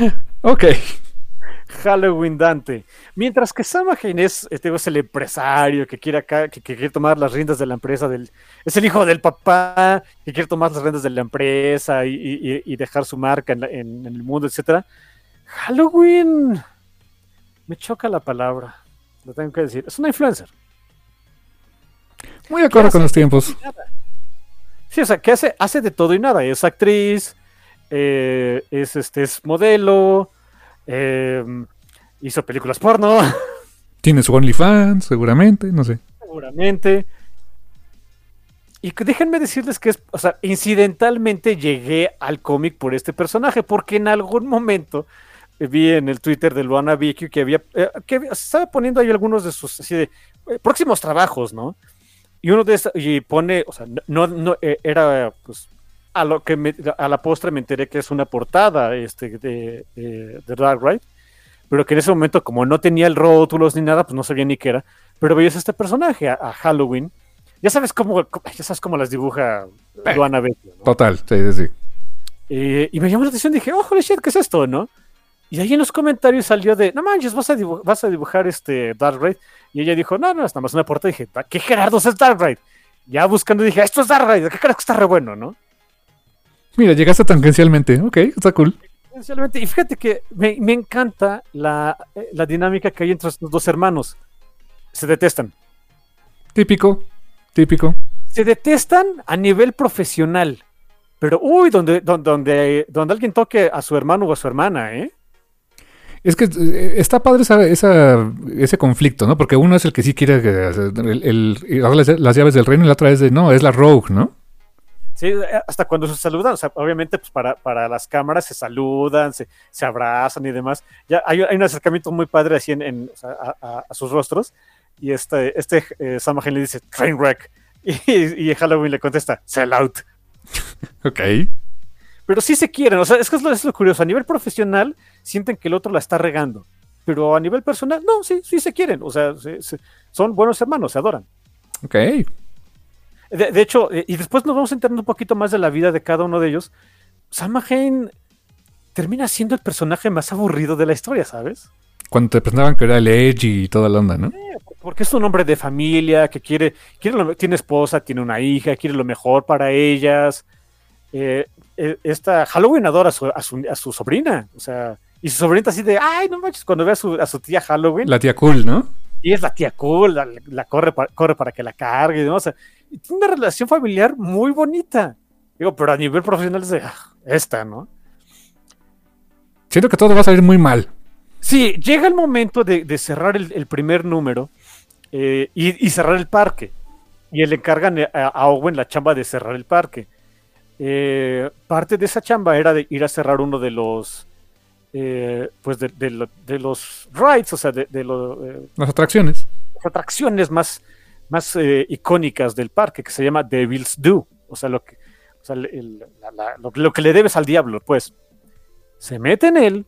Speaker 1: <laughs> ok.
Speaker 2: Halloween Dante. Mientras que Samahain es, este, es el empresario que quiere, acá, que, quiere tomar las riendas de la empresa, del, es el hijo del papá que quiere tomar las riendas de la empresa y, dejar su marca en, el mundo, etc. Halloween. Me choca la palabra, lo tengo que decir. Es una influencer.
Speaker 1: Muy de acuerdo con los tiempos.
Speaker 2: Sí, o sea, que hace, hace de todo y nada. Es actriz, eh, es, este, es modelo, Em, hizo películas porno. <laughs>
Speaker 1: Tiene su OnlyFans, seguramente, no sé.
Speaker 2: Seguramente. Y déjenme decirles que es, o sea, incidentalmente llegué al cómic por este personaje, porque en algún momento vi en el Twitter de Luana Vicky que había, eh, que estaba poniendo ahí algunos de sus así de, eh, próximos trabajos, ¿no? Y uno de esos, y pone, o sea, no, no, eh, era pues a lo que a la postre me enteré que es una portada este, de, de, Dark Ride, pero que en ese momento, como no tenía el rótulos ni nada, pues no sabía ni qué era. Pero veías este personaje, a, Halloween. Ya sabes cómo, ya sabes cómo las dibuja Joana eh, Betty.
Speaker 1: Total, sí, sí,
Speaker 2: eh, y me llamó la atención, dije, oh, holy shit, ¿qué es esto, no? Y ahí en los comentarios salió de, no manches, vas a, dibujar, vas a dibujar este Dark Ride. Y ella dijo, no, no, es nada más una portada. Y dije, ¿qué Gerardo es Dark Ride? Ya buscando dije, esto es Dark Ride, ¿qué carajo está re bueno, no?
Speaker 1: Mira, llegaste tangencialmente. Ok, está cool.
Speaker 2: Tangencialmente. Y fíjate que me, encanta la, la, dinámica que hay entre los dos hermanos. Se detestan.
Speaker 1: Típico, típico.
Speaker 2: Se detestan a nivel profesional. Pero, uy, donde, donde, donde, donde alguien toque a su hermano o a su hermana, ¿eh?
Speaker 1: Es que eh, está padre esa, esa- ese conflicto, ¿no? Porque uno es el que sí quiere que, el, el- las llaves del reino y la otra es de, no, es la Rogue, ¿no?
Speaker 2: Sí, eh, hasta cuando se saludan, o sea, obviamente pues para, para las cámaras se saludan, se, se abrazan y demás. Ya hay, hay un acercamiento muy padre así en, en- o sea, a, a- a sus rostros. Y este, este eh, Sam le dice, Trainwreck. <laughs> Y, y Halloween le contesta, Sell out. <laughs>
Speaker 1: Ok.
Speaker 2: Pero sí se quieren, o sea, es que es lo, es lo curioso. A nivel profesional, sienten que el otro la está regando. Pero a nivel personal, no, sí, sí se quieren. O sea, se- se- son buenos hermanos, se adoran.
Speaker 1: Ok.
Speaker 2: De, de hecho, eh, y después nos vamos enterando un poquito más de la vida de cada uno de ellos. Salma Hayek termina siendo el personaje más aburrido de la historia, ¿sabes?
Speaker 1: Cuando te presentaban que era el Edge y toda la onda, ¿no?
Speaker 2: Porque es un hombre de familia que quiere, quiere lo- tiene esposa, tiene una hija, quiere lo mejor para ellas. Eh, eh, esta Halloween adora a su, a, su, a su sobrina, o sea, y su sobrinita así de, ay, no manches, cuando ve a su, a su tía Halloween,
Speaker 1: La tía cool, ¿no?
Speaker 2: y es la tía cool, la, la corre, para, corre para que la cargue y demás. O sea, y tiene una relación familiar muy bonita. Digo, pero a nivel profesional es de, "Ah, esta, ¿no?
Speaker 1: Siento que todo va a salir muy mal.
Speaker 2: Sí, llega el momento de, de cerrar el, el primer número eh, y, y cerrar el parque. Y le encargan a, a Owen la chamba de cerrar el parque. Eh, parte de esa chamba era de ir a cerrar uno de los, eh, pues de, de lo- de los rides, o sea, de, de lo- eh,
Speaker 1: Las atracciones.
Speaker 2: las atracciones más, más eh, icónicas del parque, que se llama Devil's Do. O sea, lo que, o sea, el- el- la- la- lo, lo que le debes al diablo, pues. Se mete en él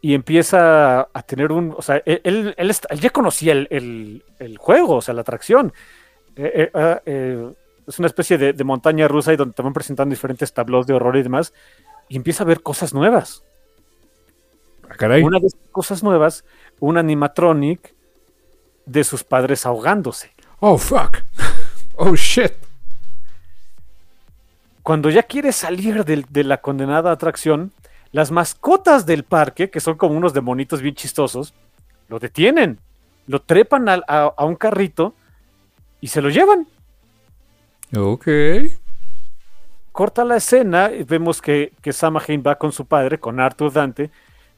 Speaker 2: y empieza a tener un. O sea, él, él- él él ya conocía el, el- el juego, o sea, la atracción. Eh, eh, ah, es una especie de, de montaña rusa y donde te van presentando diferentes tablos de horror y demás. Y empieza a ver cosas nuevas.
Speaker 1: Ah, caray.
Speaker 2: Una de esas cosas nuevas, un animatronic de sus padres ahogándose.
Speaker 1: Oh, fuck. <laughs> Oh, shit.
Speaker 2: Cuando ya quiere salir del- de, la condenada atracción, las mascotas del parque, que son como unos demonitos bien chistosos, lo detienen, lo trepan a, a un carrito y se lo llevan.
Speaker 1: Ok.
Speaker 2: Corta la escena y vemos que, que Samhain va con su padre, con Arthur Dante,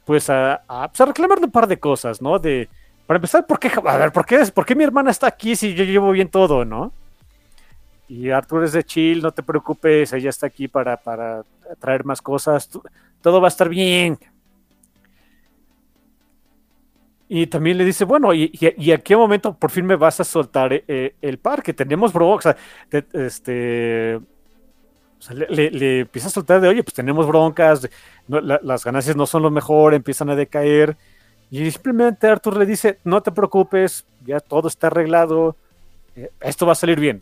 Speaker 2: pues a, a, pues a reclamarle un par de cosas, ¿no? De, para empezar, ¿por qué, a ver, ¿por qué, ¿por qué mi hermana está aquí si yo llevo bien todo, ¿no? Y Arthur es de chill, no te preocupes, ella está aquí para, para traer más cosas, todo va a estar bien. Y también le dice, bueno, ¿y, y, a qué momento por fin me vas a soltar eh, el parque? Tenemos bronca, o sea, te- este, le, empieza a soltar de, oye, pues tenemos broncas, las ganancias no son lo mejor, empiezan a decaer. Y simplemente Arthur le dice, no te preocupes, ya todo está arreglado, eh, esto va a salir bien.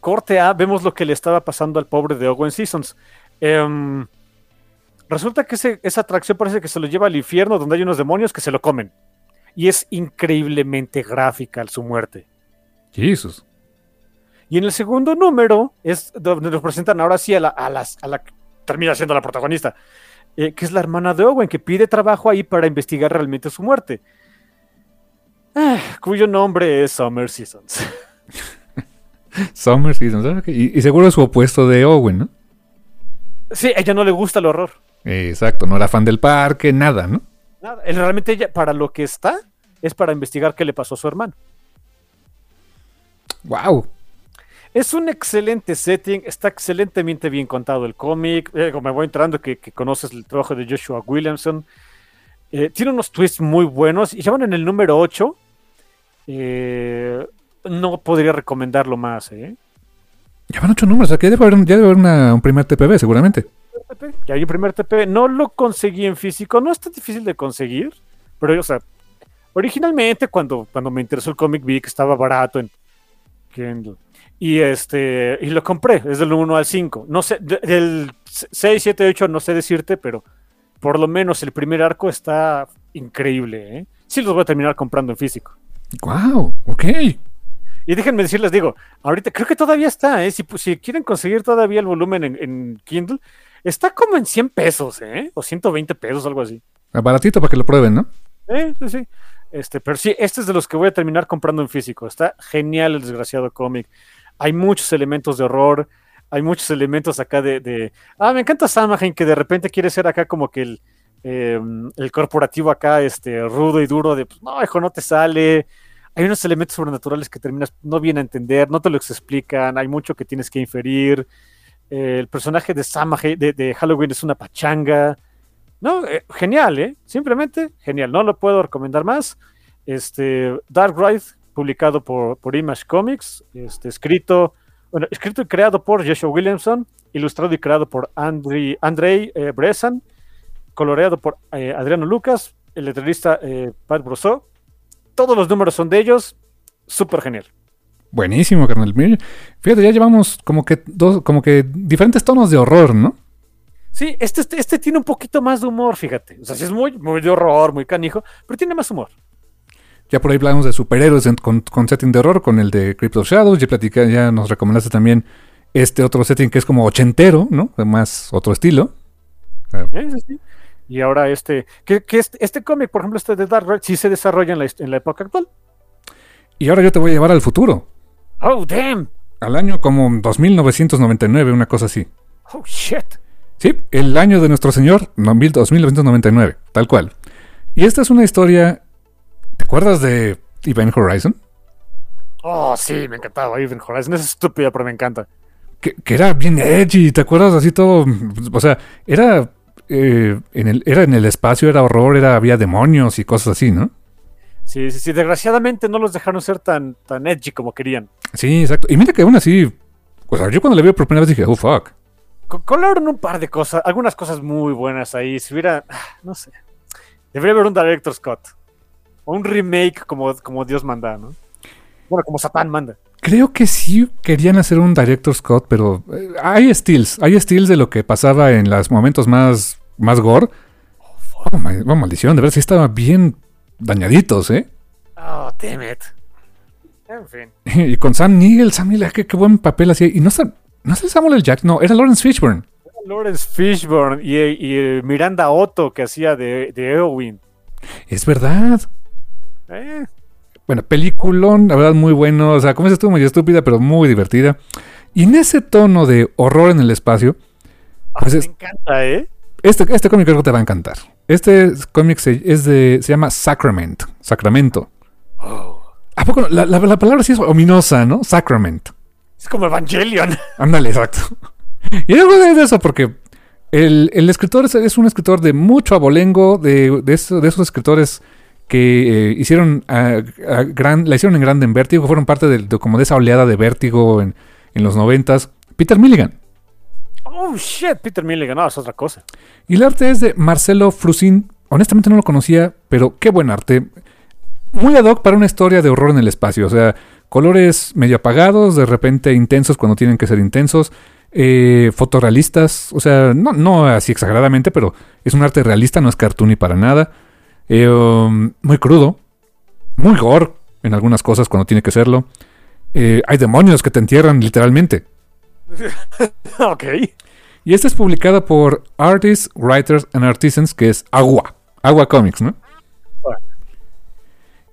Speaker 2: Corte A, vemos lo que le estaba pasando al pobre de Owen Seasons. Em, resulta que ese- esa atracción parece que se lo lleva al infierno donde hay unos demonios que se lo comen. Y es increíblemente gráfica su muerte.
Speaker 1: Jesus.
Speaker 2: Y en el segundo número es donde nos presentan ahora sí a la, a las, a la que termina siendo la protagonista, eh, que es la hermana de Owen, que pide trabajo ahí para investigar realmente su muerte. Ah, cuyo nombre es Summer Seasons. <laughs>
Speaker 1: Summer Seasons. Y, y seguro es su opuesto de Owen, ¿no?
Speaker 2: Sí, a ella no le gusta el horror.
Speaker 1: Exacto. No era fan del parque, nada, ¿no?
Speaker 2: Nada. Él, Realmente ella, para lo que está, es para investigar qué le pasó a su hermano.
Speaker 1: Wow.
Speaker 2: Es un excelente setting, está excelentemente bien contado el cómic. eh, me voy entrando que, que conoces el trabajo de Joshua Williamson. Eh, tiene unos twists muy buenos y ya van en el número 8. Eh, no podría recomendarlo más. ¿eh?
Speaker 1: Ya van ocho números. O sea, que ya debe haber, un, ya debe haber una- un primer TPB, seguramente.
Speaker 2: Ya hay un primer TP. No lo conseguí en físico, no es tan difícil de conseguir. Pero, o sea, originalmente cuando, cuando me interesó el cómic vi que estaba barato en Kindle. Y este, y lo compré, es del 1 al 5. No sé, de- del 6, 7, 8 no sé decirte, pero por lo menos el primer arco está increíble, ¿eh? Sí los voy a terminar comprando en físico.
Speaker 1: Wow. Ok.
Speaker 2: Y déjenme decirles, digo, ahorita creo que todavía está, ¿eh? Si, si quieren conseguir todavía el volumen en, en Kindle, está como en 100 pesos, ¿eh? O 120 pesos, algo así.
Speaker 1: Baratito para que lo prueben, ¿no?
Speaker 2: Eh, sí, sí. Este, pero sí, este es de los que voy a terminar comprando en físico. Está genial el desgraciado cómic. Hay muchos elementos de horror, hay muchos elementos acá de, ah, me encanta Samhain que de repente quiere ser acá como que el em, el corporativo acá, este, rudo y duro, de, pues, no, hijo, no te sale. Hay unos elementos sobrenaturales que terminas no bien a entender, no te los explican, hay mucho que tienes que inferir. El personaje de Sam de, de, Halloween es una pachanga. No, eh, genial, ¿eh? Simplemente genial. No lo puedo recomendar más. Este, Dark Ride, publicado por, por Image Comics, este, escrito, bueno, escrito y creado por Joshua Williamson, ilustrado y creado por Andrei, Andrei eh, Bresan, coloreado por eh, Adriano Lucas, el letrista eh, Pat Brousseau. Todos los números son de ellos. Súper genial.
Speaker 1: Buenísimo, carnal. Fíjate, ya llevamos como que dos, como que diferentes tonos de horror, ¿no?
Speaker 2: Sí, este, este, este tiene un poquito más de humor, fíjate. O sea, sí es muy, muy de horror, muy canijo, pero tiene más humor.
Speaker 1: Ya por ahí hablamos de superhéroes con, con, setting de horror, con el de Crypto Shadows. Ya, ya nos recomendaste también este otro setting que es como ochentero, ¿no? Más otro estilo.
Speaker 2: Y ahora este, que, este, este, cómic, por ejemplo, este de Dark Red, sí se desarrolla en la, en la época actual.
Speaker 1: Y ahora yo te voy a llevar al futuro.
Speaker 2: Oh, damn.
Speaker 1: Al año como 2999, una cosa así.
Speaker 2: Oh, shit.
Speaker 1: Sí, el año de nuestro Señor, 2999, tal cual. Y esta es una historia. ¿Te acuerdas de Event Horizon?
Speaker 2: Oh, sí, me encantaba Event Horizon. Es estúpida, pero me encanta
Speaker 1: que, era bien edgy, ¿te acuerdas? Así todo, o sea, era, eh, en el, era en el espacio, era horror, era, había demonios y cosas así, ¿no?
Speaker 2: Sí, sí, sí, desgraciadamente no los dejaron ser tan, tan edgy como querían.
Speaker 1: Sí, exacto. Y mira que aún así, o sea, yo cuando le vi por primera vez dije, oh, fuck.
Speaker 2: Colaron un par de cosas, algunas cosas muy buenas ahí. Si hubiera, <sighs> no sé, debería haber un Director Scott. O un remake como, como Dios manda, ¿no? Bueno, como Satán manda.
Speaker 1: Creo que sí querían hacer un Director Scott, pero eh, hay steals, hay steals de lo que pasaba en los momentos más, más gore. Oh, maldición, de verdad sí estaban bien dañaditos, ¿eh?
Speaker 2: Oh, damn it. En fin. <laughs>
Speaker 1: y con Sam Neill, Sam Neill, qué, buen papel hacía. Y no, no es Samuel L. Jack, no, era Lawrence Fishburne.
Speaker 2: Lawrence Fishburne y, y, Miranda Otto que hacía de, de Eowyn.
Speaker 1: Es verdad. Eh, bueno, peliculón, la verdad, muy bueno. O sea, como es estuvo muy estúpida, pero muy divertida. Y en ese tono de horror en el espacio.
Speaker 2: Ah, pues me encanta, ¿eh?
Speaker 1: Este, este cómic creo que te va a encantar. Este cómic se, es de, se llama Sacrament. Sacramento. Oh. ¿A poco? La, la, palabra sí es ominosa, ¿no? Sacrament.
Speaker 2: Es como Evangelion. <laughs>
Speaker 1: Ándale, exacto. Y algo de eso, porque el, el escritor es, un escritor de mucho abolengo, de, de, de esos escritores que eh, hicieron a, gran, la hicieron en grande en Vértigo, fueron parte de, como de esa oleada de Vértigo en, los noventas. Peter Milligan.
Speaker 2: Oh, shit, Peter Milligan, no, es otra cosa.
Speaker 1: Y el arte es de Marcelo Frusin. Honestamente no lo conocía, pero qué buen arte. Muy ad hoc para una historia de horror en el espacio. O sea, colores medio apagados, de repente intensos cuando tienen que ser intensos. Eh, fotorrealistas, o sea, no, no así exageradamente, pero es un arte realista, no es cartoon ni para nada. Eh, um, muy crudo, muy gore en algunas cosas cuando tiene que serlo. Eh, hay demonios que te entierran literalmente. <laughs>
Speaker 2: ok.
Speaker 1: Y esta es publicada por Artists, Writers and Artisans, que es Agua. Agua Comics, ¿no?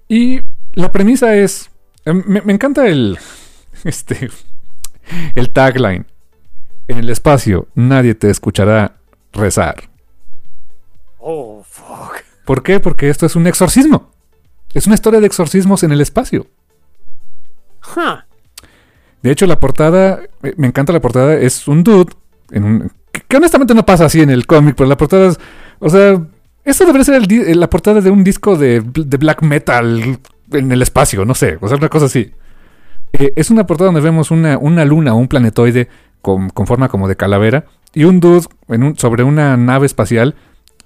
Speaker 1: Y la premisa es. Eh, me, me, encanta el. <laughs> Este. El tagline. En el espacio nadie te escuchará rezar.
Speaker 2: Oh.
Speaker 1: ¿Por qué? Porque esto es un exorcismo. Es una historia de exorcismos en el espacio. De hecho, la portada, eh, me encanta la portada, es un dude, en que, honestamente no pasa así en el cómic, pero la portada es, o sea, esto debería ser eh, la portada de un disco de, black metal en el espacio, no sé, o sea, una cosa así. Eh, es una portada donde vemos una, una luna o un planetoide con, forma como de calavera y un dude sobre una nave espacial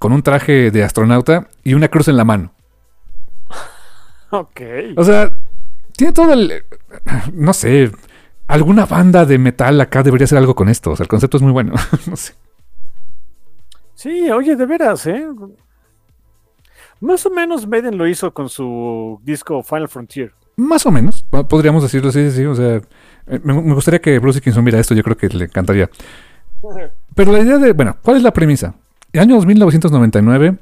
Speaker 1: con un traje de astronauta y una cruz en la mano.
Speaker 2: Ok.
Speaker 1: O sea, tiene todo el. No sé. Alguna banda de metal acá debería hacer algo con esto. O sea, el concepto es muy bueno. <laughs> no sé.
Speaker 2: Sí, oye, de veras, ¿eh? Más o menos Maiden lo hizo con su disco Final Frontier.
Speaker 1: Más o menos, podríamos decirlo, sí, sí, O sea, eh, me, gustaría que Bruce Dickinson mira esto, yo creo que le encantaría. <laughs> Pero la idea de, bueno, ¿cuál es la premisa? El año 1999,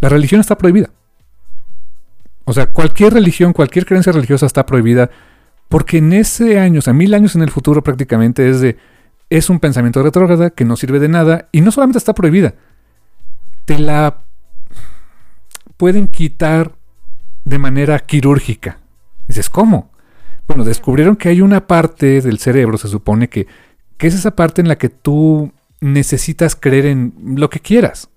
Speaker 1: la religión está prohibida. O sea, cualquier religión, cualquier creencia religiosa está prohibida porque en ese año, o sea, mil años en el futuro prácticamente es de, es un pensamiento retrógrada que no sirve de nada y no solamente está prohibida, te la pueden quitar de manera quirúrgica. Dices, ¿cómo? Bueno, descubrieron que hay una parte del cerebro, se supone que, que es esa parte en la que tú necesitas creer en lo que quieras.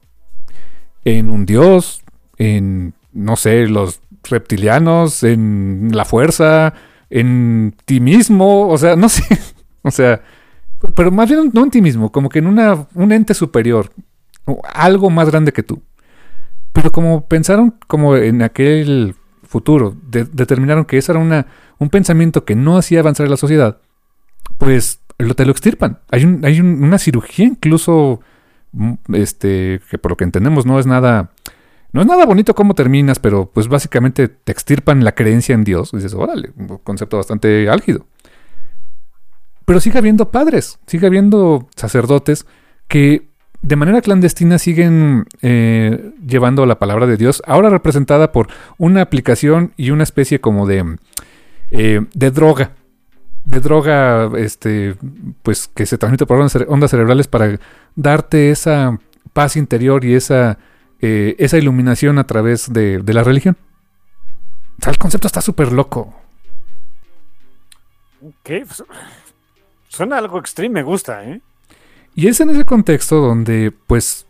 Speaker 1: En un dios, en, no sé, los reptilianos, en la fuerza, en ti mismo, o sea, no <laughs> sé, o sea, pero más bien no en ti mismo, como que en una, un ente superior, algo más grande que tú. Pero como pensaron como en aquel futuro, determinaron que ese era una, un pensamiento que no hacía avanzar la sociedad, pues te lo extirpan. Hay, un, hay una cirugía incluso, mm, este, que por lo que entendemos no es nada, no es nada bonito cómo terminas, pero pues básicamente te extirpan la creencia en Dios. Dices, órale, un concepto bastante álgido. Pero sigue habiendo padres, sigue habiendo sacerdotes que de manera clandestina siguen eh, llevando la palabra de Dios, ahora representada por una aplicación y una especie como de, eh, de droga, de droga, este, pues que se transmite por ondas cerebrales para darte esa paz interior y esa, eh, esa iluminación a través de, de la religión. O sea, el concepto está súper loco.
Speaker 2: ¿Qué? Pues, suena algo extreme, me gusta, ¿eh?
Speaker 1: Y es en ese contexto donde, pues,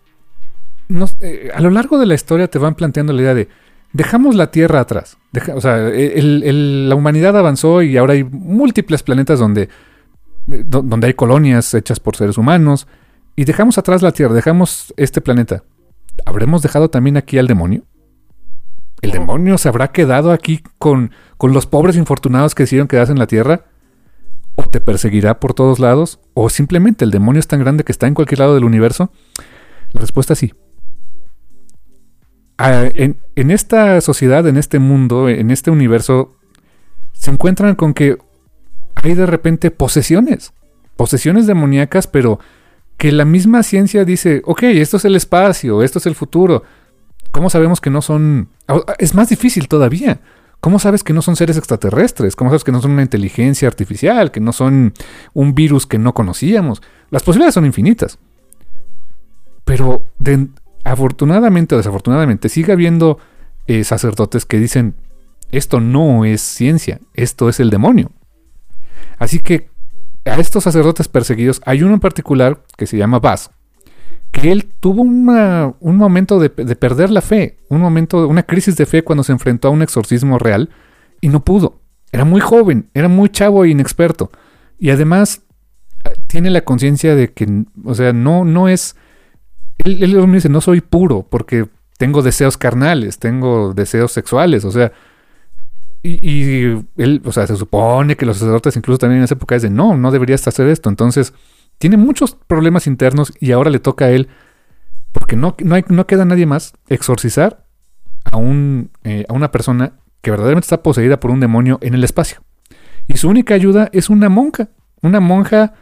Speaker 1: eh, a lo largo de la historia te van planteando la idea de, dejamos la Tierra atrás. o sea, la humanidad avanzó y ahora hay múltiples planetas donde, eh, donde hay colonias hechas por seres humanos. Y dejamos atrás la Tierra, dejamos este planeta. ¿Habremos dejado también aquí al demonio? ¿El demonio se habrá quedado aquí con, con los pobres infortunados que decidieron quedarse en la Tierra? o te perseguirá por todos lados, o simplemente el demonio es tan grande que está en cualquier lado del universo? La respuesta es sí. Ah, en, esta sociedad, en este mundo, en este universo, se encuentran con que hay de repente posesiones, posesiones demoníacas, pero que la misma ciencia dice, ok, esto es el espacio, esto es el futuro. ¿Cómo sabemos que no son... Es más difícil todavía. ¿Cómo sabes que no son seres extraterrestres? ¿Cómo sabes que no son una inteligencia artificial? ¿Que no son un virus que no conocíamos? Las posibilidades son infinitas. Pero afortunadamente o desafortunadamente sigue habiendo eh, sacerdotes que dicen, esto no es ciencia, esto es el demonio. Así que a estos sacerdotes perseguidos hay uno en particular que se llama Baz, que él tuvo un momento de, perder la fe, un momento, una crisis de fe cuando se enfrentó a un exorcismo real y no pudo. Era muy joven, era muy chavo e inexperto. Y además ah, tiene la conciencia de que, o sea, no, no es... Él, él me dice, no soy puro porque tengo deseos carnales, tengo deseos sexuales, o sea... Y, él, o sea, se supone que los sacerdotes incluso también en esa época de, no, no deberías hacer esto. Entonces tiene muchos problemas internos y ahora le toca a él, porque no, no, no queda nadie más, exorcizar a, un, eh, a una persona que verdaderamente está poseída por un demonio en el espacio. Y su única ayuda es una monja, una monja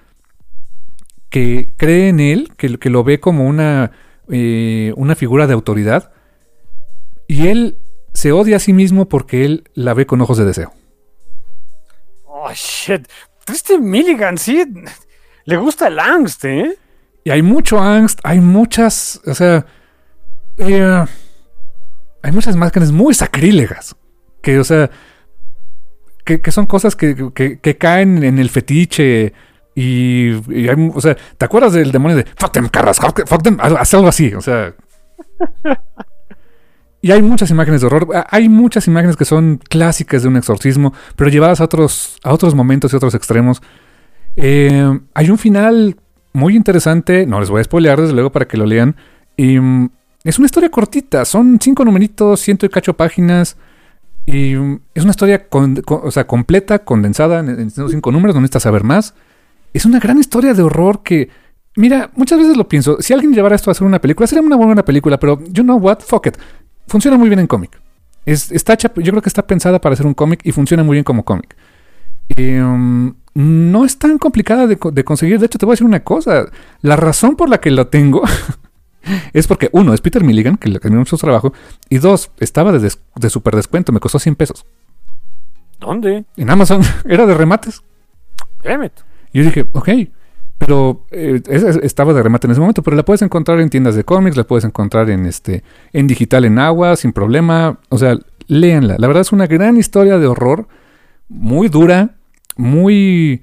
Speaker 1: que cree en él, que, que lo ve como una, eh, una figura de autoridad, y él se odia a sí mismo porque él la ve con ojos de deseo.
Speaker 2: Oh, shit. Triste Milligan, sí. Le gusta el angst, ¿eh?
Speaker 1: Y hay mucho angst, hay muchas, o sea, eh, hay muchas máscaras muy sacrílegas. Que, o sea, que, son cosas que, que, caen en el fetiche. Y, hay, o sea, ¿te acuerdas del demonio de fuck them, carras, fuck them, haz algo así, o sea. <laughs> Y hay muchas imágenes de horror. Hay muchas imágenes que son clásicas de un exorcismo, pero llevadas a otros, a otros momentos y otros extremos. Eh, hay un final muy interesante, no les voy a spoilear desde luego para que lo lean. Y, mm, es una historia cortita, son cinco numeritos, ciento y cacho páginas. Y mm, es una historia o sea, completa, condensada en, cinco números, no necesitas saber más. Es una gran historia de horror que, mira, muchas veces lo pienso. Si alguien llevara esto a hacer una película, sería una buena película, pero you know what, fuck it. Funciona muy bien en cómic. Es, está yo creo que está pensada para hacer un cómic y funciona muy bien como cómic. Eh, no es tan complicada de, conseguir. De hecho, te voy a decir una cosa. La razón por la que la tengo <laughs> es porque, uno, es Peter Milligan, que le cambió mucho trabajo. Y dos, estaba de, de super descuento. Me costó 100 pesos.
Speaker 2: ¿Dónde?
Speaker 1: En Amazon. <laughs> Era de remates.
Speaker 2: Damn
Speaker 1: Y yo dije, ok. pero eh, estaba de remate en ese momento, pero la puedes encontrar en tiendas de cómics, la puedes encontrar en este en digital en agua sin problema, o sea, léanla. La verdad es una gran historia de horror, muy dura, muy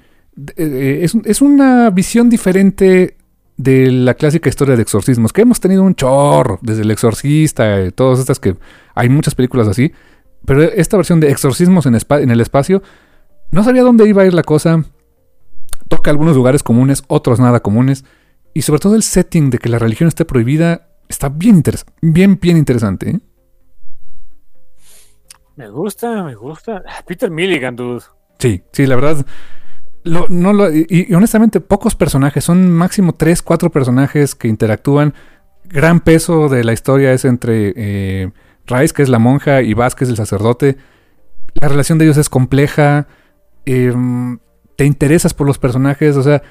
Speaker 1: eh, es, es, una visión diferente de la clásica historia de exorcismos, que hemos tenido un chorro, desde el exorcista, y todas estas que hay muchas películas así, pero esta versión de exorcismos en, en el espacio, no sabía dónde iba a ir la cosa, toca algunos lugares comunes, otros nada comunes, y sobre todo el setting de que la religión esté prohibida está bien, bien, bien interesante. ¿eh?
Speaker 2: Me gusta, me gusta. Peter Milligan, dude.
Speaker 1: Sí, sí, la verdad no lo, y, honestamente, pocos personajes, son máximo tres, cuatro personajes que interactúan. Gran peso de la historia es entre eh, Rice, que es la monja, y Vázquez, el sacerdote. La relación de ellos es compleja. Em, te interesas por los personajes, o sea,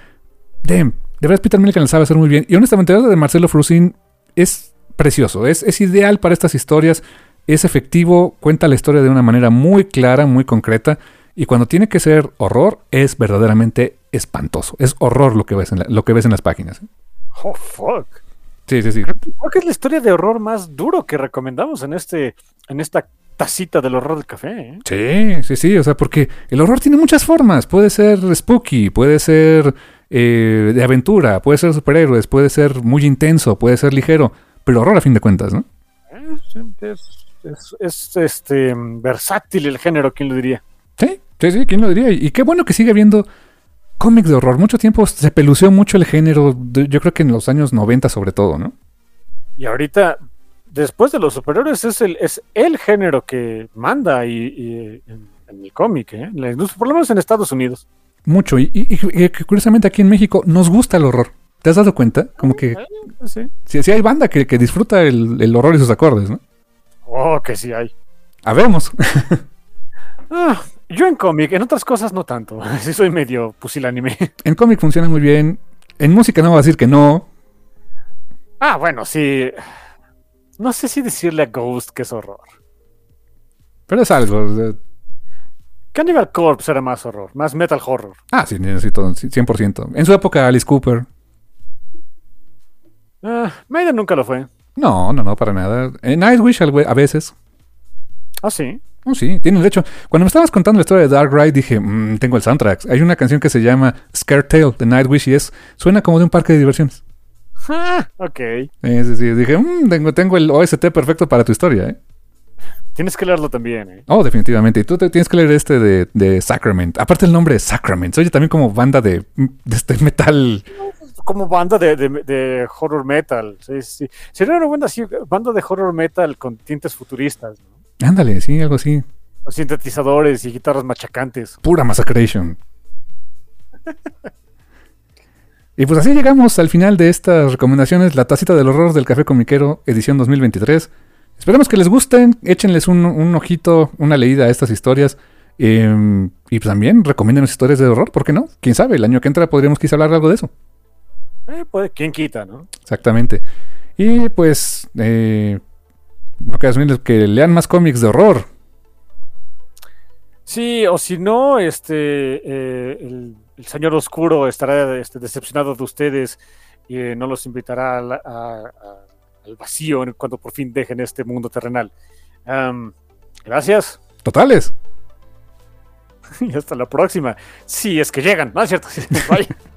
Speaker 1: de, de verdad Peter Millican lo sabe hacer muy bien. Y honestamente, el de Marcelo Frusin es precioso, es, es ideal para estas historias, es efectivo, cuenta la historia de una manera muy clara, muy concreta. Y cuando tiene que ser horror, es verdaderamente espantoso. Es horror lo que ves en, lo que ves en las páginas.
Speaker 2: Oh, fuck.
Speaker 1: Sí, sí, sí.
Speaker 2: Creo que es la historia de horror más duro que recomendamos en, este, en esta tacita del horror del café.
Speaker 1: ¿eh? Sí, sí, sí. O sea, porque el horror tiene muchas formas. Puede ser spooky, puede ser eh, de aventura, puede ser superhéroes, puede ser muy intenso, puede ser ligero. Pero horror a fin de cuentas, ¿no?
Speaker 2: Es, es, este versátil el género, ¿quién lo diría?
Speaker 1: Sí, Sí, sí, ¿quién lo diría? Y qué bueno que sigue habiendo cómics de horror. Mucho tiempo se peluceó mucho el género, yo creo que en los años 90 sobre todo, ¿no?
Speaker 2: Y ahorita, después de los superiores, es el, es el género que manda y, en, el cómic, ¿eh? por lo menos en Estados Unidos.
Speaker 1: Mucho, y, y, curiosamente aquí en México nos gusta el horror. ¿Te has dado cuenta? Como que... Sí, sí, hay banda que, que disfruta el, el, horror y sus acordes, ¿no?
Speaker 2: Oh, que sí hay.
Speaker 1: Habemos. <laughs>
Speaker 2: ah, yo en cómic, en otras cosas no tanto. <laughs> Sí soy medio pusilánime. <laughs>
Speaker 1: En cómic funciona muy bien. En música no voy a decir que no.
Speaker 2: Ah, bueno, sí. No sé si decirle a Ghost que es horror.
Speaker 1: Pero es algo.
Speaker 2: Cannibal Corpse era más horror, más metal horror.
Speaker 1: Ah, sí, necesito 100%. En su época, Alice Cooper.
Speaker 2: Ah, Maiden nunca lo fue.
Speaker 1: No, no, no, para nada. En Nightwish a veces.
Speaker 2: Ah, sí.
Speaker 1: Oh, sí, tiene de hecho. Cuando me estabas contando la historia de Dark Ride, dije, mm, tengo el soundtrack. Hay una canción que se llama Scare Tale de Nightwish y es, suena como de un parque de diversiones.
Speaker 2: Ah, ok.
Speaker 1: sí, sí, dije, mm, tengo, tengo el OST perfecto para tu historia, ¿eh?
Speaker 2: Tienes que leerlo también, ¿eh?
Speaker 1: Oh, definitivamente. Y tú te, tienes que leer este de, de Sacrament. Aparte el nombre de Sacrament. Oye, también como banda de, de este metal.
Speaker 2: Como banda de, de, horror metal. Sí, sí. Sería una banda así, banda de horror metal con tintes futuristas, ¿no?
Speaker 1: Ándale, sí, algo así.
Speaker 2: Los sintetizadores y guitarras machacantes.
Speaker 1: Pura massacration. <laughs> y pues así llegamos al final de estas recomendaciones, La Tacita del Horror del Café Comiquero, edición 2023. Esperemos que les gusten, échenles un, ojito, una leída a estas historias. Em, y pues también recomienden historias de horror, ¿por qué no? Quién sabe, el año que entra podríamos quizá hablar algo de eso.
Speaker 2: Eh, pues, ¿quién quita, no?
Speaker 1: Exactamente. Y pues, eh, no queda que lean más cómics de horror.
Speaker 2: Sí, o si no, este eh, el, señor oscuro estará este, decepcionado de ustedes y eh, no los invitará al vacío cuando por fin dejen este mundo terrenal. gracias.
Speaker 1: Totales. <laughs>
Speaker 2: Y hasta la próxima. Si es que llegan, ¿no es cierto? <laughs>